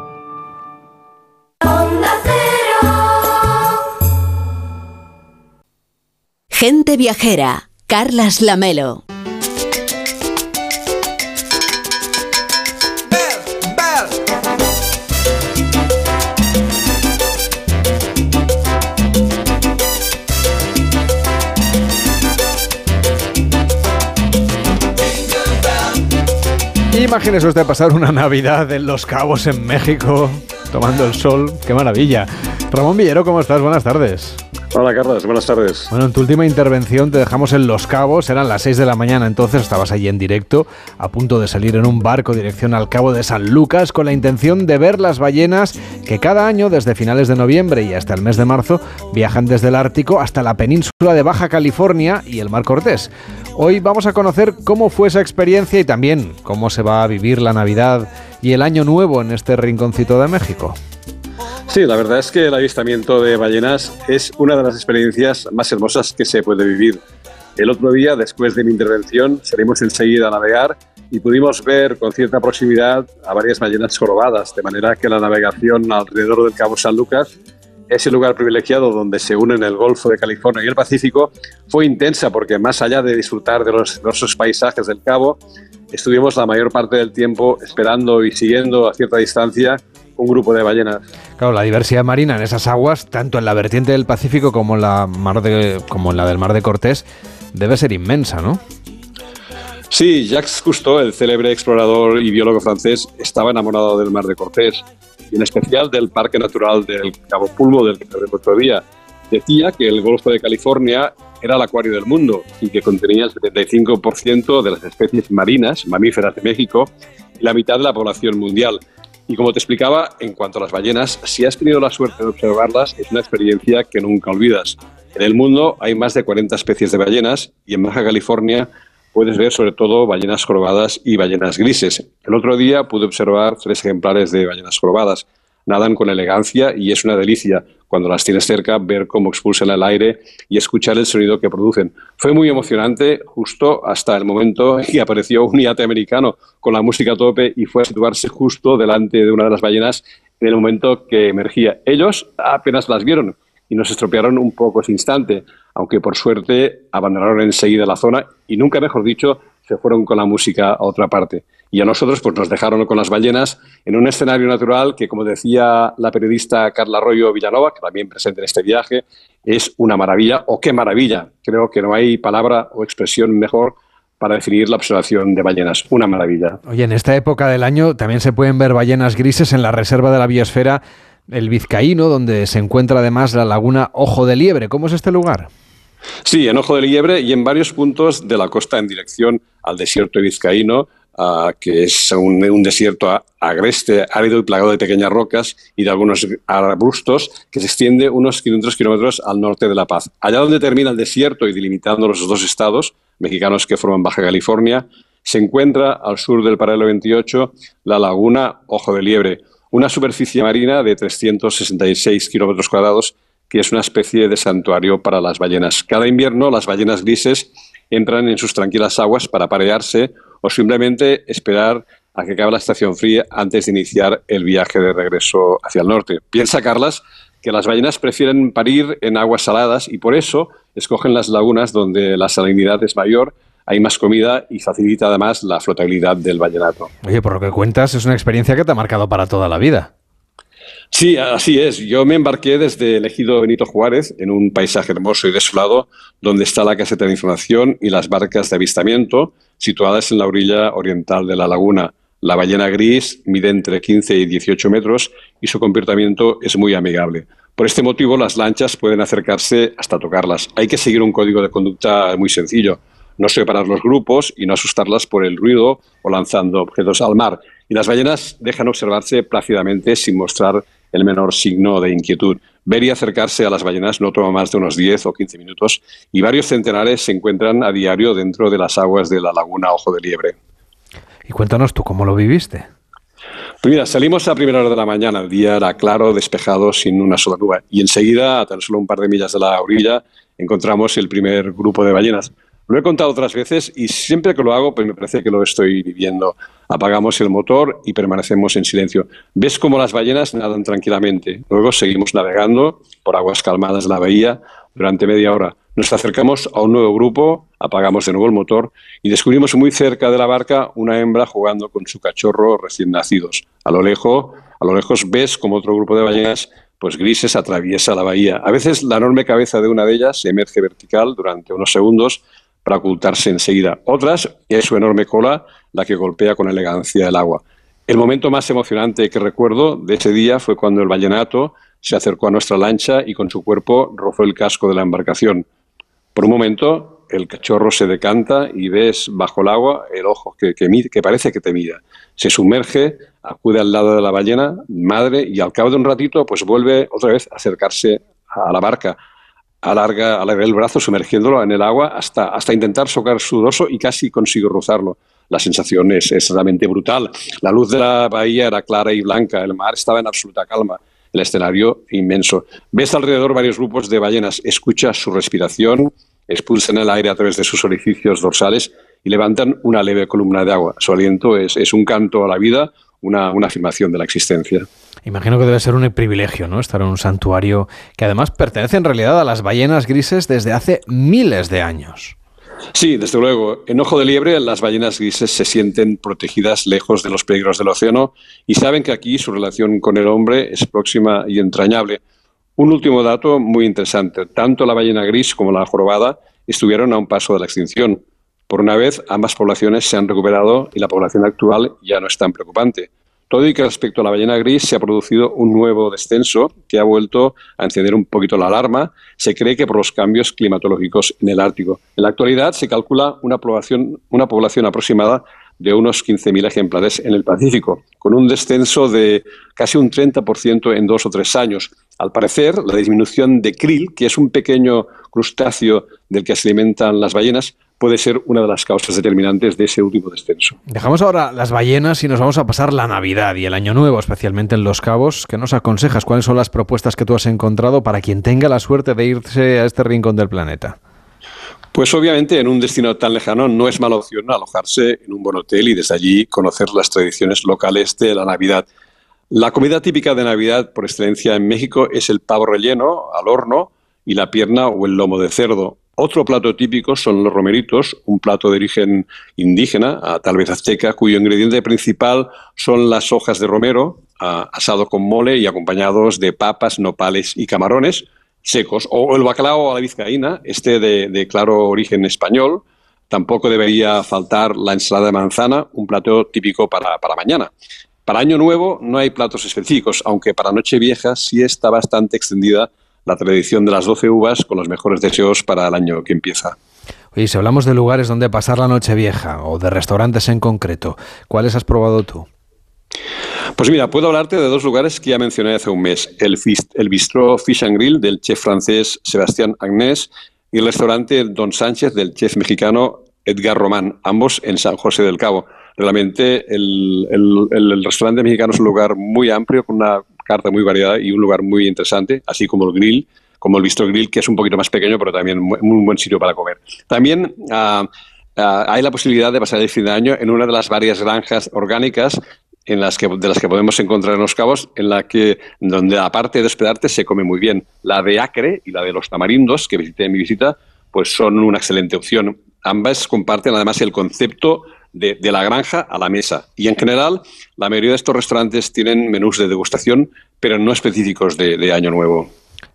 S4: Gente viajera. Carlas Lamelo.
S1: Imagínese usted pasar una Navidad en Los Cabos, en México, tomando el sol. ¡Qué maravilla! Ramón Villero, ¿cómo estás? Buenas tardes.
S46: Hola Carlos, buenas tardes.
S1: Bueno, en tu última intervención te dejamos en Los Cabos, eran las 6 de la mañana entonces, estabas allí en directo, a punto de salir en un barco dirección al Cabo de San Lucas con la intención de ver las ballenas que cada año, desde finales de noviembre y hasta el mes de marzo, viajan desde el Ártico hasta la península de Baja California y el Mar Cortés. Hoy vamos a conocer cómo fue esa experiencia y también cómo se va a vivir la Navidad y el Año Nuevo en este rinconcito de México.
S46: Sí, la verdad es que el avistamiento de ballenas es una de las experiencias más hermosas que se puede vivir. El otro día, después de mi intervención, salimos enseguida a navegar y pudimos ver con cierta proximidad a varias ballenas jorobadas, de manera que la navegación alrededor del Cabo San Lucas, ese lugar privilegiado donde se unen el Golfo de California y el Pacífico, fue intensa porque más allá de disfrutar de los hermosos paisajes del Cabo, estuvimos la mayor parte del tiempo esperando y siguiendo a cierta distancia un grupo de ballenas.
S1: Claro, la diversidad marina en esas aguas, tanto en la vertiente del Pacífico como en la, mar de, como en la del Mar de Cortés, debe ser inmensa, ¿no?
S46: Sí, Jacques Cousteau, el célebre explorador y biólogo francés, estaba enamorado del Mar de Cortés y en especial del Parque Natural del Cabo Pulvo del que hablé otro día. Decía que el Golfo de California era el acuario del mundo y que contenía el 75% de las especies marinas, mamíferas de México, y la mitad de la población mundial. Y como te explicaba, en cuanto a las ballenas, si has tenido la suerte de observarlas, es una experiencia que nunca olvidas. En el mundo hay más de 40 especies de ballenas y en Baja California puedes ver sobre todo ballenas jorobadas y ballenas grises. El otro día pude observar tres ejemplares de ballenas jorobadas nadan con elegancia y es una delicia cuando las tienes cerca ver cómo expulsan el aire y escuchar el sonido que producen. Fue muy emocionante justo hasta el momento en que apareció un yate americano con la música a tope y fue a situarse justo delante de una de las ballenas en el momento que emergía. Ellos apenas las vieron y nos estropearon un poco ese instante, aunque por suerte abandonaron enseguida la zona y nunca mejor dicho se fueron con la música a otra parte. Y a nosotros pues, nos dejaron con las ballenas en un escenario natural que, como decía la periodista Carla Arroyo Villanova, que también presente en este viaje, es una maravilla, o qué maravilla. Creo que no hay palabra o expresión mejor para definir la observación de ballenas. Una maravilla.
S1: Oye, en esta época del año también se pueden ver ballenas grises en la reserva de la biosfera El Vizcaíno, donde se encuentra además la laguna Ojo de Liebre. ¿Cómo es este lugar?
S46: Sí, en Ojo de Liebre y en varios puntos de la costa en dirección al desierto vizcaíno, que es un, desierto agreste, árido y plagado de pequeñas rocas y de algunos arbustos que se extiende unos 500 kilómetros al norte de La Paz. Allá donde termina el desierto y delimitando los dos estados mexicanos que forman Baja California, se encuentra al sur del paralelo 28 la laguna Ojo de Liebre, una superficie marina de 366 kilómetros cuadrados que es una especie de santuario para las ballenas. Cada invierno las ballenas grises entran en sus tranquilas aguas para parearse o simplemente esperar a que acabe la estación fría antes de iniciar el viaje de regreso hacia el norte. Piensa, Carlas, que las ballenas prefieren parir en aguas saladas y por eso escogen las lagunas donde la salinidad es mayor, hay más comida y facilita además la flotabilidad del ballenato.
S1: Oye, por lo que cuentas, es una experiencia que te ha marcado para toda la vida.
S46: Sí, así es. Yo me embarqué desde el ejido Benito Juárez en un paisaje hermoso y desolado donde está la caseta de información y las barcas de avistamiento situadas en la orilla oriental de la laguna. La ballena gris mide entre 15 y 18 metros y su comportamiento es muy amigable. Por este motivo, las lanchas pueden acercarse hasta tocarlas. Hay que seguir un código de conducta muy sencillo. No separar los grupos y no asustarlas por el ruido o lanzando objetos al mar. Y las ballenas dejan observarse plácidamente sin mostrar el menor signo de inquietud. Ver y acercarse a las ballenas no toma más de unos 10 o 15 minutos y varios centenares se encuentran a diario dentro de las aguas de la laguna Ojo de Liebre.
S1: Y cuéntanos tú cómo lo viviste.
S46: Pues mira, salimos a primera hora de la mañana, el día era claro, despejado, sin una sola nube, y enseguida, a tan solo un par de millas de la orilla, encontramos el primer grupo de ballenas. Lo he contado otras veces y siempre que lo hago, pues me parece que lo estoy viviendo. Apagamos el motor y permanecemos en silencio. Ves cómo las ballenas nadan tranquilamente. Luego seguimos navegando por aguas calmadas de la bahía durante media hora. Nos acercamos a un nuevo grupo, apagamos de nuevo el motor y descubrimos muy cerca de la barca una hembra jugando con su cachorro recién nacidos. A lo lejos, a lo lejos ves como otro grupo de ballenas pues grises atraviesa la bahía. A veces la enorme cabeza de una de ellas emerge vertical durante unos segundos para ocultarse enseguida. Otras es su enorme cola la que golpea con elegancia el agua. El momento más emocionante que recuerdo de ese día fue cuando el ballenato se acercó a nuestra lancha y con su cuerpo rozó el casco de la embarcación. Por un momento, el cachorro se decanta y ves bajo el agua el ojo que, que, que parece que te mira. Se sumerge, acude al lado de la ballena madre y al cabo de un ratito pues vuelve otra vez a acercarse a la barca alarga, alarga el brazo sumergiéndolo en el agua hasta, hasta intentar socar su dorso y casi consigue rozarlo. La sensación es, es realmente brutal. La luz de la bahía era clara y blanca, el mar estaba en absoluta calma. el escenario inmenso. Ves alrededor varios grupos de ballenas, escuchas su respiración, expulsan el aire a través de sus orificios dorsales y levantan una leve columna de agua. Su aliento es, es un canto a la vida, una, una afirmación de la existencia.
S1: Imagino que debe ser un privilegio, ¿no? Estar en un santuario que además pertenece en realidad a las ballenas grises desde hace miles de años.
S46: Sí, desde luego. En Ojo de Liebre, las ballenas grises se sienten protegidas lejos de los peligros del océano y saben que aquí su relación con el hombre es próxima y entrañable. Un último dato muy interesante. Tanto la ballena gris como la jorobada estuvieron a un paso de la extinción. Por una vez, ambas poblaciones se han recuperado y la población actual ya no es tan preocupante. Todo y que respecto a la ballena gris se ha producido un nuevo descenso que ha vuelto a encender un poquito la alarma. Se cree que por los cambios climatológicos en el Ártico. En la actualidad se calcula una población, una población aproximada de unos 15.000 ejemplares en el Pacífico, con un descenso de casi un 30% en dos o tres años. Al parecer, la disminución de krill, que es un pequeño crustáceo del que se alimentan las ballenas, puede ser una de las causas determinantes de ese último descenso.
S1: Dejamos ahora las ballenas y nos vamos a pasar la Navidad y el Año Nuevo, especialmente en Los Cabos. ¿Qué nos aconsejas? ¿Cuáles son las propuestas que tú has encontrado para quien tenga la suerte de irse a este rincón del planeta?
S46: Pues obviamente en un destino tan lejano no es mala opción alojarse en un buen hotel y desde allí conocer las tradiciones locales de la Navidad. La comida típica de Navidad por excelencia en México es el pavo relleno al horno y la pierna o el lomo de cerdo. Otro plato típico son los romeritos, un plato de origen indígena, tal vez azteca, cuyo ingrediente principal son las hojas de romero, asado con mole y acompañados de papas, nopales y camarones secos, o el bacalao a la vizcaína, este de, claro origen español. Tampoco debería faltar la ensalada de manzana, un plato típico para, para mañana. Para Año Nuevo no hay platos específicos, aunque para Nochevieja sí está bastante extendida la tradición de las 12 uvas con los mejores deseos para el año que empieza.
S1: Oye, si hablamos de lugares donde pasar la noche vieja o de restaurantes en concreto, ¿cuáles has probado tú?
S46: Pues mira, puedo hablarte de dos lugares que ya mencioné hace un mes. El, el bistró Fish and Grill del chef francés Sebastián Agnès y el restaurante Don Sánchez del chef mexicano Edgar Román, ambos en San José del Cabo. Realmente el, el, restaurante mexicano es un lugar muy amplio, con una carta muy variada y un lugar muy interesante, así como el grill, como el Bistro Grill, que es un poquito más pequeño, pero también muy buen sitio para comer. También uh, uh, hay la posibilidad de pasar el fin de año en una de las varias granjas orgánicas en las que, de las que podemos encontrar en los cabos, en la que, donde aparte de hospedarte, se come muy bien. La de Acre y la de los tamarindos, que visité en mi visita, pues son una excelente opción. Ambas comparten además el concepto de, la granja a la mesa. Y en general, la mayoría de estos restaurantes tienen menús de degustación, pero no específicos de, Año Nuevo.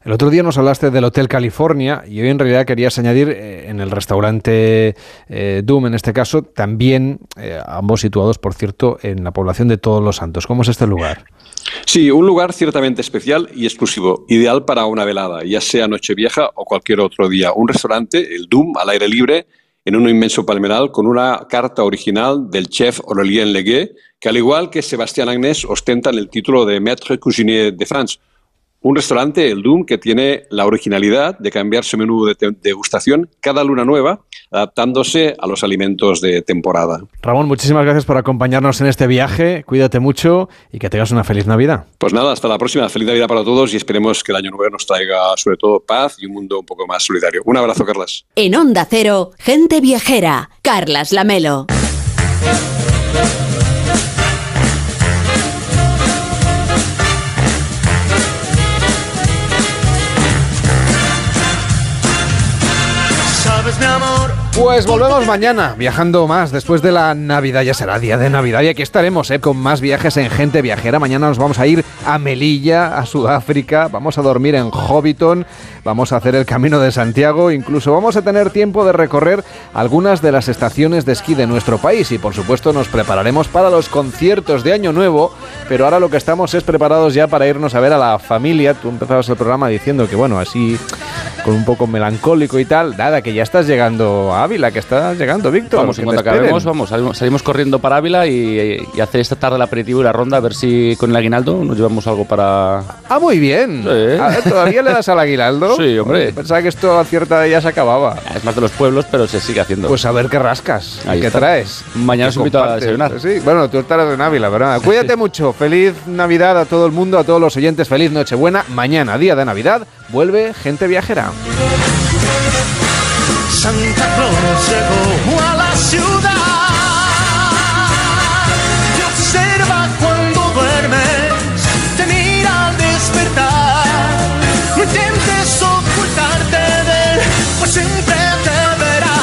S1: El otro día nos hablaste del Hotel California y hoy en realidad querías añadir eh, en el restaurante eh, Doom, en este caso, también eh, ambos situados, por cierto, en la población de Todos los Santos. ¿Cómo es este lugar?
S46: Sí, un lugar ciertamente especial y exclusivo, ideal para una velada, ya sea Nochevieja o cualquier otro día. Un restaurante, el Doom, al aire libre, en un inmenso palmeral con una carta original del chef Aurélien Leguet, que al igual que Sebastián Agnès ostentan el título de Maître Cuisinier de France. Un restaurante, el Doom, que tiene la originalidad de cambiar su menú de degustación cada luna nueva, adaptándose a los alimentos de temporada.
S1: Ramón, muchísimas gracias por acompañarnos en este viaje. Cuídate mucho y que tengas una feliz Navidad.
S46: Pues nada, hasta la próxima. Feliz Navidad para todos y esperemos que el año nuevo nos traiga sobre todo paz y un mundo un poco más solidario. Un abrazo, Carlas.
S4: En Onda Cero, gente viajera. Carlas Lamelo.
S1: Pues volvemos mañana, viajando más. Después de la Navidad, ya será día de Navidad y aquí estaremos ¿eh? con más viajes en Gente Viajera. Mañana nos vamos a ir a Melilla, a Sudáfrica, vamos a dormir en Hobbiton, vamos a hacer el Camino de Santiago, incluso vamos a tener tiempo de recorrer algunas de las estaciones de esquí de nuestro país y por supuesto nos prepararemos para los conciertos de Año Nuevo, pero ahora lo que estamos es preparados ya para irnos a ver a la familia. Tú empezabas el programa diciendo que bueno, así con un poco melancólico y tal. Nada, que ya estás llegando a Ávila, que estás llegando, Víctor.
S47: Vamos, en cuanto acabemos, vamos, salimos, salimos corriendo para Ávila y, y hacer esta tarde el aperitivo y la ronda, a ver si con el aguinaldo nos llevamos algo para...
S1: Ah, muy bien. Ah, ¿Todavía le das al aguinaldo?
S47: Sí, hombre.
S1: Pensaba que esto a cierta edad ya se acababa.
S47: Es más de los pueblos, pero se sigue haciendo.
S1: Pues a ver qué rascas,
S47: Ahí
S1: qué
S47: está.
S1: traes.
S47: Mañana os
S1: ¿Qué
S47: invito a desayunar.
S1: Sí, bueno, tú estarás en Ávila, pero nada. Cuídate mucho. Feliz Navidad a todo el mundo, a todos los oyentes. Feliz Nochebuena. Mañana, día de Navidad, vuelve Gente Viajera.
S33: Santa Claus llegó a la ciudad. Te observa cuando duermes, te mira al despertar. No intentes ocultarte de él, pues siempre te verá.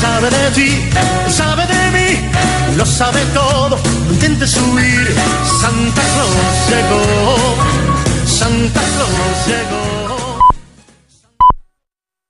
S33: Sabe de ti, sabe de mí, lo sabe todo. No intentes huir. Santa Claus llegó, Santa Claus llegó.